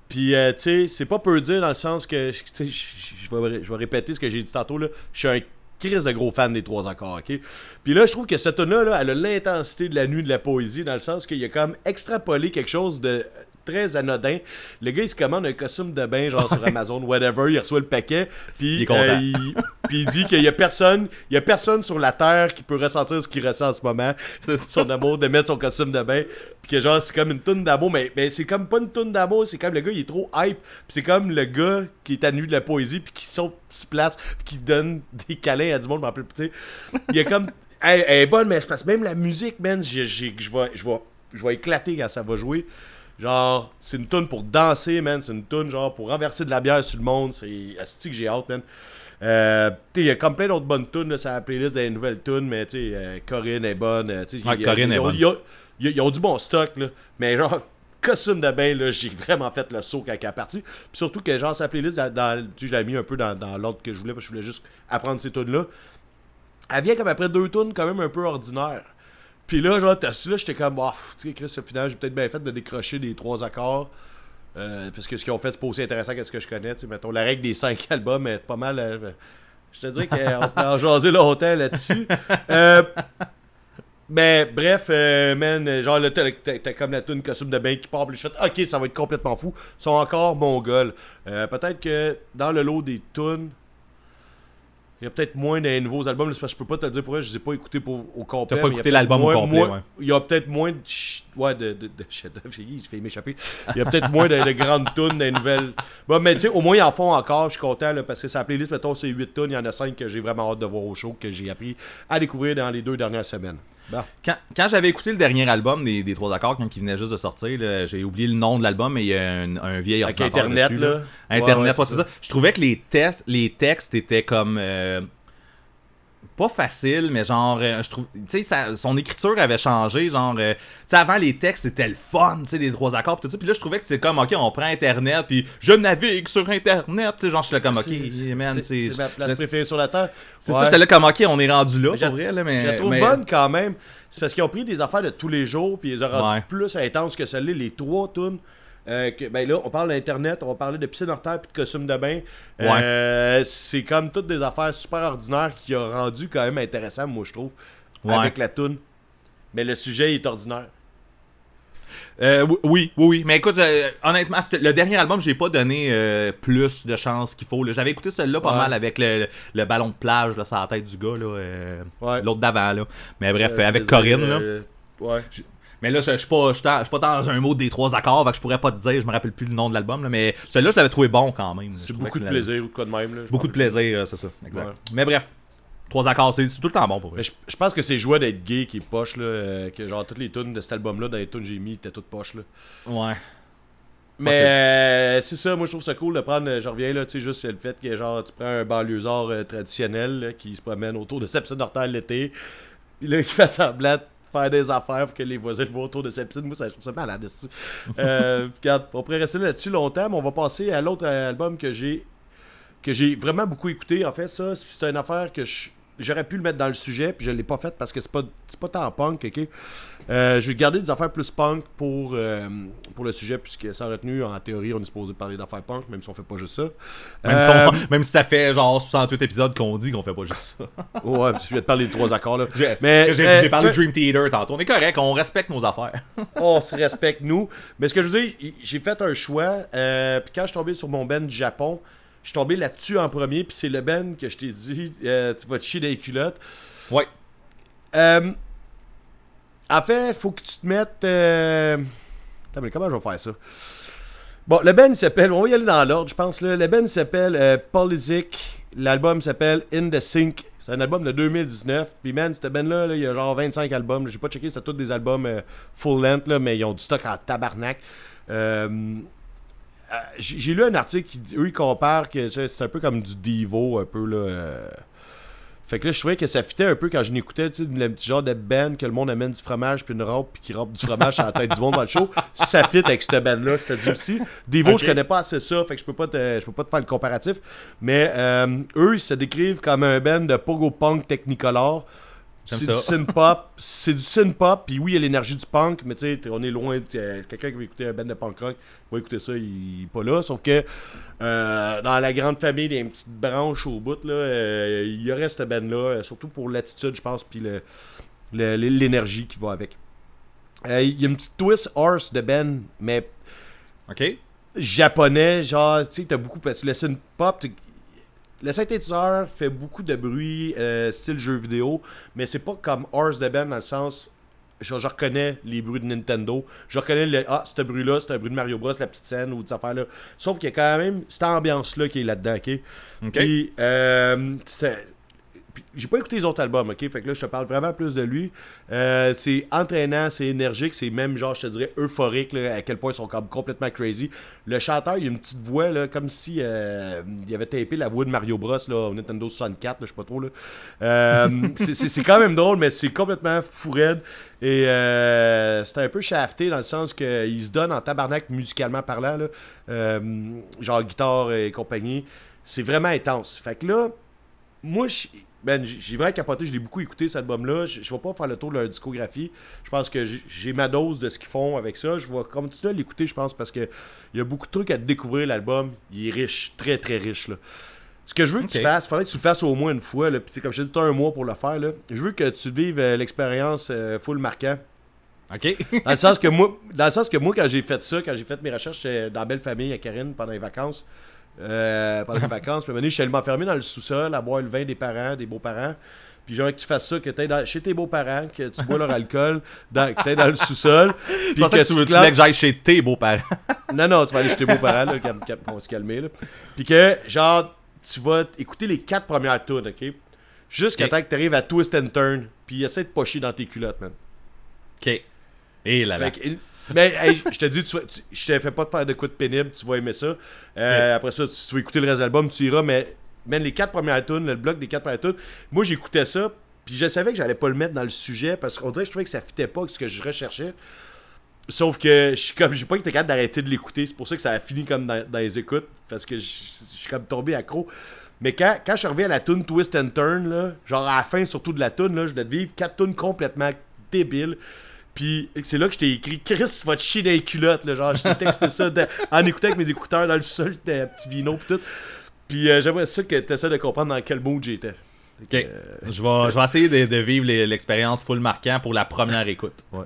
Puis, euh, tu sais, c'est pas peu dire dans le sens que, je vais, je vais répéter ce que j'ai dit tantôt, là. Je suis un crise de gros fan des trois accords, ok? Puis là, je trouve que cette tune-là, là, elle a l'intensité de la nuit de la poésie, dans le sens qu'il a comme extrapolé quelque chose de très anodin. Le gars, il se commande un costume de bain, genre sur Amazon, whatever, il reçoit le paquet, puis Il euh, il, puis il dit qu'il y a personne, il y a personne sur la terre qui peut ressentir ce qu'il ressent en ce moment. C'est. Son amour de mettre son costume de bain. Puis que genre, c'est comme une toune d'amour, mais, mais c'est comme pas une toune d'amour, c'est comme le gars, il est trop hype. Puis c'est comme le gars qui est à nuit de la poésie, puis qui saute, qui se place, puis qui donne des câlins à du monde, je m'en rappelle plus, tu sais. Il y a comme. Elle, elle est bonne, mais c'est parce que même la musique, man, je je vais, je vais éclater quand ça va jouer. Genre, c'est une tune pour danser, man. C'est une tune, genre, pour renverser de la bière sur le monde. C'est asti que j'ai hâte, man. Euh, il y a comme plein d'autres bonnes tunes là, sur la playlist des nouvelles tunes, mais tu sais, euh, Corinne est bonne. euh, Ouais, y a- Corinne ils est bonne. ils ont- du bon stock, là. Mais genre, costume de bain, là, j'ai vraiment fait le saut quand elle est partie. Puis surtout que, genre, sa playlist, dans, tu sais, je l'ai mis un peu dans, dans l'ordre que je voulais, parce que je voulais juste apprendre ces tunes-là. Elle vient comme après deux tunes quand même un peu ordinaires. Puis là, genre, t'as là, j'étais comme, oh, tu sais, Chris, au final, j'ai peut-être bien fait de décrocher des trois accords. Euh, parce que ce qu'ils ont fait, c'est pas aussi intéressant que ce que je connais. Tu sais, mettons, la règle des cinq albums est pas mal. euh, je te dirais qu'on peut en jaser longtemps là-dessus. Euh, mais bref, euh, man, genre là, t'as comme la tune costume de bain qui part, puis je fais ok, ça va être complètement fou. Ils sont encore mongols. Euh, peut-être que dans le lot des tunes, il y a peut-être moins des nouveaux albums, là, parce que je peux pas te le dire pour vrai, je les ai pas écoutés pour, au complet. T'as pas écouté l'album au complet, moins- ouais. Il y a peut-être moins de, ouais, de, de, de il fait m'échapper. Il y a peut-être moins de, de grandes tunes, des nouvelles. Bon, mais tu sais, au moins ils en font encore, je suis content, là, parce que sa playlist, mettons, c'est 8 tunes, il y en a 5 que j'ai vraiment hâte de voir au show, que j'ai appris à découvrir dans les deux dernières semaines. Bon. Quand, quand j'avais écouté le dernier album des, des Trois Accords, quand il venait juste de sortir, là, j'ai oublié le nom de l'album, mais il y a un, un vieil Avec ordinateur Internet, dessus, là. Internet, Ouais, ouais, ouais, c'est c'est ça. ça. Je trouvais que les, tests, les textes étaient comme... euh, pas facile, mais genre, euh, je trouve, tu sais, son écriture avait changé, genre, euh, tu sais, avant les textes c'était le fun, tu sais, les trois accords, pis tout ça, puis là je trouvais que c'est comme, ok, on prend Internet, puis je navigue sur Internet, tu sais, genre, je suis là comme, ok, C'est- man, c'est ma place préférée sur la Terre. c'est Ouais. ça, j'étais là comme, ok, on est rendu là, pour vrai, là, mais, Je la trouve mais- bonne quand même. C'est parce qu'ils ont pris des affaires de tous les jours, puis ils ont rendu Ouais. plus intenses que celle-là, les trois tunes. Euh, que, ben là, on parle d'Internet, on va parler de piscine hors terre puis de costume de bain. Euh, c'est comme toutes des affaires super ordinaires qui ont rendu quand même intéressant, moi, je trouve, Ouais. avec la tune. Mais le sujet est ordinaire. Euh, oui, oui, oui. Mais écoute, euh, honnêtement, le dernier album, j'ai pas donné euh, plus de chance qu'il faut. J'avais écouté celui-là pas Ouais. mal avec le, le ballon de plage là, sur la tête du gars, Ouais. l'autre d'avant. Mais bref, avec Corinne. Là. ouais. Mais là, je suis pas, je suis dans- pas un mot des trois accords, fait que je pourrais pas te dire, je me rappelle plus le nom de l'album, mais celui-là, je l'avais trouvé bon quand même. C'est beaucoup de la- plaisir ou quoi de même. Là, Beaucoup de plaisir, euh, c'est ça. Exact. Ouais. Mais bref, trois accords, c'est tout le temps bon pour eux. Mais je, je pense que c'est joué d'être gay qui est poche, là. euh, que genre, toutes les tunes de cet album-là, dans les tunes que j'ai mis, étaient toutes poches, là. Ouais. Mais c'est- euh, c'est ça, moi je trouve ça cool de prendre, euh, je reviens là, tu sais, juste le fait que genre tu prends un banlieusard euh, traditionnel là, qui se promène autour de Sepsine Hortel l'été, puis là qui fait semblant faire des affaires pour que les voisins le voient autour de Sepsine, moi ça, je trouve ça malade. euh, on pourrait rester là-dessus longtemps, mais on va passer à l'autre euh, album que j'ai que j'ai vraiment beaucoup écouté. En fait, ça, c'est une affaire que je- j'aurais pu le mettre dans le sujet, puis je l'ai pas fait parce que c'est pas, pas tant punk, ok? Euh, je vais garder des affaires plus punk pour, euh, pour le sujet, puisque sans retenue, en théorie, on est supposé parler d'affaires punk, même si on fait pas juste ça. Même, si Euh, on- même si ça fait genre 68 épisodes qu'on dit qu'on fait pas juste ça. Ouais, que je vais te parler des trois accords, là. J'ai Mais, j'ai- euh, j'ai parlé de Dream Theater tantôt. On est correct, on respecte nos affaires. on se respecte, nous. Mais ce que je veux dire, j'ai fait un choix, puis quand je suis tombé sur mon Ben du Japon, je suis tombé là-dessus en premier, puis c'est le Ben que je t'ai dit, euh, tu vas te chier les culottes. Ouais. Euh, en fait, faut que tu te mettes. Euh... Attends, mais comment je vais faire ça? Bon, le Ben il s'appelle. On va y aller dans l'ordre, je pense. Là. Le Ben il s'appelle euh, Politic. L'album s'appelle In the Sink. C'est un album de 2019. Puis, man, cette Ben-là, là, il y a genre 25 albums. J'ai pas checké, c'est tous des albums euh, full length, là, mais ils ont du stock en tabarnak. Euh, J'ai j'ai lu un article qui dit, eux, ils comparent que c'est un peu comme du Devo, un peu, là. euh, fait que là, je trouvais que ça fitait un peu quand je l'écoutais, tu sais, le petit genre de band que le monde amène du fromage puis une robe puis qui rampe du fromage sur la tête du monde dans le show. Ça fit avec cette band-là, je te dis aussi. Devo, Ok. je connais pas assez ça, fait que je peux pas te, je peux pas te faire le comparatif. Mais euh, eux, ils se décrivent comme un band de pogo punk technicolor. C'est du synth-pop, c'est du synth-pop, puis oui, il y a l'énergie du punk, mais tu sais, on est loin. euh, Quelqu'un qui va écouter un band de punk rock va écouter ça, il est pas là. Sauf que euh, dans la grande famille, il y a une petite branche au bout, là, euh, il y aurait cette band-là, surtout pour l'attitude, je pense, puis le- le- l'énergie qui va avec. Euh, Il y a une petite twist horse de Ben, mais Ok? japonais, genre, tu sais, t'as beaucoup. Parce que le synth-pop, le synthétiseur fait beaucoup de bruit, euh, style jeu vidéo, mais c'est pas comme Horse de Ben dans le sens. Genre, je reconnais les bruits de Nintendo. Je reconnais le. Ah, ce bruit-là, c'est un bruit de Mario Bros, la petite scène ou des affaires-là. Sauf qu'il y a quand même cette ambiance-là qui est là-dedans, ok? Ok. Puis, euh, j'ai pas écouté les autres albums, ok? Fait que là, je te parle vraiment plus de lui. Euh, c'est entraînant, c'est énergique, c'est même, genre, je te dirais, euphorique, là, à quel point ils sont comme complètement crazy. Le chanteur, il a une petite voix, là, comme si euh, il avait tapé la voix de Mario Bros, là, au Nintendo 64, là, je sais pas trop, là. Euh, c'est- quand même drôle, mais c'est complètement fou raide. Et euh, c'est un peu shafté dans le sens qu'il se donne en tabarnak musicalement parlant, là. Euh, genre guitare et compagnie. C'est vraiment intense. Fait que là, moi, je- ben, j'ai vraiment capoté, je l'ai beaucoup écouté cet album-là. Je, je vais pas faire le tour de leur discographie. Je pense que j'ai- ma dose de ce qu'ils font avec ça. Je vais continuer à l'écouter, je pense, parce que il y a beaucoup de trucs à découvrir l'album. Il est riche, très très riche. Là. Ce que je veux que tu fasses, il faudrait que tu le fasses au moins une fois. Là. Puis, comme je t'ai dit, tu as un mois pour le faire. Là. Je veux que tu vives euh, l'expérience euh, full marquant. Ok? Dans le sens que moi, dans le sens que moi quand j'ai fait ça, quand j'ai fait mes recherches j'étais dans Belle Famille à Karine pendant les vacances, euh, pendant les vacances, puis je suis allé m'enfermer dans le sous-sol à boire le vin des parents, des beaux-parents. Puis j'aimerais que tu fasses ça, que tu dans, chez tes beaux-parents, que tu bois leur alcool, dans, que tu dans le sous-sol. Puis pensais que tu, te tu voulais que j'aille chez tes beaux-parents. non, non, tu vas aller chez tes beaux-parents, là, calme- calme- on va se calmer, là. Puis que, genre, tu vas écouter les quatre premières tunes, OK? Jusqu'à Ok. temps que tu arrives à Twist and Turn, puis essaie de pocher dans tes culottes, man. Ok. Et là là. Fait que- mais hey, je te dis, tu, je te fais pas de faire de coups de pénible, tu vas aimer ça. Euh, Après ça, tu, tu vas écouter le reste de l'album, tu iras, mais man, les quatre premières tunes, le bloc des quatre premières tunes, moi j'écoutais ça, puis je savais que j'allais pas le mettre dans le sujet parce qu'on dirait que je trouvais que ça fitait pas avec ce que je recherchais. Sauf que je suis comme j'ai pas été capable d'arrêter de l'écouter, c'est pour ça que ça a fini comme dans, dans les écoutes parce que je suis comme tombé accro. Mais quand, quand je suis arrivé à la tune Twist and Turn, là, genre à la fin surtout de la tune, là, je venais de vivre quatre tunes complètement débiles. Puis c'est là que je t'ai écrit Chris va te chier dans les culottes là, genre je t'ai texté ça de- en écoutant avec mes écouteurs dans le sol, de petit vino pis tout. Puis euh, j'aimerais ça que tu essaies de comprendre dans quel mood j'étais. Ok. Je vais, je vais essayer de, de vivre l'expérience full marquant pour la première écoute. Ouais.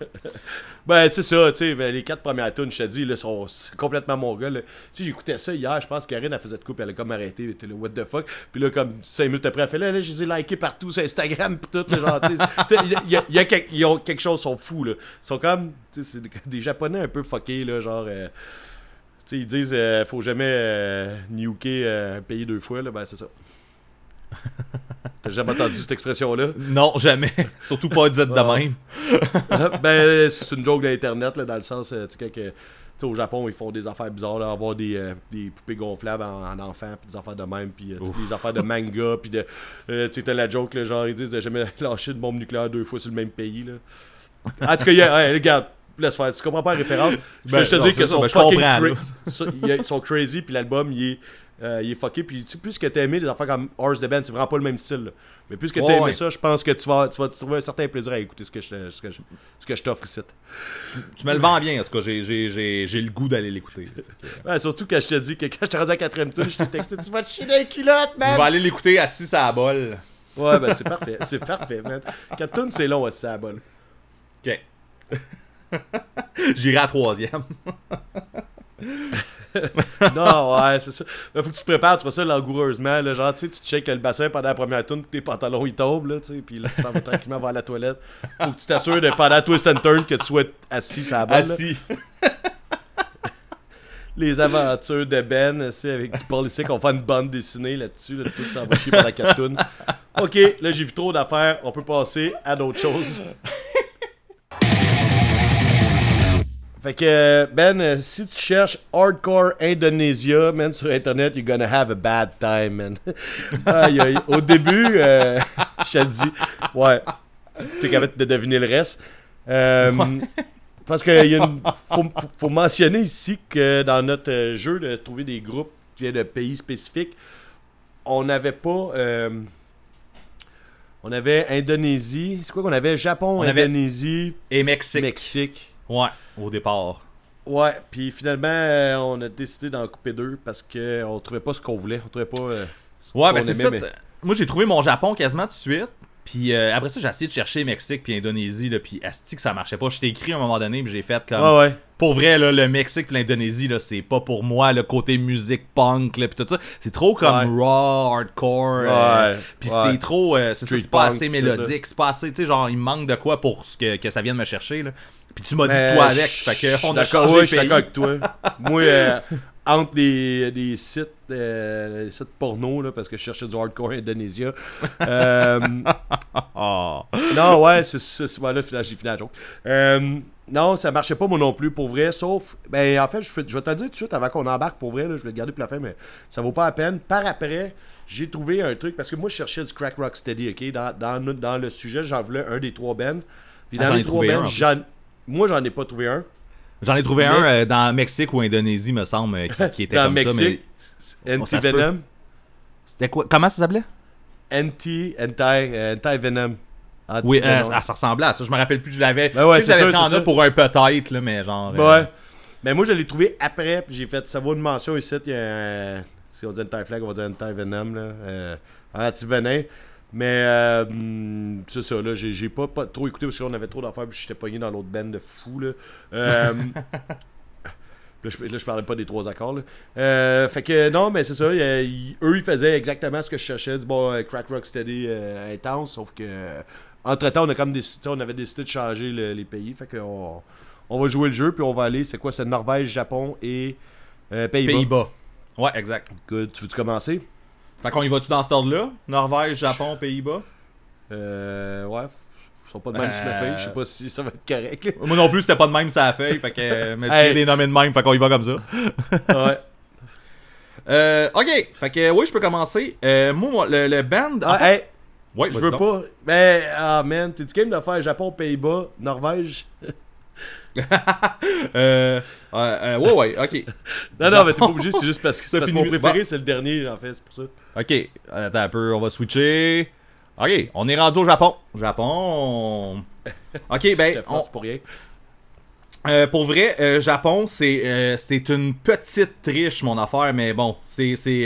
Ben, c'est ça, tu sais, ben, les quatre premières tunes, je te dis, là, sont complètement mon gars. Tu sais, j'écoutais ça hier, je pense qu'Karine, elle faisait de coupe, elle a comme arrêté, elle était là, what the fuck. Puis là, comme 5 minutes après, elle fait là, là, je les ai likés partout sur Instagram, pis tout, là, genre, tu sais, tu sais, y a- quelque- ils ont quelque chose, ils sont fous, là. Ils sont comme, tu sais, c'est des, Japonais un peu fuckés, là, genre, euh, tu sais, ils disent, euh, faut jamais euh, nuker euh, un pays deux fois, là, ben, c'est ça. T'as jamais entendu cette expression-là? Non, jamais. Surtout pas dite de Ah. même. ben, c'est une joke d'internet, dans le sens, euh, tu sais, que, au Japon, ils font des affaires bizarres, là, avoir des, euh, des poupées gonflables en, en enfant, puis des affaires de même, puis euh, des affaires de manga, puis de, euh, tu sais, t'as la joke, là, genre, ils disent de jamais lâcher une bombe nucléaire deux fois sur le même pays, là. En tout cas, y a- regarde, laisse faire, tu comprends pas la référence? Je Ben, juste te dire ça, sont ben, fucking cra- ils sont crazy, puis l'album, il est, euh, il est fucké, puis tu sais, plus que t'as aimé des affaires comme Horse the Band, c'est vraiment pas le même style, là. Mais plus que t'as Ouais, aimé ouais. ça, je pense que tu vas, tu vas trouver un certain plaisir à écouter ce que je, te- ce que je, ce que je t'offre ici. Tu me le vends bien, en tout cas. J'ai, le goût d'aller l'écouter. Ouais, surtout quand je te dis que quand je t'ai rendu à la quatrième tour, je t'ai texté Tu vas te chier les culottes, Je man vais aller l'écouter assis à la bol. Ouais, ben c'est parfait, c'est parfait, man. 4 tonnes, c'est long, c'est à la bonne. Ok. J'irai à la troisième. Non, ouais, c'est ça. Mais faut que tu te prépares, tu fais ça langoureusement. Là, genre, tu sais, tu shakes le bassin pendant la première puis tes pantalons ils tombent, là, tu sais, puis là, tu t'en vas tranquillement vers la toilette. Faut que tu t'assures de pendant twist and turn que tu sois assis à la. Assis. Les aventures de Ben, c'est avec du policier qu'on fait une bande dessinée là-dessus, là, tout ça va chier pendant 4 tunes. Ok, là, j'ai vu trop d'affaires, on peut passer à d'autres choses. Fait que, Ben, euh, si tu cherches Hardcore Indonesia, man, sur Internet, you're gonna have a bad time, man. Aïe, aïe. Au début, euh, je te dis, ouais, tu es capable de deviner le reste. Euh, Parce qu'il. Faut, faut- mentionner ici que dans notre jeu de trouver des groupes qui viennent de pays spécifiques, on n'avait pas. euh, on avait Indonésie. C'est quoi qu'on avait? Japon, On avait- Indonésie, Et Mexique. Mexique. Ouais, au départ. Ouais, puis finalement, euh, on a décidé d'en couper deux parce qu'on trouvait pas ce qu'on voulait. On trouvait pas. euh, ce Ouais, ben c'est ça. mais-. Moi, j'ai trouvé mon Japon quasiment tout de suite. Puis euh, après ça, j'ai essayé de chercher Mexique puis Indonésie. Là, puis asti que ça marchait pas. Je t'ai écrit à un moment donné, puis j'ai fait comme. Ouais, ouais. Pour vrai, là, le Mexique puis l'Indonésie, là, c'est pas pour moi le côté musique punk là, puis tout ça. C'est trop comme raw, hardcore. Ouais, puis c'est trop. c'est pas assez mélodique. C'est pas assez. Tu sais, genre, il manque de quoi pour ce que, que ça vienne me chercher. Là. Puis tu m'as dit toi avec. Fait que suis on a d'accord, changé ouais, je suis avec toi. Moi, euh, entre des, des sites, euh, des sites porno, là, parce que je cherchais du hardcore Indonesia. euh, Ah. non, ouais, c'est voilà, finalement, j'ai fini la joke. Euh, non, ça marchait pas moi non plus pour vrai, sauf. Ben, en fait, je, vais te le dire tout de suite avant qu'on embarque pour vrai, là, je vais le garder pour la fin, mais ça vaut pas la peine. Par après, j'ai trouvé un truc, parce que moi, je cherchais du crack rock steady, ok? Dans, dans, le sujet, j'en voulais un des trois bands. Puis Ah, dans les trois bands, j'en- moi, j'en ai pas trouvé un. J'en ai trouvé Mais- un euh, dans Mexique ou Indonésie, me semble, euh, qui, qui était dans comme ça. Mais Mexique, ça se Anti-Venom. c'était quoi Comment ça s'appelait? Anti, anti, euh, anti-venom. Oui, euh, ça, ça ressemblait à ça. Je me rappelle plus. Je l'avais. Ben ouais, je pris en pour un peut-être, là, mais genre. euh, Ouais. Mais moi, je l'ai trouvé après, puis j'ai fait, ça vaut une mention ici, il y a un, si on dit anti-flag, on va dire anti-venom, là, euh, anti-venin. Mais euh, hum, c'est ça, là, j'ai pas, pas trop écouté parce qu'on avait trop d'affaires, puis j'étais pogné dans l'autre band de fou, là. Euh, Là je, là, je parlais pas des trois accords. Là. Euh, fait que non, mais c'est ça. ils- eux, ils faisaient exactement ce que je cherchais, du bon crack rock steady intense. Sauf que, entre temps, on a comme décidé, on avait décidé de changer le- les pays. Fait que on, on va jouer le jeu, puis on va aller. C'est quoi C'est Norvège, Japon et Pays-Bas. Pays-Bas. Ouais, exact. Good. Tu veux-tu commencer? Fait qu'on y va-tu dans cet ordre-là? Norvège, Japon, Pays-Bas? Euh, Ouais. Ils sont pas de même sur ma Euh, feuille. Je sais pas si ça va être correct. là. Moi non plus, c'était pas de même ça feuille. Fait que. euh, Mais tu Hey. nommés de même. Fait qu'on y va comme ça. ouais. Euh, ok. Fait que, oui, je peux commencer. Euh, moi, moi, le, le band. en Ah, fait- hey, ouais, je veux donc. pas. Mais, ah man, t'es du game de faire Japon, Pays-Bas, Norvège? Euh, euh, ouais, ouais, ok. Non, non, mais t'es pas obligé, c'est juste parce que, finit- mon préféré, Bon. c'est le dernier, en fait, c'est pour ça. Ok, attends un peu, on va switcher. Ok, on est rendu au Japon. Japon. Ok, ben, on- pour rien. euh, pour vrai, euh, Japon, c'est euh, c'est une petite triche, mon affaire, mais bon, c'est. c'est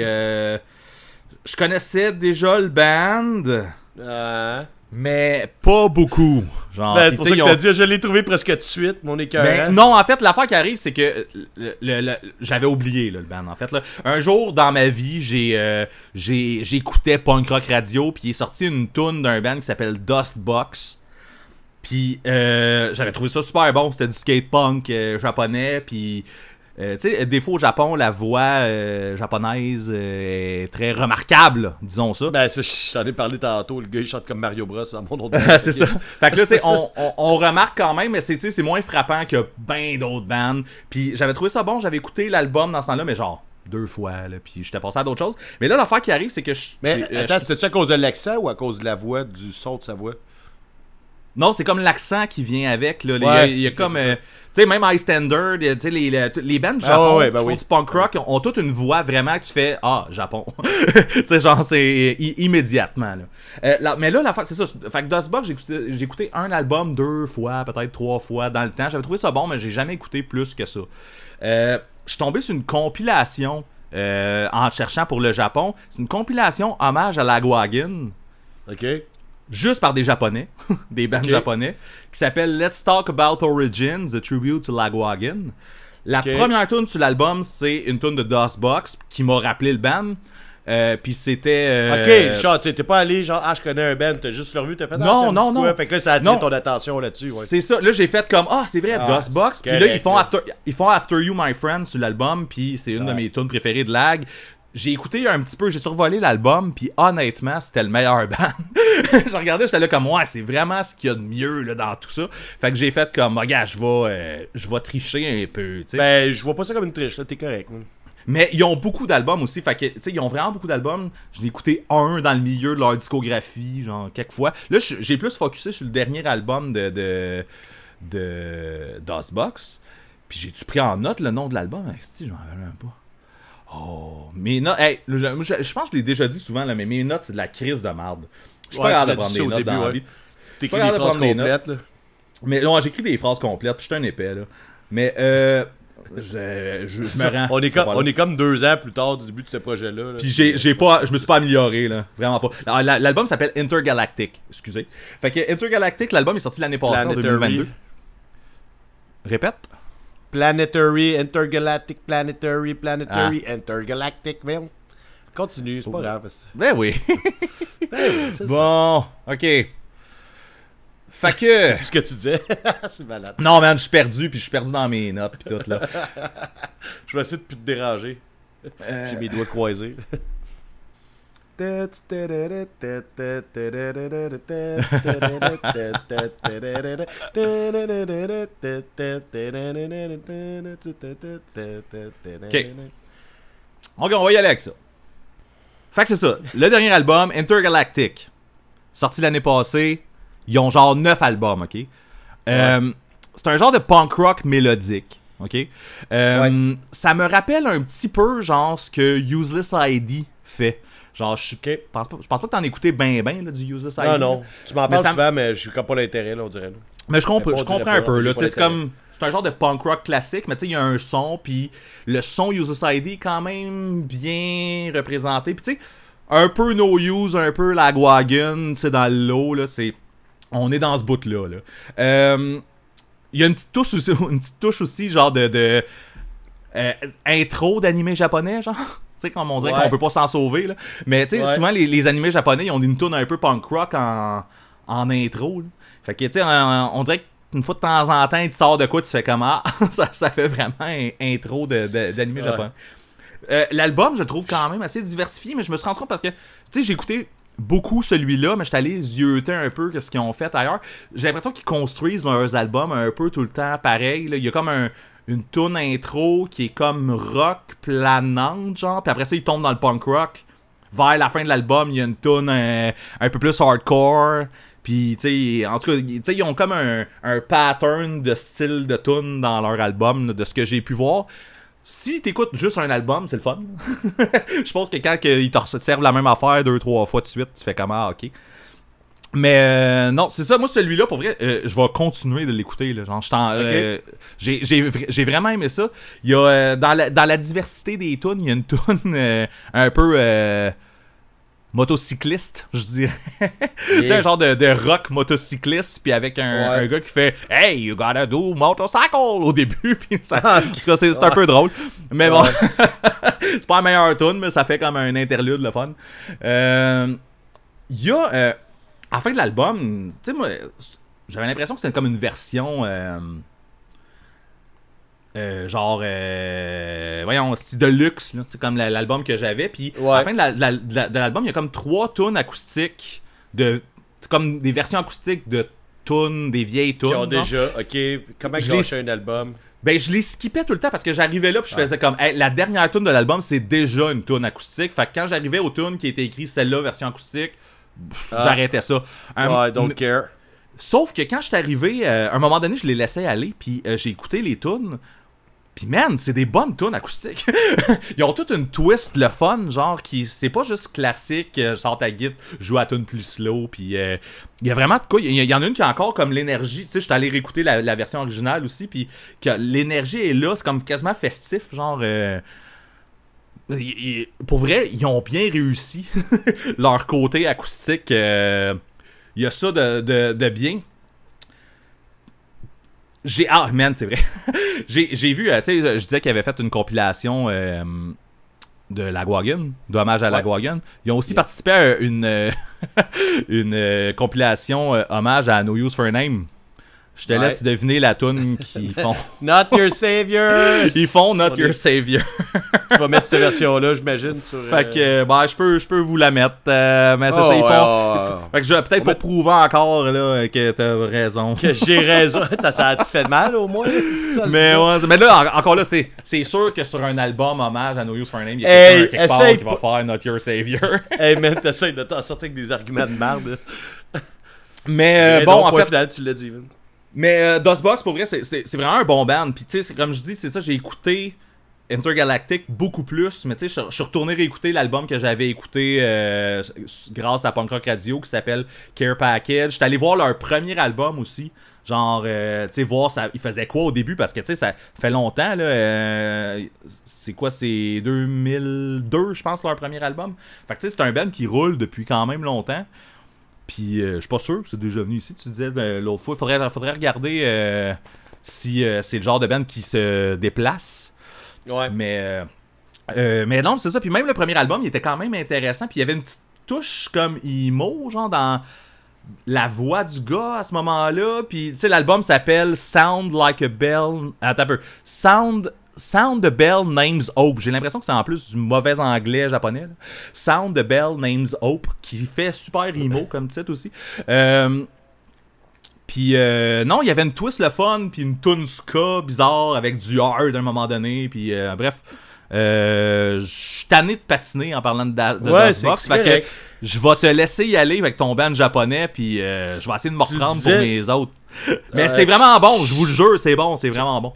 je connaissais déjà le band, Ah. Mais pas beaucoup. Genre, Ben, c'est pour ça que t'as dit, je l'ai trouvé presque tout de suite, mon écœur. Ben, non, en fait, l'affaire qui arrive, c'est que le- le- le- j'avais oublié là, le band. En fait, là. un jour dans ma vie, j'ai euh, j'ai- j'écoutais punk rock radio, puis il est sorti une tune d'un band qui s'appelle Dustbox. Puis euh, j'avais trouvé ça super bon. C'était du skate punk euh, japonais, puis. Euh, tu sais, des fois au Japon, la voix euh, japonaise euh, est très remarquable, disons ça. Ben, ça, je t'en ai parlé tantôt. Le gars, il chante comme Mario Bros dans mon autre c'est ça. Fait que là, tu sais, on, on, on remarque quand même, mais c'est moins frappant que ben d'autres bandes. Puis j'avais trouvé ça bon, j'avais écouté l'album dans ce temps-là, mais genre deux fois, là, puis j'étais passé à d'autres choses. Mais là, l'affaire qui arrive, c'est que je. Mais attends, c'était-tu à cause de l'accent ou à cause de la voix, du son de sa voix? Non, c'est comme l'accent qui vient avec. Là. Il y a- Ouais, il y a, ok, comme. euh, sais, même High Standard, tu sais, les, les, les bands Ah Japon ouais, ouais, ben qui font oui. du punk rock ont, ont toute une voix vraiment que tu fais Ah, Japon. tu sais, genre, c'est immédiatement. Là. Euh, là- mais là, la c'est ça. Fait que Dustbox, j'ai écouté, j'ai écouté un album deux fois, peut-être trois fois dans le temps. J'avais trouvé ça bon, mais j'ai jamais écouté plus que ça. Euh, je suis tombé sur une compilation euh, en cherchant pour le Japon. C'est une compilation hommage à Lagwagon OK? Juste par des japonais, des bands japonais, qui s'appelle Let's Talk About Origins, a tribute to Lagwagon. La première tune sur l'album, c'est une tune de Dustbox qui m'a rappelé le band. Euh, puis c'était. euh, Ok, genre, t'es pas allé, genre, ah, je connais un band, t'as juste le revu, t'as fait Non, ah, non, non. quoi? Fait que là, ça attire Non. ton attention là-dessus, ouais. C'est ça. Là, j'ai fait comme ah, c'est vrai, Ah, Dustbox. c'est Puis là, ils font. After, ils font After You, My Friend sur l'album. Puis c'est une de mes tunes préférées de Lag. J'ai écouté un petit peu, j'ai survolé l'album, puis honnêtement, c'était le meilleur band. je regardais, j'étais là comme, ouais, c'est vraiment ce qu'il y a de mieux là, dans tout ça. Fait que j'ai fait comme, regarde, je vais, euh, je vais tricher un peu, tu sais. Ben, je vois pas ça comme une triche, là, t'es correct. hein. Mais ils ont beaucoup d'albums aussi. Fait que, tu sais, ils ont vraiment beaucoup d'albums. Je l'ai écouté un dans le milieu de leur discographie, genre, quelques fois. Là, j'ai plus focusé sur le dernier album de, de, de DOSBox. Puis j'ai-tu pris en note le nom de l'album? Si, je m'en rappelle même pas. Oh, mes notes. Hey, je, je- je pense que je l'ai déjà dit souvent, là, mais mes notes, c'est de la crise de marde. Je suis Ouais, pas capable de prendre des notes début, dans la vie. T'écris des de phrases complètes, là. Mais non, j'écris des phrases complètes, puis je suis un épais, là. Mais, euh. Je, je, je C'est me rends. On est, comme, on est comme deux ans plus tard du début de ce projet-là. là. Puis j'ai, j'ai pas, je me suis pas amélioré là, vraiment pas. La- l'album s'appelle Intergalactic, excusez. Fait que Intergalactic, l'album est sorti l'année passée en Planetary. 2022. Répète. Planetary, Intergalactic, Planetary, Planetary, Intergalactic, merde. Continue, c'est pas grave. c'est- Ben oui. Ben oui, c'est ça. bon, ok. Fait C'est que. plus ce que tu disais. c'est malade. Non man, je suis perdu, puis je suis perdu dans mes notes, puis tout là. Je vais essayer de plus te déranger. Euh, J'ai mes doigts croisés. Ok, on va y aller avec ça. Fait que c'est ça. Le dernier album, Intergalactic, sorti l'année passée. Ils ont genre 9 albums, ok? Euh, C'est un genre de punk rock mélodique, ok? Euh, Ça me rappelle un petit peu, genre, ce que Useless ID fait. Genre, je pense pas, je pense pas que t'en écoutais ben là, du Useless ID. Non, non. Tu m'en parles souvent, mais je suis pas l'intérêt, là, on dirait. là. Mais je, comp- Mais pas, je comprends un peu, là. C'est comme. C'est un genre de punk rock classique, mais tu sais, il y a un son, puis le son User ID est quand même bien représenté. Puis tu sais, un peu No Use, un peu Lagwagon, tu sais, dans le lot, là, c'est. On est dans ce bout-là, là. Euh, Il y a une petite touche aussi, une petite touche aussi genre de. de euh, intro d'animé japonais, genre. Tu sais, comme on dirait Ouais. qu'on peut pas s'en sauver, là. Mais tu sais, Ouais. souvent, les, les animés japonais, ils ont une tune un peu punk rock en, en intro. là. Fait que, tu sais, on, on dirait qu'une fois de temps en temps, il te sort de quoi, tu fais comme Ah, ça, ça fait vraiment un intro de- de- d'animé Ouais. japonais. Euh, L'album, je trouve quand même assez diversifié, mais je me suis rendu compte parce que, tu sais, j'ai écouté beaucoup celui-là, mais je suis allé zioter un peu que ce qu'ils ont fait ailleurs. J'ai l'impression qu'ils construisent leurs albums un peu tout le temps pareil. là. Il y a comme un- une tune intro qui est comme rock planante, genre, puis après ça, ils tombent dans le punk rock. Vers la fin de l'album, il y a une tune un, un peu plus hardcore. Puis, tu sais, en tout cas, ils ont comme un, pattern de style de tune dans leur album, de ce que j'ai pu voir. Si t'écoutes juste un album, c'est le fun. Je pense que quand ils te servent la même affaire deux, trois fois de suite, tu fais comme ah, ok. Mais euh, non, c'est ça. Moi, celui-là, pour vrai, euh, je vais continuer de l'écouter. là. Genre, je t'en- euh, j'ai, j'ai vra- j'ai vraiment aimé ça. Il y a, euh, dans, la, dans la diversité des tunes, il y a une tune euh, un peu. euh, motocycliste, je dirais. tu sais, un genre de, de rock motocycliste, puis avec un, Ouais. un gars qui fait Hey, you gotta do motorcycle au début, puis ça, Ah, en tout cas, c'est c'est un peu drôle. Mais bon, c'est pas la meilleure tune, mais ça fait comme un interlude, le fun. Euh, Il y a, euh, à la fin de l'album, tu sais, moi, j'avais l'impression que c'était comme une version. euh, euh, genre euh, voyons style de luxe là, c'est comme la- l'album que j'avais puis à la fin de la- de la- de la- de l'album il y a comme trois tunes acoustiques de c'est comme des versions acoustiques de tunes des vieilles tunes Qui ont déjà, ok, comment les- un album? Ben, je les skippais tout le temps parce que j'arrivais là puis je faisais comme Hey, la dernière tune de l'album, c'est déjà une tune acoustique. Fait que quand j'arrivais aux tunes qui était écrit celle-là version acoustique, Ah. j'arrêtais ça. Ouais, don't care. Sauf que quand je suis arrivé, euh, à un moment donné, je les laissais aller puis euh, j'ai écouté les tunes. Puis man, c'est des bonnes tunes acoustiques. Ils ont toute une twist le fun, genre qui c'est pas juste classique, euh, sors ta guitare, joue à tune plus slow puis euh, il y a vraiment de quoi, il y, en a une qui a encore comme l'énergie, tu sais, je suis allé réécouter la, la version originale aussi puis que l'énergie est là, c'est comme quasiment festif, genre euh, pour vrai, ils ont bien réussi leur côté acoustique. euh, Il y a ça de, de- de bien. J'ai. Ah, man, c'est vrai. j'ai vu, euh, tu sais, je disais qu'ils avaient fait une compilation euh, de Lagwagon, d'hommage à Ouais. Lagwagon. Ils ont aussi participé à une, euh, une euh, compilation euh, hommage à No Use for a Name. Je te Ouais. laisse deviner la tune qu'ils font. Not your savior! Ils font Not Your Savior. Tu vas mettre cette version-là, j'imagine, sur. Fait que, euh, bah, je peux, je peux vous la mettre. euh, mais c'est oh, ça, ils ouais, font. Fait que je vais peut-être met- pour prouver encore là, que t'as raison. Que j'ai raison. Ça, ça a-tu fait mal au moins? c'est ça, Mais, ouais, c'est- mais là, en- encore là, c'est, c'est sûr que sur un album hommage à No Use for a Name, il y a Hey, quelqu'un quelque part qui va faire Not Your Savior. Hey man, t'essayes de t'en sortir avec des arguments de merde. mais euh, bon, en fait, final, tu l'as dit. Mais euh, Dustbox, pour vrai, c'est, vraiment un bon band. Puis, tu sais, comme je dis, c'est ça, j'ai écouté Intergalactic beaucoup plus. Mais, tu sais, je suis retourné réécouter l'album que j'avais écouté euh, grâce à Punk Rock Radio qui s'appelle Care Package. J'étais allé voir leur premier album aussi. Genre, euh, tu sais, voir ça, ils faisaient quoi au début? Parce que, tu sais, ça fait longtemps, là. euh, c'est quoi, c'est 2002, je pense, leur premier album? Fait que, tu sais, c'est un band qui roule depuis quand même longtemps. Puis, euh, je suis pas sûr c'est déjà venu ici. Tu disais euh, l'autre fois, il faudrait, faudrait regarder euh, si euh, c'est le genre de band qui se déplace. Ouais. Mais, euh, euh, mais non, c'est ça. Puis même le premier album, il était quand même intéressant. Puis il y avait une petite touche comme emo, genre dans la voix du gars à ce moment-là. Puis tu sais, l'album s'appelle Sound Like a Bell. Attends un peu. Sound. Sound the Bell Names Hope. J'ai l'impression que c'est en plus du mauvais anglais japonais. là. Sound the Bell Names Hope, qui fait super emo comme titre aussi. Euh, puis euh, non, il y avait une twist le fun, puis une tune ska bizarre avec du hard à un moment donné, puis euh, bref. Euh, je suis tanné de patiner en parlant de, da- de Ouais, Dustbox, c'est fait que je vais te laisser y aller avec ton band japonais, puis euh, je vais essayer de me reprendre disais- pour mes autres. Mais c'est vraiment bon, je vous le jure, c'est bon, c'est vraiment bon.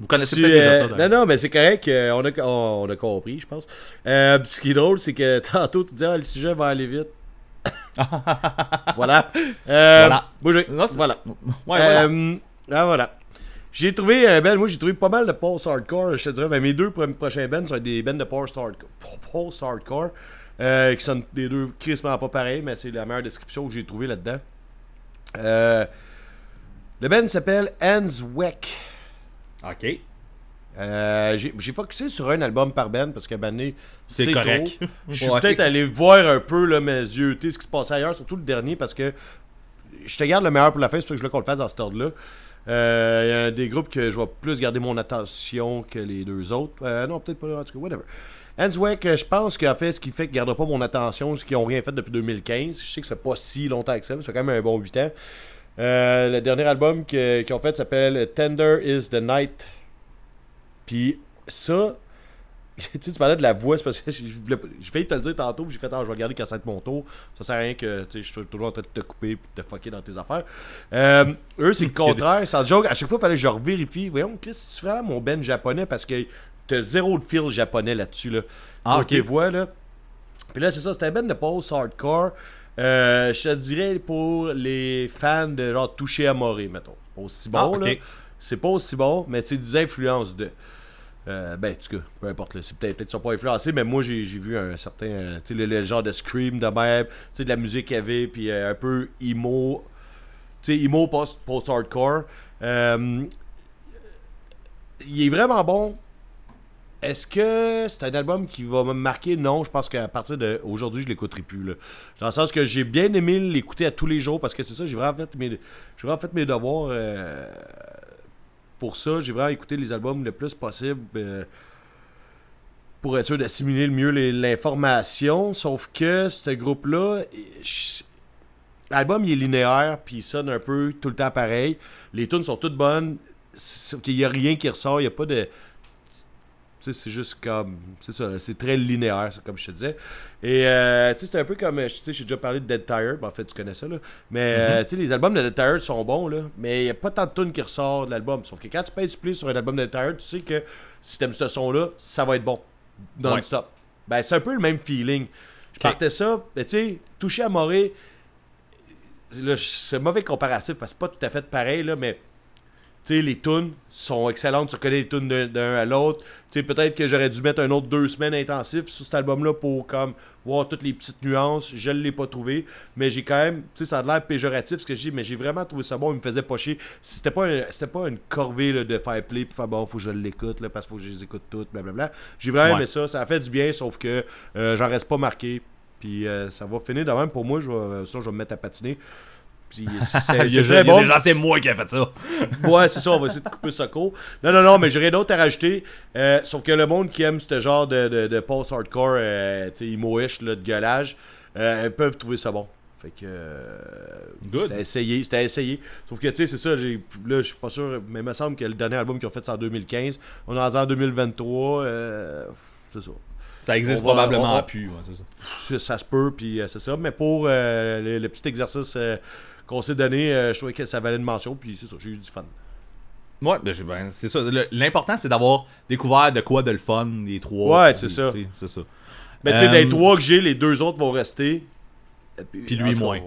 Vous connaissez peut-être déjà euh, ça. d'ailleurs. non, non, mais c'est correct. euh, on, a, on, on a compris, je pense. Euh, ce qui est drôle, c'est que tantôt, tu disais, ah, le sujet va aller vite. voilà. Voilà. j'ai- Non, voilà. Ouais, voilà. Ah, voilà. J'ai trouvé, ben, moi j'ai trouvé pas mal de post-hardcore, je te dirais, ben, mes deux pro- prochains bands sont des bands de post-hardcore, post-hardcore euh, qui sont des deux crissement pas pareils, mais c'est la meilleure description que j'ai trouvée là-dedans. Le band s'appelle Weck. Ok. Euh, j'ai focusé sur un album par band parce que ben, C'est correct. Je suis Ouais. peut-être allé voir un peu là, mes yeux, ce qui se passait ailleurs, surtout le dernier parce que je te garde le meilleur pour la fin, c'est que je veux qu'on le fasse dans cet ordre-là. Euh, Il y a des groupes que je vais plus garder mon attention que les deux autres. Euh, non, peut-être pas, en tout cas, whatever. Hansweck, je pense qu'en fait, ce qui fait qu'ils ne gardera pas mon attention, c'est qu'ils n'ont rien fait depuis 2015. Je sais que fait pas si longtemps que ça, mais ça fait quand même un bon 8 ans. Euh, le dernier album que- qu'ils ont fait s'appelle Tender is the Night. Puis ça, tu sais, tu parlais de la voix, c'est parce que je voulais failli te le dire tantôt, j'ai fait, ah, je vais regarder quand ça va être mon tour. Ça sert à rien que, tu sais, je suis toujours en train de te couper et de te fucker dans tes affaires. Euh, eux, c'est le contraire, sans joke. À chaque fois, il fallait que je revérifie. Voyons, Chris, si tu fais mon ben japonais, parce que t'as zéro de fil japonais là-dessus, là. Ah, ok. tes voix, là. Puis là, c'est ça, c'était un ben de post-hardcore. Euh, je te dirais pour les fans de genre toucher à Moré, mettons. Aussi bon, Ah, là. C'est pas aussi bon, mais c'est des influences de. Euh, ben, en tout cas, peu importe, là, c'est peut-être peut-être sont pas influencés, mais moi j'ai j'ai vu un certain, euh, tu sais, le, le genre de scream de même, tu sais, de la musique qu'il y avait, puis un peu emo, tu sais, emo post- post-hardcore. Il est vraiment bon. Est-ce que c'est un album qui va me marquer? Non, je pense qu'à partir d'aujourd'hui, je l'écouterai plus. Là. Dans le sens que j'ai bien aimé l'écouter à tous les jours parce que c'est ça, j'ai vraiment fait mes, vraiment fait mes devoirs euh, pour ça. J'ai vraiment écouté les albums le plus possible euh, pour être sûr d'assimiler le mieux l'information. Sauf que ce groupe-là, l'album il est linéaire puis il sonne un peu tout le temps pareil. Les tunes sont toutes bonnes. Qu'il n'y a rien qui ressort. Il n'y a pas de. C'est juste comme. C'est ça, c'est très linéaire, ça, comme je te disais. Et, euh, tu sais, c'est un peu comme. Tu sais, j'ai déjà parlé de Dead Tired. Ben, en fait, tu connais ça, là. Mais, euh, tu sais, les albums de Dead Tired sont bons, là. Mais il n'y a pas tant de tunes qui ressortent de l'album. Sauf que quand tu payes play sur un album de Dead Tired, tu sais que si t'aimes ce son-là, ça va être bon. Non-stop. Ben, c'est un peu le même feeling. Je partais ça, mais tu sais, toucher à Moré. Là, c'est un mauvais comparatif parce que c'est pas tout à fait pareil, là, mais sais, les tunes sont excellentes. Tu reconnais les tunes d'un- à l'autre. Tu sais, peut-être que j'aurais dû mettre un autre deux semaines intensif sur cet album-là pour comme voir toutes les petites nuances. Je ne l'ai pas trouvé. Mais j'ai quand même, tu sais, ça a l'air péjoratif ce que je dis, mais j'ai vraiment trouvé ça bon. Il me faisait pas chier. C'était pas, un- pas une corvée là, de faire play puis faire bon, faut que je l'écoute là, parce qu'il faut que je les écoute toutes, blablabla. J'ai vraiment Ouais. aimé ça. Ça a fait du bien, sauf que euh, j'en reste pas marqué. Puis euh, ça va finir de même pour moi. Je vais, ça, je vais me mettre à patiner. Puis c'est bon. c'est moi qui ai fait ça. Ouais, c'est ça, on va essayer de couper ça court. Non, non, non, mais j'ai rien d'autre à rajouter. Euh, sauf que le monde qui aime ce genre de, de, de post-hardcore, euh, tu sais, emo-ish, de gueulage, euh, peuvent trouver ça bon. Fait que. euh, Good. C'était essayé, c'était essayé. Sauf que, tu sais, c'est ça, j'ai, là, je suis pas sûr, mais il me semble que le dernier album qu'ils ont fait, c'est en 2015. On est rendu en 2023, euh, c'est ça. Ça existe va- probablement on plus, ouais, c'est ça. Ça, se peut, puis c'est ça. Mais pour le, le petit exercice qu'on s'est donné, euh, je trouvais que ça valait une mention, puis c'est ça, j'ai eu du fun. Ouais, ben, j'ai- ben, c'est ça. L'important, c'est d'avoir découvert de quoi de le fun, les trois. Ouais, c'est ça. C'est ça. Mais tu sais, Euh, des trois que j'ai, les deux autres vont rester. Puis lui, moins.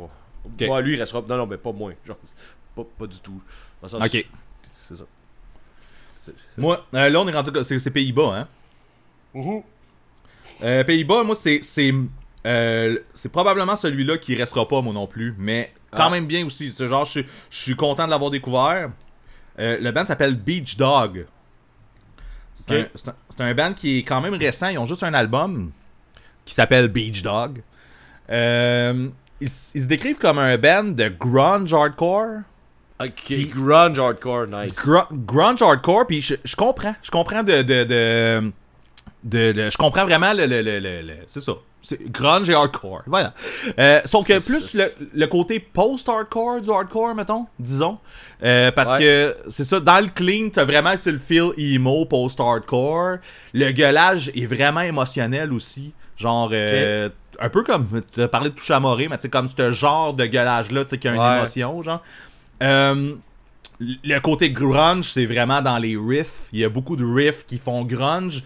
Ouais, lui, il restera. Non, non, mais pas moins. Genre, pas, pas du tout. Dans le sens- Ok. C'est ça. Moi, euh, là, on est rendu. C'est c'est Pays-Bas, hein? Euh, Pays-Bas, moi, c'est. C'est euh, c'est probablement celui-là qui restera pas, moi non plus. Mais quand Ah. même bien aussi. C'est genre, je suis- je suis content de l'avoir découvert. Euh, le band s'appelle Beach Dog. C'est un- un, band qui est quand même récent. Ils ont juste un album qui s'appelle Beach Dog. Euh, ils, se décrivent comme un band de grunge hardcore. Ok, grunge hardcore, nice. Gru- grunge hardcore, puis je, je comprends. Je comprends de. de, de, de- de- je comprends vraiment le, le, le- le- c'est ça. C'est grunge et hardcore. Voilà. Euh, sauf que plus le, le côté post-hardcore du hardcore, mettons, disons. Euh, parce Ouais. que c'est ça, dans le clean, t'as vraiment le feel emo post-hardcore. Le gueulage est vraiment émotionnel aussi. Genre, euh, un peu comme. Tu as parlé de touche à morée, mais tu comme ce genre de gueulage-là, tu sais, qui a une Ouais. émotion, genre. Le côté grunge, c'est vraiment dans les riffs. Il y a beaucoup de riffs qui font grunge.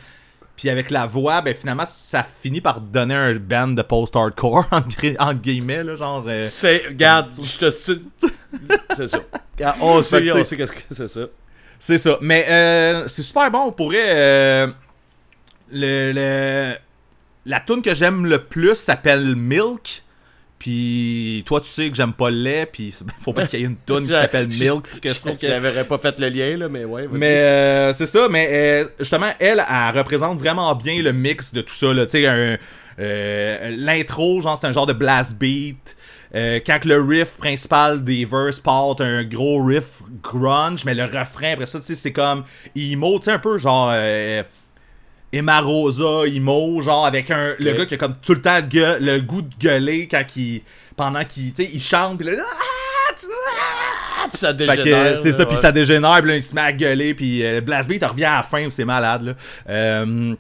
Puis avec la voix, ben finalement, ça finit par donner un band de post-hardcore, entre guillemets, là, genre... euh, C'est, regarde, je te suis. c'est ça. On sait qu'est-ce que c'est ça. C'est ça. Mais euh, c'est super bon. On pourrait... euh, le, le- la tune que j'aime le plus s'appelle Milk. Puis toi, tu sais que j'aime pas le lait. Puis faut pas qu'il y ait une tune qui s'appelle Milk. pour que je trouve que J'avais pas fait le lien, là, mais ouais. Mais euh, c'est ça, mais euh, justement, elle, elle représente vraiment bien le mix de tout ça. là. Tu sais, un- euh, l'intro, genre, c'est un genre de blast beat. Euh, quand le riff principal des verses part, un gros riff grunge, mais le refrain, après ça, tu sais, c'est comme emo, tu sais, un peu genre. Emma Rosa, emo, genre avec un le gars qui a comme tout le temps le, gueule- le goût de gueuler quand il pendant qu'il il chante puis là, Ah, tu- ah, Puis ça dégénère. c'est ça, puis ça dégénère, puis là, il se met à gueuler, puis euh, Blast Beat, il revient à la fin, c'est malade, là. Euh,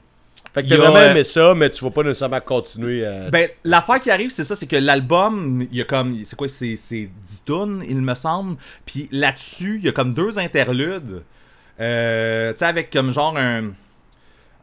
Fait que t'as vraiment euh, aimé ça, mais tu vas pas nécessairement continuer à. ben, l'affaire qui arrive, c'est ça, c'est que l'album, il y a comme, c'est quoi, c'est, c'est 10 tunes, il me semble, puis là-dessus, il y a comme deux interludes, euh, tu sais, avec comme genre un,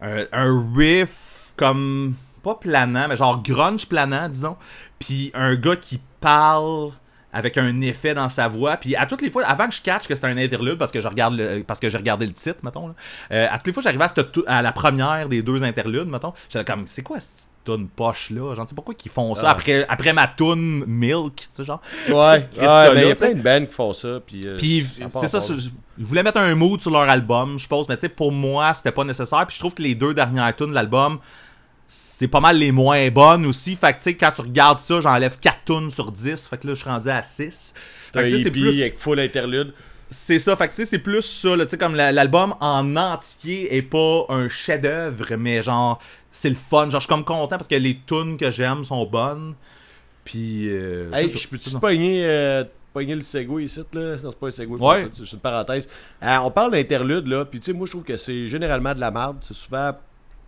un, un riff, comme, pas planant, mais genre grunge planant, disons, puis un gars qui parle avec un effet dans sa voix. Puis à toutes les fois, avant que je catch que c'était un interlude, parce que je regarde le- parce que j'ai regardé le titre, mettons, là, euh, à toutes les fois, j'arrivais à, cette tou- à la première des deux interludes, mettons, j'étais comme, c'est quoi cette tune poche là? Genre, tu sais pourquoi ils font ça Ah. après, après ma tune Milk, tu sais, genre? Ouais, mais il y là, a plein de bands qui font ça. Puis, euh, Puis c'est ça, je voulais mettre un mood sur leur album, je suppose, mais tu sais, pour moi, c'était pas nécessaire. Puis je trouve que les deux dernières tunes de l'album, c'est pas mal les moins bonnes aussi. Fait que tu sais, quand tu regardes ça, j'enlève 4 tunes sur 10. Fait que là, je suis rendu à 6. C'est un Fait que tu sais, c'est EP plus. avec full interlude. C'est ça, fait que tu sais, c'est plus ça, tu sais, comme la- l'album en entier est pas un chef-d'œuvre, mais genre, c'est le fun. Genre, je suis comme content parce que les tunes que j'aime sont bonnes. Puis. euh, Hey, je peux-tu te pogner, euh, pogner le segway ici, là? Non, c'est pas un segway. Ouais. C'est une parenthèse. Euh, on parle d'interlude, là, puis tu sais, moi, je trouve que c'est généralement de la merde. C'est souvent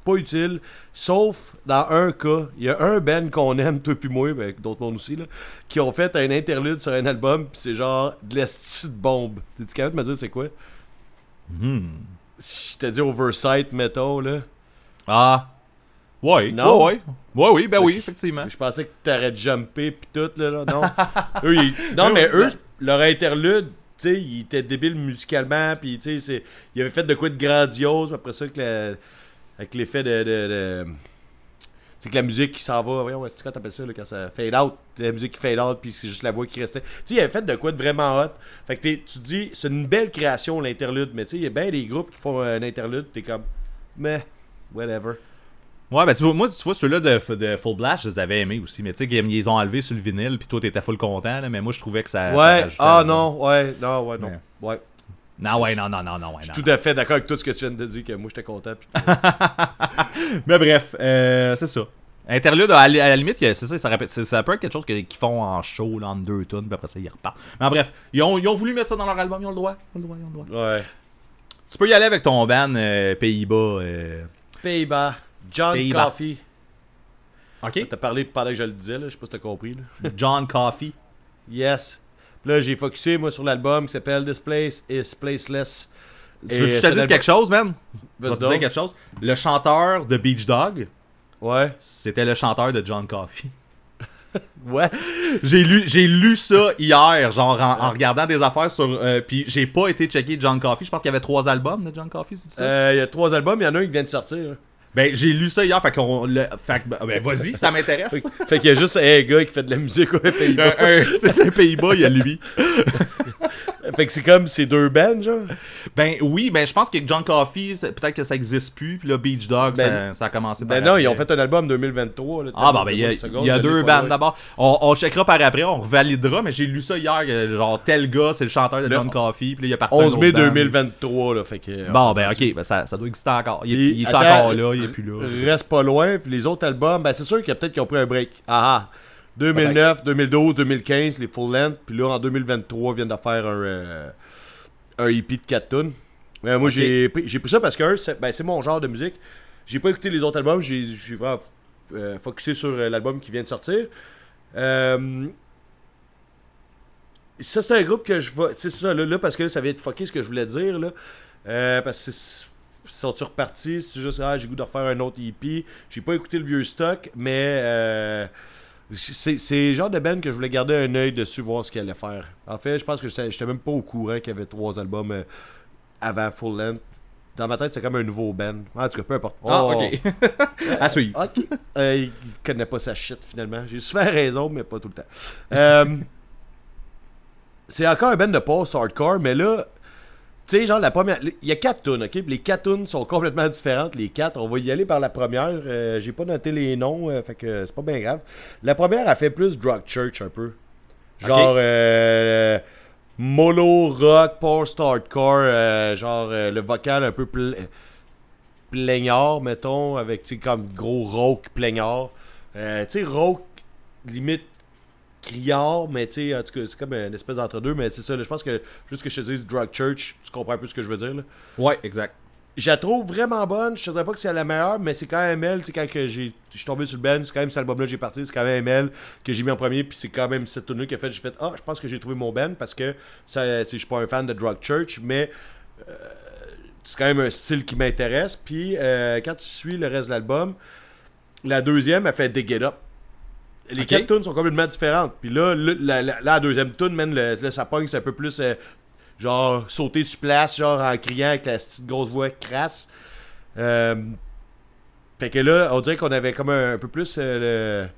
pas utile, sauf dans un cas. Il y a un band qu'on aime, toi puis moi, ben, d'autres mondes aussi, là, qui ont fait un interlude sur un album, puis c'est genre de l'esti de bombe. T'es-tu capable de me dire c'est quoi? Si je te dis Oversight, mettons, là. Ah. Ouais, Non? ouais, ouais. Ouais, oui, ben oui, effectivement. Je pensais que t'aurais jumpé pis tout, là, là. Non? eux, ils- Non, mais eux, leur interlude, tu sais, ils étaient débiles musicalement, puis tu sais, ils avaient fait de quoi de grandiose, puis après ça, que la- avec l'effet de. de, de- c'est que la musique qui s'en va, ouais, c'est quoi t'appelles ça, là, quand ça fade out, la musique qui fade out, puis c'est juste la voix qui restait. Tu sais, ils avaient fait de quoi de vraiment hot. Fait que t'es- tu dis, c'est une belle création, l'interlude, mais tu sais, il y a bien des groupes qui font un interlude, t'es comme, mais, whatever. Ouais, ben tu vois, moi, tu vois, ceux-là de, de Full Blast, je les avais aimés aussi. Mais tu sais, ils ont enlevés sur le vinyle, puis toi, t'étais full content, là, mais moi, je trouvais que ça. ça Ouais, rajoutait ah non, ouais, non, ouais, non. Ouais. Ouais. Non, ouais, non, non, non, non, ouais, Je non. suis tout à fait d'accord avec tout ce que tu viens de dire, que moi j'étais content. Mais bref, euh, c'est ça. Interlude, à, la limite, c'est ça, ça, ça peut être quelque chose qu'ils font en show, là, en deux tunes, puis après ça, ils repartent. Mais en bref, ils ont, ils ont voulu mettre ça dans leur album, ils ont le droit. Ils ont le droit, ils ont le droit. Ouais. Tu peux y aller avec ton band euh, Pays-Bas. euh, Pays-Bas, John. Coffey. Ok? T'as parlé pendant que je le disais, là, je sais pas si t'as compris. Là. John Coffey. Yes. Là, j'ai focusé, moi, sur l'album qui s'appelle This Place is Placeless. Tu veux que je te dise quelque chose, man? Je vais te dire quelque chose. Le chanteur de Beach Dog, Ouais. c'était le chanteur de John Coffey. What? J'ai lu, j'ai lu ça hier, genre en, en regardant des affaires sur. euh, puis j'ai pas été checker John Coffey. Je pense qu'il y avait trois albums de John Coffey, c'est ça? Euh, Il y a trois albums, il y en a un qui vient de sortir. là. Ben j'ai lu ça hier, fait qu'on. le- Fait que, ben vas-y, ça m'intéresse. Fait, qu'il y a juste un gars qui fait de la musique aux Pays-Bas. Un- c'est ça, Pays-Bas, il y a lui. fait que c'est comme ces deux bands, genre? Ben oui, ben je pense que John Coffey, c'est- peut-être que ça existe plus. Puis là, Beach Dog, Ben- ça, ça a commencé par Ben non, ils ont fait un album 2023. Là, Ah, bah, ben, il y a, y a deux loin. d'abord. On, on checkera par après, on revalidera, mais j'ai lu ça hier, genre, tel gars, c'est le chanteur de Le John Coffey, puis là, il est parti à une 11 mai autre bande. 2023, là. Fait que. on Bon, ben, ok, ben, ça, ça doit exister encore. Il, est- encore là, il est plus là. Reste pas loin. Puis les autres albums, ben c'est sûr qu'il y a peut-être qu'ils ont pris un break. Ah ah. 2009, 2012, 2015, les full length. Puis là, en 2023, ils viennent de faire un, euh, un EP de 4 tunes. Mais moi, Ok. j'ai pris, j'ai pris ça parce que c'est ben, c'est mon genre de musique. J'ai pas écouté les autres albums. J'ai vraiment euh, focusé sur euh, l'album qui vient de sortir. Euh, ça, c'est un groupe que je vais. Tu sais, ça, là, là, parce que là, ça vient de fucker ce que je voulais dire, là. Euh, parce que c'est- sont-ils repartis? C'est juste, ah, j'ai goût de refaire un autre EP. J'ai pas écouté le vieux stock, mais c'est le genre de band que je voulais garder un œil dessus, voir ce qu'elle allait faire. En fait, je pense que je j'étais même pas au courant qu'il y avait trois albums euh, avant Full Length. Dans ma tête, c'est comme un nouveau band. En tout cas, peu importe. Ah, Oh. ok. à suivre. Ok. Euh, il connaît pas sa shit finalement. J'ai souvent raison, mais pas tout le temps. Euh, c'est encore un band de post hardcore, mais là, tu sais, genre la première. Il y a quatre tunes, ok? Les quatre tunes sont complètement différentes. Les quatre, on va y aller par la première. Euh, J'ai pas noté les noms, euh, fait que c'est pas bien grave. La première, elle fait plus Drug Church un peu. Genre. Euh, Molo rock, post hardcore, euh, genre le vocal un peu pl- plaignard, mettons, avec, tu sais, comme gros rauque plaignard. Tu sais, rauque, limite criard, mais tu sais, en tout cas, c'est comme une espèce d'entre-deux, mais c'est ça, je pense que, juste que je te dise Drug Church, tu comprends un peu ce que je veux dire, là. Ouais, exact. Je la trouve vraiment bonne, je te dirais pas que c'est la meilleure, mais c'est quand même elle, tu sais, quand que j'ai, je suis tombé sur le band, c'est quand même cet album-là que j'ai parti, c'est quand même elle que j'ai mis en premier, puis c'est quand même cette tune qui a fait, j'ai fait, ah, je pense que j'ai trouvé mon band, parce que, ça, sais, je suis pas un fan de Drug Church, mais euh, c'est quand même un style qui m'intéresse, puis euh, quand tu suis le reste de l'album, la deuxième, elle fait Dig It Up. Les quatre tunes sont complètement différentes. Puis là, le- la, la- la deuxième tune, man, le, ça pogne, c'est un peu plus euh, genre sauter sur place, genre en criant avec la petite grosse voix crasse. Euh, fait que là, on dirait qu'on avait comme un, un peu plus euh, le-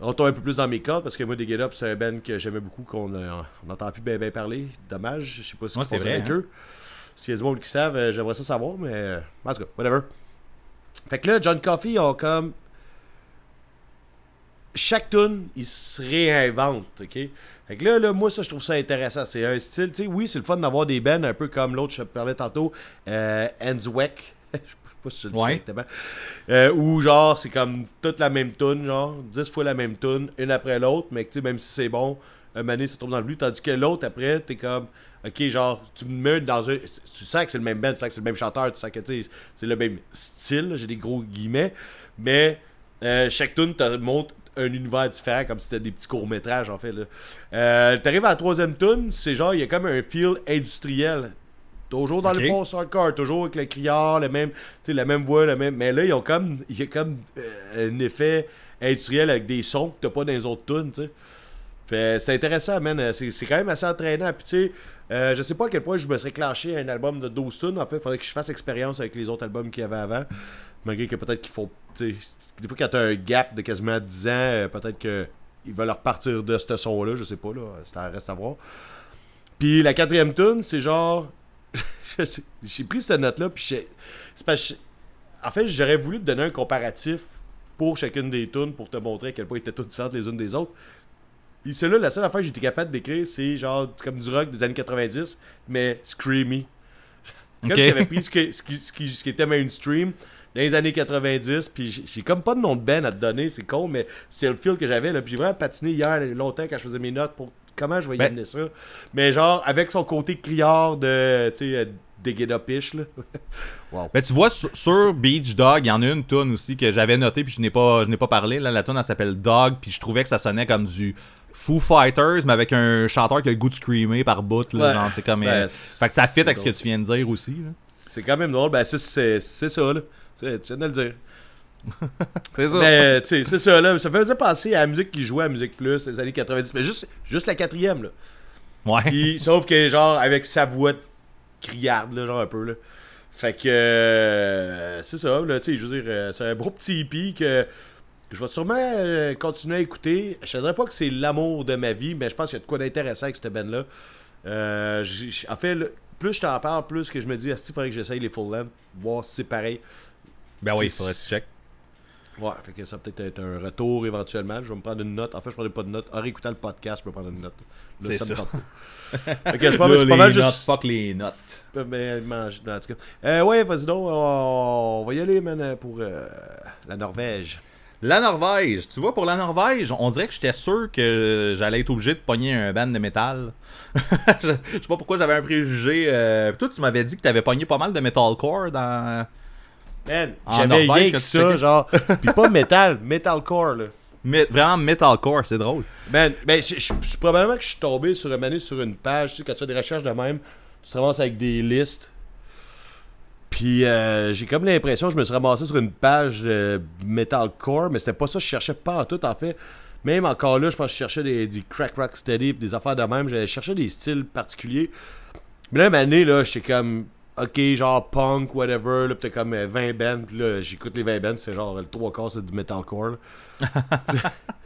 On tombe un peu plus dans mes cordes parce que moi, des Get Up, c'est un band que j'aimais beaucoup, qu'on on n'entend plus bien parler. Dommage, je sais pas qu'ils c'est vrai, avec hein. eux. S'il y a des monde qui savent, j'aimerais ça savoir, mais en tout cas, whatever. Fait que là, John Coffey, ont comme. Chaque tune, il se réinvente, ok? Fait que là, là, moi, ça, je trouve ça intéressant. C'est un style, tu sais, oui, c'est le fun d'avoir des bands un peu comme l'autre, je te parlais tantôt, euh, Enzweck. je sais pas si je le dis Ouais. correctement. Euh, où, genre, c'est comme toute la même tune, genre, 10 fois la même tune, une après l'autre, mais que, tu sais, même si c'est bon, un mané, ça tombe dans le but. Tandis que l'autre, après, t'es comme, ok, genre, tu me mets dans un. Tu sens que c'est le même band, tu sens que c'est le même chanteur, tu sens que, c'est le même style, j'ai des gros guillemets, mais euh, chaque tune te montre un univers différent, comme si c'était des petits courts-métrages, en fait, là. Euh, T'arrives à la troisième tune, c'est genre, il y a comme un feel industriel. Toujours dans Ok. le post hardcore, toujours avec le criard, le même, la même voix, le même. Mais là, ils ont comme, il y a comme euh, un effet industriel avec des sons que t'as pas dans les autres tunes, tu sais. Fait, c'est intéressant, man. Euh, C'est, c'est quand même assez entraînant. Puis, tu sais, euh, je sais pas à quel point je me serais clenché un album de 12 tunes. En fait, il faudrait que je fasse expérience avec les autres albums qu'il y avait avant. Malgré que peut-être qu'il faut. Des fois, quand t'as un gap de quasiment 10 ans, euh, peut-être qu'ils veulent repartir de ce son-là. Je sais pas, là. Ça reste à voir. Puis, la quatrième tune, c'est genre. j'ai pris cette note-là, puis j'ai- c'est parce que En fait, j'aurais voulu te donner un comparatif pour chacune des tunes pour te montrer à quel point ils étaient toutes différentes les unes des autres. Puis celle-là, la seule affaire que j'étais capable d'écrire, c'est genre comme du rock des années 90, mais screamy. Comme Ok. si j'avais pris ce, que- ce qui, ce, qui, ce qui était mainstream dans les années 90, puis j'ai- comme pas de nom de band à te donner, c'est con, mais c'est le feel que j'avais. Puis j'ai vraiment patiné hier longtemps quand je faisais mes notes pour comment je vais y Ben- amener ça. Mais genre, avec son côté criard de, tu sais, euh, des là. wow. Ben, tu vois, sur, sur Beach Dog, il y en a une tune aussi que j'avais notée puis je n'ai pas, je pas parlé. Là, la tune, elle s'appelle Dog, puis je trouvais que ça sonnait comme du Foo Fighters, mais avec un chanteur qui a le goût de screamer par bout. Là, Ouais. genre, c'est comme, Ben, euh, fait que ça fit avec ce que tu viens de dire aussi. C'est quand même drôle. Ben, c'est ça, là. Tu tu viens de le dire. C'est ça. Mais, tu sais, c'est ça, là. Ça faisait penser à la musique qui jouait à Musique Plus, les années 90. Mais juste, juste la quatrième, là. ouais. Puis, sauf que, genre, avec sa voix criarde, là, genre un peu, là. Fait que, euh, c'est ça, là, tu sais, je veux dire, euh, c'est un beau petit hippie que je vais sûrement euh, continuer à écouter. Je ne dirais pas que c'est l'amour de ma vie, mais je pense qu'il y a de quoi d'intéressant avec cette band-là. Euh, en fait, plus je t'en parle, plus que je me dis, il faudrait que j'essaye les full length, voir si c'est pareil. Ben oui, il faudrait que tu check. Ouais, fait que ça peut peut-être être un retour éventuellement. Je vais me prendre une note. En fait, je prendrai pas de note. En réécoutant le podcast, je peux prendre une note. Là, C'est ça, me ça. tente pas. Ok, c'est pas, mal- pas mal juste. fuck les notes. Manger- non, en tout cas. Euh, ouais, vas-y donc. On, va y aller, man, pour euh, la Norvège. La Norvège, tu vois, pour la Norvège, on dirait que j'étais sûr que j'allais être obligé de pogner un band de métal. je, je sais pas pourquoi j'avais un préjugé. euh, toi, tu m'avais dit que t'avais pogné pas mal de metalcore dans. Man, j'avais rien que ça, checkais. genre. Puis pas metal, metalcore, là. Mais vraiment metalcore, c'est drôle. Man, ben, je, je- je- probablement que je suis tombé sur une année sur une page. Tu sais, quand tu fais des recherches de même, tu te ramasses avec des listes. Puis euh, j'ai comme l'impression que je me suis ramassé sur une page euh, metalcore, mais c'était pas ça que je cherchais pas en tout, en fait. Même encore là, je pense que je cherchais des, du crack rock steady pis des affaires de même. J'allais chercher des styles particuliers. Mais là, année, là, j'étais comme, ok, genre punk, whatever. Là, pis t'as comme euh, 20 bands. Pis là, j'écoute les 20 bands, c'est genre le trois quarts, c'est du metalcore. c'est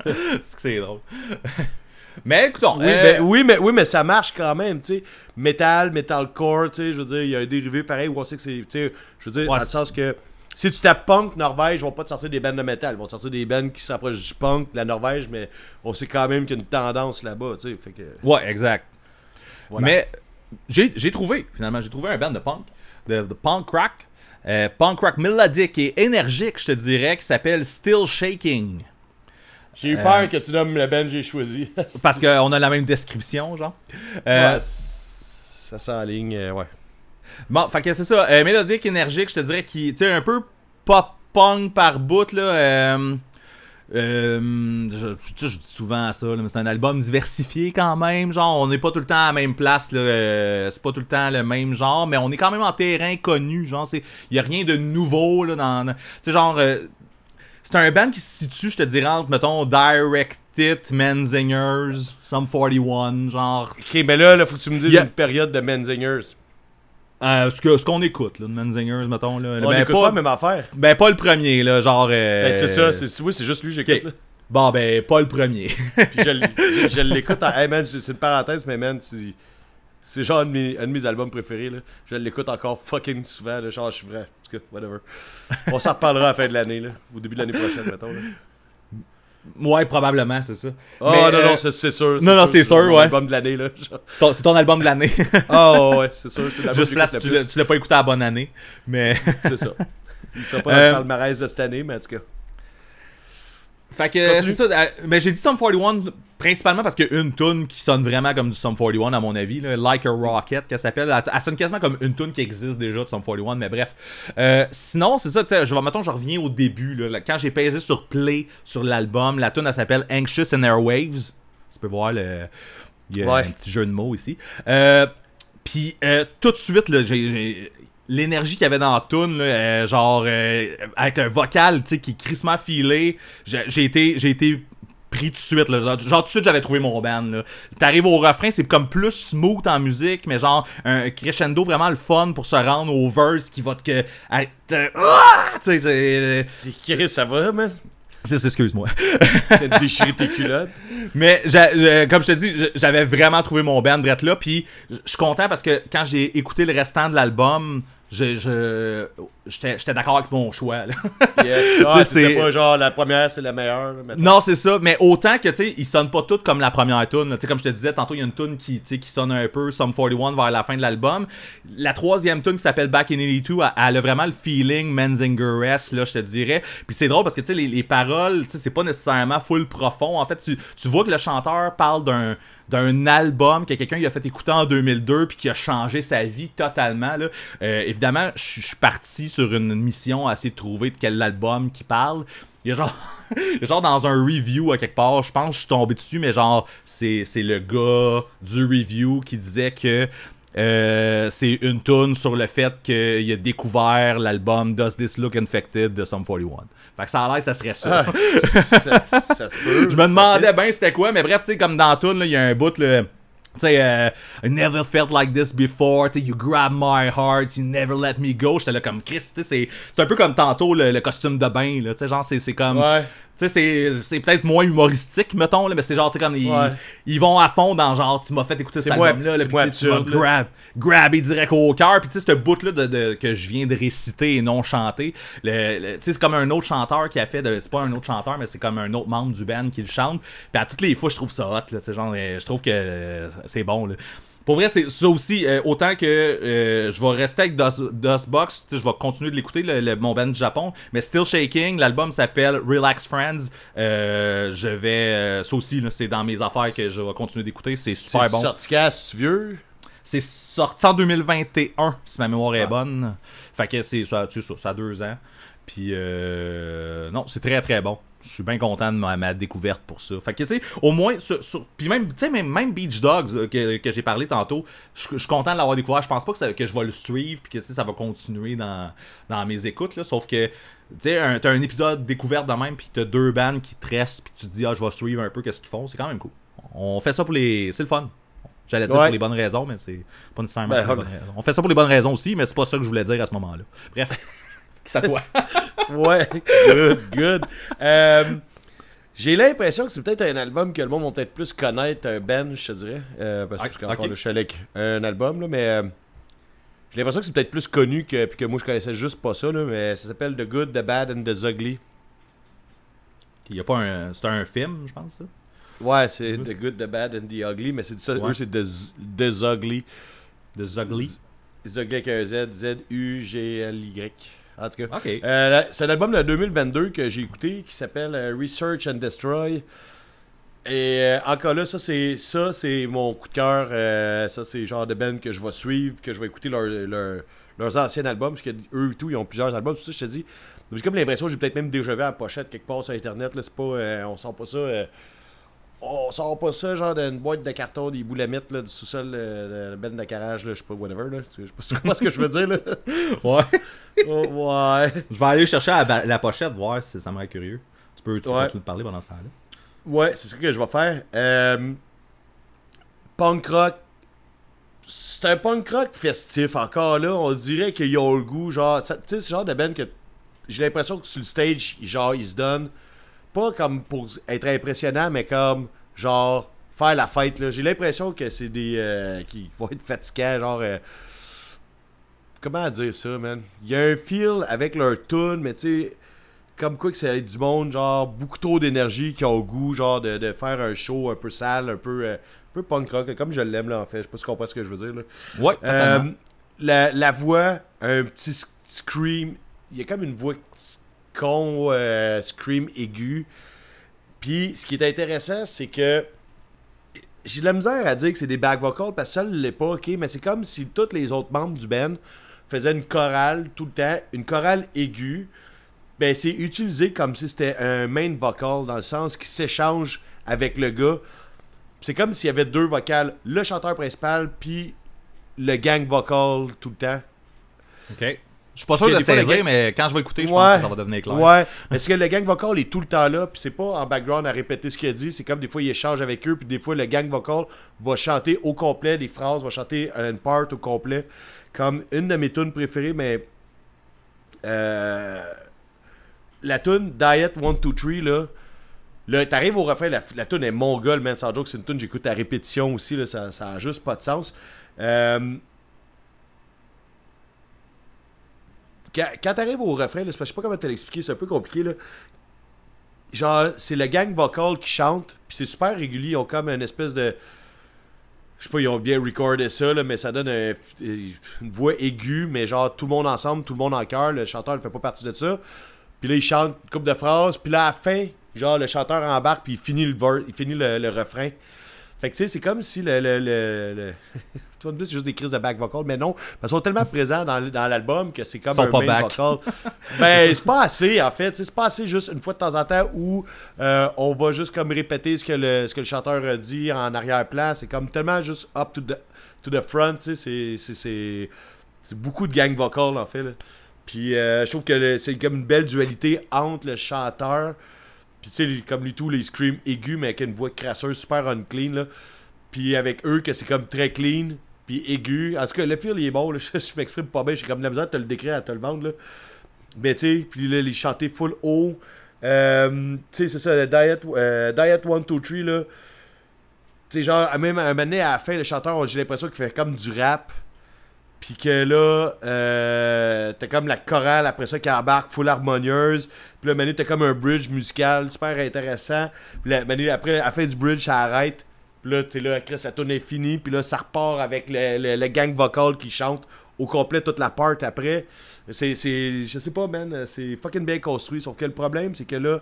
que c'est drôle. Mais écoutons. Oui, euh, ben, oui, mais, oui, mais ça marche quand même, tu sais. Metal, metalcore, tu sais, je veux dire, il y a un dérivé pareil où on sait que c'est, tu sais, je veux dire, Ouais, dans le sens que si tu tapes punk Norvège, ils vont pas te sortir des bandes de métal, ils vont te sortir des bandes qui s'approchent du punk de la Norvège, mais on sait quand même qu'il y a une tendance là-bas, tu sais, fait que... Ouais, exact. Voilà. Mais j'ai trouvé, finalement, j'ai trouvé un band de punk, de, de punk rock, euh, punk rock mélodique et énergique, je te dirais, qui s'appelle Still Shaking. J'ai eu Euh, peur que tu nommes le band que j'ai choisi. Parce qu'on a la même description, genre. Euh, Ouais, ça s'enligne, euh, ouais. Bon, fait que c'est ça. euh, mélodique, énergique, je te dirais qui, tu sais, un peu pop punk par bout là. Euh, je, dis souvent ça, là, mais c'est un album diversifié quand même. Genre, on n'est pas tout le temps à la même place. Là, euh, c'est pas tout le temps le même genre, mais on est quand même en terrain connu. Genre, c'est, y a rien de nouveau là dans. dans- Tu sais, genre. euh, c'est un band qui se situe, je te dirais, entre, mettons, Directed, Menzingers, Sum 41, genre. Ok, mais là, là, faut que tu me dises a- une période de Menzingers. Euh, ce qu'on écoute, là, de Menzingers, mettons. Là. On ben, écoute pas la même affaire. ben, pas le premier, là, genre. euh, Ben, c'est ça, c'est oui, c'est juste lui que j'écoute. ok. là. Bon, ben, pas le premier. Puis je, l- je- je l'écoute en. Hey man, c'est une parenthèse, mais man, c'est- c'est genre un de, mes, un de mes albums préférés. Là. Je l'écoute encore fucking souvent. Là, genre, je suis vrai. En tout cas, whatever. On s'en reparlera à la fin de l'année, là. Au début de l'année prochaine, mettons. Là. Ouais, probablement, c'est ça. Oh Mais, non, euh, non, c'est c'est sûr. non, non, c'est sûr, ouais. album de l'année, là. C'est ton album de l'année. Oh ouais, c'est sûr. C'est Juste place, tu l'as pas écouté à la bonne année. Mais. C'est ça. Il sera pas dans Euh, le palmarès de cette année, mais en tout cas. Fait que c'est ça. euh, ben, j'ai dit Sum 41 principalement parce qu'il y a une tune qui sonne vraiment comme du Sum 41 à mon avis, là, Like a Rocket qu'elle s'appelle. Elle, elle sonne quasiment comme une tune qui existe déjà de Sum 41, mais bref. Euh, sinon, c'est ça, tu sais, je vais mettons, je reviens au début là, quand j'ai pesé sur play sur l'album, la tune elle s'appelle Anxious and Airwaves. Tu peux voir le il y a Ouais. un petit jeu de mots ici. Euh, puis euh, tout de suite là, j'ai l'énergie qu'il y avait dans la là, euh, genre euh, avec un vocal qui est crissement filé j'ai été j'ai été pris tout de suite là. genre, tout de suite j'avais trouvé mon band t'arrives au refrain c'est comme plus smooth en musique mais genre un crescendo vraiment le fun pour se rendre au verse qui va te que à- te- Ah! tu sais c'est Dis, Chris, ça va, man? c'est- excuse-moi C'est déchirer tes culottes. Mais j'a- comme je te dis, j'a- j'avais vraiment trouvé mon band drette là. Puis je suis content parce que quand j'ai écouté le restant de l'album, je, je, j'étais, d'accord avec mon choix. là. Yes. Ah, c'est- pas genre la première, c'est la meilleure. là, non, c'est ça. Mais autant que, tu sais, ils sonnent pas toutes comme la première tune. là. Tu sais, comme je te disais, tantôt, il y a une tune qui, tu sais, qui sonne un peu Sum 41 vers la fin de l'album. La troisième tune qui s'appelle Back in 82, elle, elle a vraiment le feeling Menzinger-esque, là, je te dirais. Puis c'est drôle parce que, tu sais, les, les paroles, tu sais, c'est pas nécessairement full profond. En fait, tu, tu vois que le chanteur parle d'un d'un album que quelqu'un a fait écouter en 2002 puis qui a changé sa vie totalement là. Euh, évidemment je suis parti sur une mission à essayer de trouver de quel album qui parle il a genre genre dans un review à quelque part je pense que je suis tombé dessus mais genre c'est le gars du review qui disait que euh, c'est une tune sur le fait qu'il a découvert l'album Does This Look Infected de Sum 41. Fait que ça a l'air que ça serait ça. Ah, ça, ça se peut. Je me demandais bien c'était quoi, mais bref, tu sais, comme dans tout, il y a un bout, là. Tu sais, euh, I never felt like this before. Tu sais, you grab my heart, you never let me go. J'étais là comme Chris, tu sais, c'est- un peu comme tantôt le, le costume de bain, là. Tu sais, genre, c'est c'est comme. Ouais. Tu sais, c'est- peut-être moins humoristique, mettons, là, mais c'est genre, tu sais, comme ils, Ouais. ils vont à fond dans genre, tu m'as fait écouter cet album-là, là, puis moins tu m'as là. grab, grabé direct au cœur. Puis tu sais, ce bout-là de, de- que je viens de réciter et non chanter, le, le- tu sais, c'est comme un autre chanteur qui a fait, de- c'est pas un autre chanteur, mais c'est comme un autre membre du band qui le chante. Puis à toutes les fois, je trouve ça hot, là, tu sais, genre, euh, je trouve que euh, c'est bon, là. Pour vrai, c'est ça aussi, euh, autant que euh, je vais rester avec Dust, Dustbox, je vais continuer de l'écouter, le, le- mon band du Japon, mais Still Shaking, l'album s'appelle Relax Friends, euh, je vais, ça aussi, c'est dans mes affaires que je vais continuer d'écouter, c'est super bon. sorti quand, vieux? C'est sorti en 2021, si ma mémoire est Ah. bonne. Fait que c'est ça, ça, ça a deux ans. Puis, euh, non, c'est très très bon. Je suis bien content de ma, ma découverte pour ça. Fait que, tu sais, au moins, sur, sur- puis même, tu sais, même, même Beach Dogs euh, que, que j'ai parlé tantôt, je suis content de l'avoir découvert. Je pense pas que, ça- que je vais le suivre, puis que, ça va continuer dans, dans mes écoutes, là. Sauf que, tu sais, t'as un épisode découverte de même, puis t'as deux bands qui te restent, puis tu te dis, ah, je vais suivre un peu qu'est-ce qu'ils font. C'est quand même cool. On fait ça pour les. C'est le fun. J'allais dire Ouais. pour les bonnes raisons, mais c'est pas nécessairement Ben, pour les on- bonnes raisons. On fait ça pour les bonnes raisons aussi, mais c'est pas ça que je voulais dire à ce moment-là. Bref. C'est à toi. Ouais, good, good. Euh, j'ai l'impression que c'est peut-être un album que le monde va peut-être plus connaître, un band, je te dirais. Euh, parce que Ok. encore là, je suis un album, là, mais euh, j'ai l'impression que c'est peut-être plus connu que, puis que moi je connaissais juste pas ça, là, mais ça s'appelle The Good, The Bad and The Ugly. Il y a pas un. C'est un film, je pense, ça? Ouais, c'est The Good, The Bad and The Ugly, mais c'est ça, Ouais. eux c'est The, Z- The Ugly. Z- Ugly avec un Z, Z-U-G-L-Y. En tout cas. Euh, c'est un album de 2022 que j'ai écouté qui s'appelle euh, Research and Destroy. Et euh, encore là, ça c'est ça c'est mon coup de cœur. euh, ça c'est le genre de band que je vais suivre, que je vais écouter leur- leur- leurs anciens albums, parce que eux et tout, ils ont plusieurs albums. C'est ça je te dis. J'ai comme l'impression que j'ai peut-être même déjà vu à la pochette quelque part sur internet. Là, c'est pas, euh, on sent pas ça. On sort pas ça genre d'une boîte de carton, des boulamites là, du sous-sol euh, de la benne de carrage, là, je sais pas, whatever. Là. Tu sais, Je sais pas ce que je veux dire. Là. Ouais. Oh, ouais. Je vais aller chercher la, pochette, voir si ça me rend curieux. Tu peux, tu Ouais. de parler pendant ce temps-là. Ouais, c'est ce que je vais faire. Euh, punk rock. C'est un punk rock festif encore là. On dirait qu'ils ont le goût, genre. Tu sais, ce genre de band que j'ai l'impression que sur le stage, genre, ils se donnent. Pas comme pour être impressionnant, mais comme, genre, faire la fête là. J'ai l'impression que c'est des. euh, qui vont être fatigants, genre. euh, comment dire ça, man? Il y a un feel avec leur tune, mais tu sais comme quoi que c'est du monde, genre, beaucoup trop d'énergie qui a au goût, genre, de, de faire un show un peu sale, un peu, euh, un peu punk rock, comme je l'aime, là, en fait. Je sais pas si tu comprends ce que je veux dire, là. Ouais, Euh, la, la voix, un petit sc- scream, il y a comme une voix con, euh, scream aigu. Puis, ce qui est intéressant, c'est que j'ai de la misère à dire que c'est des back vocals parce que ça l'est pas, ok, mais c'est comme si tous les autres membres du band faisaient une chorale tout le temps, une chorale aiguë. Ben, c'est utilisé comme si c'était un main vocal dans le sens qui s'échange avec le gars. C'est comme s'il y avait deux vocales, le chanteur principal puis le gang vocal tout le temps. Ok. Je suis pas sûr que de saisir, mais quand je vais écouter, je Ouais. pense que ça va devenir clair. Ouais, parce que le gang vocal est tout le temps là, puis c'est pas en background à répéter ce qu'il a dit, c'est comme des fois il échange avec eux, puis des fois le gang vocal va chanter au complet des phrases, va chanter une part au complet. Comme une de mes tunes préférées, mais euh, la tune Diet 1, 2, 3, là, là t'arrives au refrain, la, la tune est mongole, man, sans joke, c'est une tune j'écoute à répétition aussi, là, ça, ça a juste pas de sens. Euh, quand, quand t'arrives au refrain, là, je sais pas comment te l'expliquer, c'est un peu compliqué là. Genre, c'est le gang vocal qui chante, puis c'est super régulier, ils ont comme une espèce de. Je sais pas, ils ont bien recordé ça, là, mais ça donne un- une voix aiguë, mais genre tout le monde ensemble, tout le monde en chœur, le chanteur ne fait pas partie de ça. Puis là, il chante une couple de phrases, puis là, à la fin, genre, le chanteur embarque, puis il finit le, il finit le refrain. Fait que tu sais, c'est comme si le. le, le, le- tu vas me dire, c'est juste des crises de back vocal, mais non, parce qu'ils sont tellement présents dans, dans l'album que c'est comme un pas main back. vocal. Ben, c'est pas assez, en fait. C'est pas assez juste une fois de temps en temps où euh, on va juste comme répéter ce que le, ce que le chanteur a dit en arrière-plan. C'est comme tellement juste up to the, to the front, tu sais. c'est- beaucoup de gang vocal, en fait. là. Puis euh, je trouve que c'est comme une belle dualité entre le chanteur, puis tu sais, comme lui tout, les screams aigus, mais avec une voix crasseuse super unclean, là. Puis avec eux, que c'est comme très clean, puis aigu. En tout cas, le feel, il est bon, là. Je, je m'exprime pas bien, j'ai comme la misère de te le décrire, à te le vendre, là. Mais tu sais, puis là, les chanter full haut. Euh, tu sais, c'est ça, le Diet, euh, Diet 1, 2, 3, là. Tu sais, genre, même à un moment donné, à la fin, le chanteur, j'ai l'impression qu'il fait comme du rap. Puis que là, euh, t'as comme la chorale après ça qui embarque, full harmonieuse. Puis là, Manu, t'as comme un bridge musical super intéressant. Puis là, Manu, après, à la fin du bridge, ça arrête. Puis là, t'es là, Chris, la tune est finie. Puis là, ça repart avec le gang vocal qui chante au complet toute la part après. C'est, c'est, je sais pas, man, c'est fucking bien construit. Sauf que le problème, c'est que là,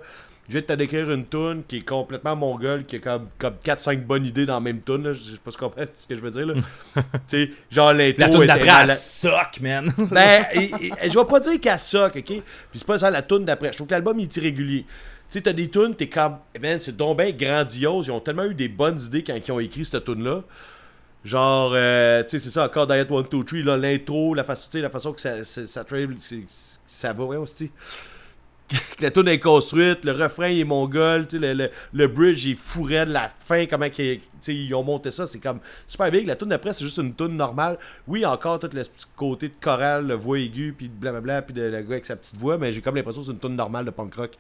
je vais te décrire une tune qui est complètement mongole, qui a comme, comme 4-5 bonnes idées dans la même tune. là. Je sais pas si tu comprends ce que je veux dire. là. tu sais, genre l'intro La était d'après, elle sock, man. Ben, et- et- je vais pas dire qu'elle soque, ok? Puis c'est pas ça la tune d'après. Je trouve que l'album il est irrégulier. Tu sais, t'as des tunes, t'es comme. Man, c'est donc bien grandiose. Ils ont tellement eu des bonnes idées quand ils ont écrit cette tune-là. Genre, euh, tu sais, c'est ça, encore Diet 1, 2, 3, là, l'intro, la sais, la façon que ça, ça, ça, ça va, ouais, aussi. Que la tune est construite, le refrain est mongol, le, le, le bridge est fourré de la fin, comment sais, ils ont monté ça, c'est comme super big. La tune d'après, c'est juste une tune normale. Oui, encore tout le petit côté de chorale, le voix aiguë, puis de blablabla, puis de le gars avec sa petite voix, mais j'ai comme l'impression que c'est une tune normale de punk rock.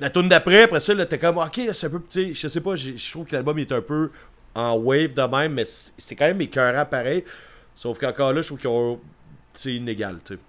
La tune d'après, après ça, t'es comme, ok, c'est un peu petit, je sais pas, je trouve que l'album est un peu en wave de même, mais c'est quand même écœurant pareil. Sauf qu'encore là, je trouve qu'ils ont. C'est inégal, tu sais.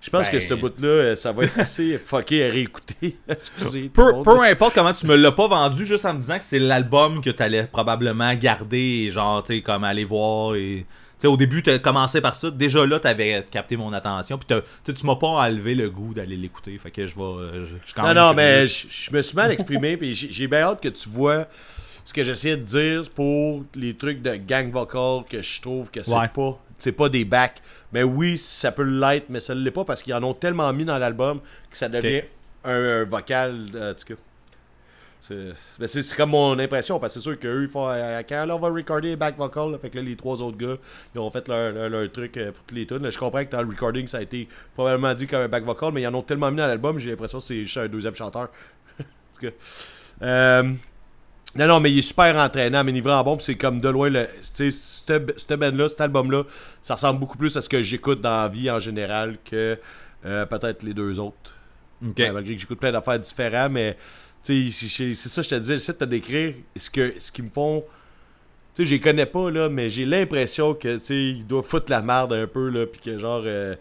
Je pense Ben- que ce bout-là, euh, ça va être assez fucké à réécouter. Excusez. Peu, peu importe comment tu me l'as pas vendu, juste en me disant que c'est l'album que t'allais probablement garder et genre, tu sais, comme aller voir et. Tu sais, au début, t'as commencé par ça. Déjà là, t'avais capté mon attention. Puis t'as- tu tu m'as pas enlevé le goût d'aller l'écouter. Fait que je vais. euh, Je, Non, non, mais je me suis mal exprimé, puis j'ai j'ai bien hâte que tu vois ce que j'essayais de dire pour les trucs de gang vocal que je trouve que c'est Ouais. pas c'est pas des backs. Mais oui, ça peut l'être, mais ça l'est pas parce qu'ils en ont tellement mis dans l'album que ça devient un, un vocal, euh. C'est comme mon impression, parce que c'est sûr qu'eux, ils font euh, quand là, on va recorder back vocals, là, fait que là, les trois autres gars, ils ont fait leur, leur- leur truc euh, pour tous les tunes. Je comprends que dans le recording, ça a été probablement dit comme un back vocal, mais ils en ont tellement mis dans l'album, j'ai l'impression que c'est juste un deuxième chanteur. en tout cas. Euh, non, non, mais il est super entraînant, mais il est vraiment bon. puis c'est comme de loin, le, tu sais, cette band-là, cet album-là, ça ressemble beaucoup plus à ce que j'écoute dans la vie en général que euh, peut-être les deux autres. Ok. Ouais, malgré que j'écoute plein d'affaires différentes, mais tu sais, c'est ça, je te disais, j'essaie de te décrire ce, que, ce qui me font. Tu sais, je les connais pas, là, mais j'ai l'impression que, tu sais, ils doivent foutre la merde un peu, là, puis que genre. euh,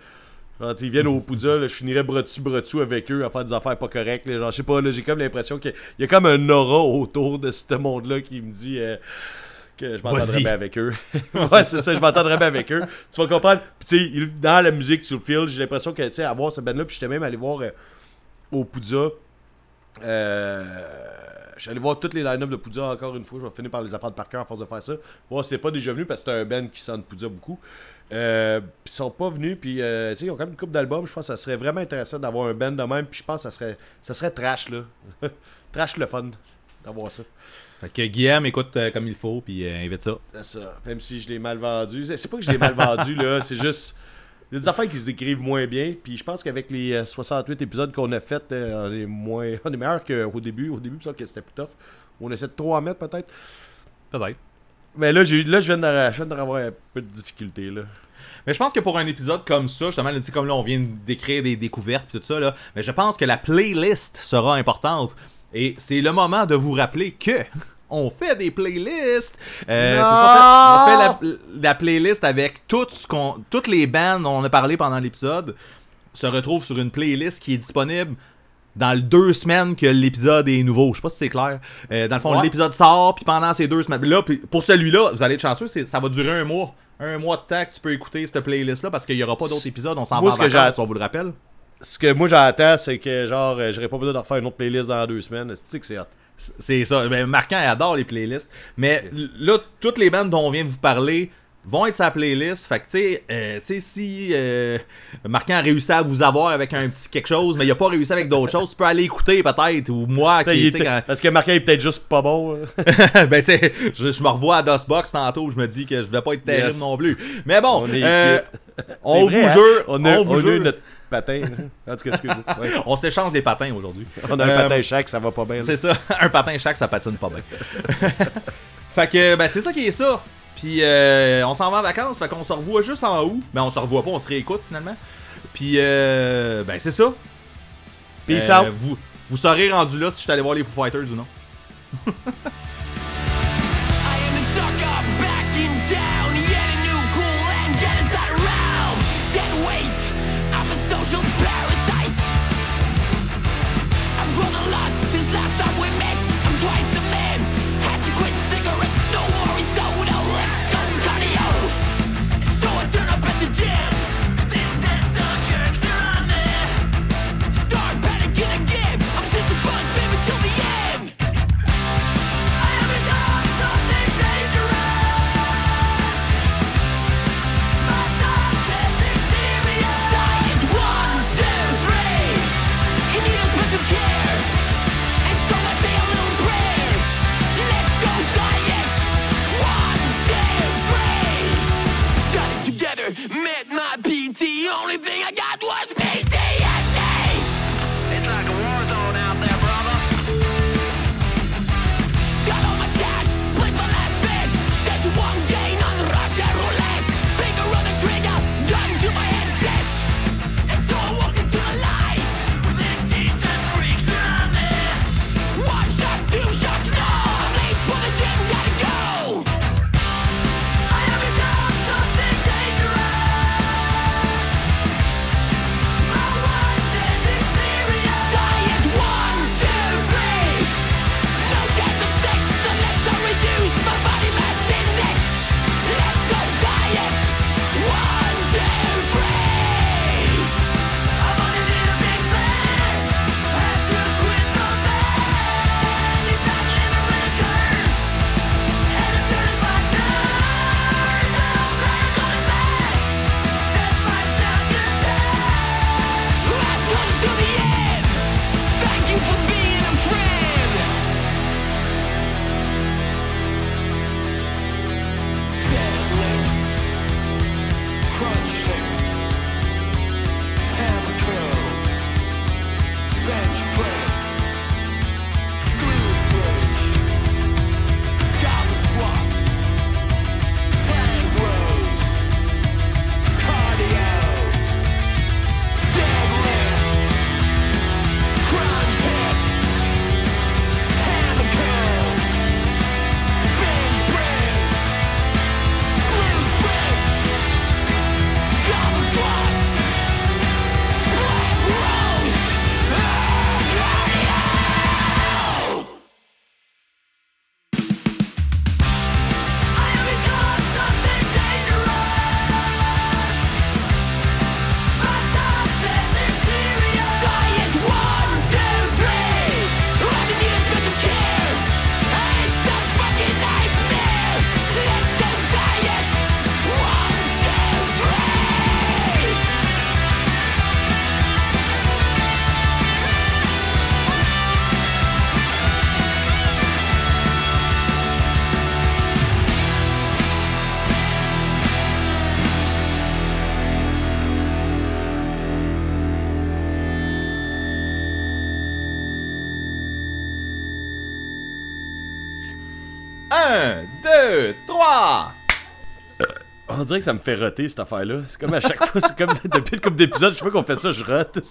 genre, ils viennent au Poudja, je finirais bras dessous avec eux à faire des affaires pas correctes. là, genre, je sais pas, j'ai comme l'impression qu'il y a comme un aura autour de ce monde-là qui me dit euh, que je m'entendrais bien avec eux. ouais, c'est ça, je m'entendrais bien avec eux. Tu vas comprendre. Puis, tu sais, dans la musique, tu le files, j'ai l'impression que, tu sais, avoir ce band-là, puis j'étais même allé voir euh, au Poudja. Euh, je suis allé voir toutes les line-up de Poudja encore une fois. Je vais finir par les apprendre par cœur à force de faire ça. Bon, c'est pas déjà venu parce que c'est un band qui sonne Poudja beaucoup. Euh, ils sont pas venus. Puis, euh, ils ont quand même une couple d'albums. Je pense que ça serait vraiment intéressant d'avoir un band de même. Puis je pense que ça serait, ça serait trash, là. trash le fun d'avoir ça. Fait que Guillaume écoute euh, comme il faut, puis euh, invite ça. C'est ça. Même si je l'ai mal vendu. C'est pas que je l'ai mal vendu, là. C'est juste. Il y a des affaires qui se décrivent moins bien. Puis je pense qu'avec les euh, 68 épisodes qu'on a fait, euh, on est moins. On est meilleur qu'au début. Au début, semble que c'était plus tough. On essaie de trop en mettre, peut-être. Peut-être. Mais là, j'ai eu- là je viens de- je viens d'avoir un peu de difficulté, là. Mais je pense que pour un épisode comme ça, justement, là, comme là, on vient d'écrire des découvertes et tout ça, là, mais je pense que la playlist sera importante. Et c'est le moment de vous rappeler que on fait des playlists. Euh, c'est ça, on fait, on fait la, la playlist avec tout ce qu'on, toutes les bandes dont on a parlé pendant l'épisode se retrouvent sur une playlist qui est disponible dans les deux semaines que l'épisode est nouveau. Je sais pas si c'est clair. Euh, dans le fond, Ouais. l'épisode sort, puis pendant ces deux semaines. Là, pour celui-là, vous allez être chanceux, ça va durer un mois. Un mois de temps que tu peux écouter cette playlist-là parce qu'il n'y aura pas d'autres épisodes. On s'en va en ce que vacances, on vous le rappelle. Ce que moi j'entends, c'est que genre, euh, j'aurais pas besoin de refaire une autre playlist dans deux semaines. C'est que c'est hot. C'est ça. Ben, Marquant adore les playlists. Mais là, toutes les bandes dont on vient de vous parler vont être la playlist. Fait que, tu sais, euh, si euh, Marquant a réussi à vous avoir avec un petit quelque chose, mais il a pas réussi avec d'autres choses, tu peux aller écouter peut-être. Ou moi, qui, quand- Parce que Marquin est peut-être juste pas bon. là. ben, tu sais, je, je me revois à DOSBox tantôt, je me dis que je devais pas être terrible Yes. non plus. Mais bon, On euh, on vous hein? jure, On a, on vous on a jure. eu notre patin. en tout cas, excuse-moi. Ouais. On s'échange des patins aujourd'hui. On a un Euh, patin chaque, ça va pas bien. C'est ça, un patin chaque, ça patine pas bien. fait que, ben, c'est ça qui est ça. Puis, euh, on s'en va en vacances, fait qu'on se revoit juste en août. Ben, on se revoit pas, on se réécoute finalement. Puis, euh, ben, c'est ça. Peace Euh, out. Vous, vous serez rendu là si je suis allé voir les Foo Fighters ou non. dirait que ça me fait roter cette affaire-là. C'est comme à chaque fois, c'est comme depuis le couple d'épisodes, je sais pas qu'on fait ça, je rote. tu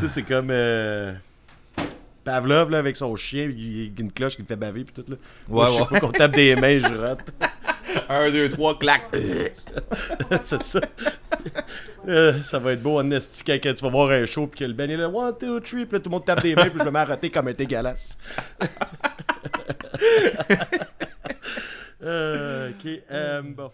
sais, c'est comme euh, Pavlov là, avec son chien, il une cloche qui me fait baver pis tout là. Moi, Ouais, chaque ouais. fois qu'on tape des mains, je rote. 1, 2, 3, clac. c'est ça. Euh, ça va être beau en esti quand tu vas voir un show pis que le Ben est là 1, 2, 3, pis là tout le monde tape des mains pis je me mets à roter comme un dégueulasse. Euh, ok, euh, bon.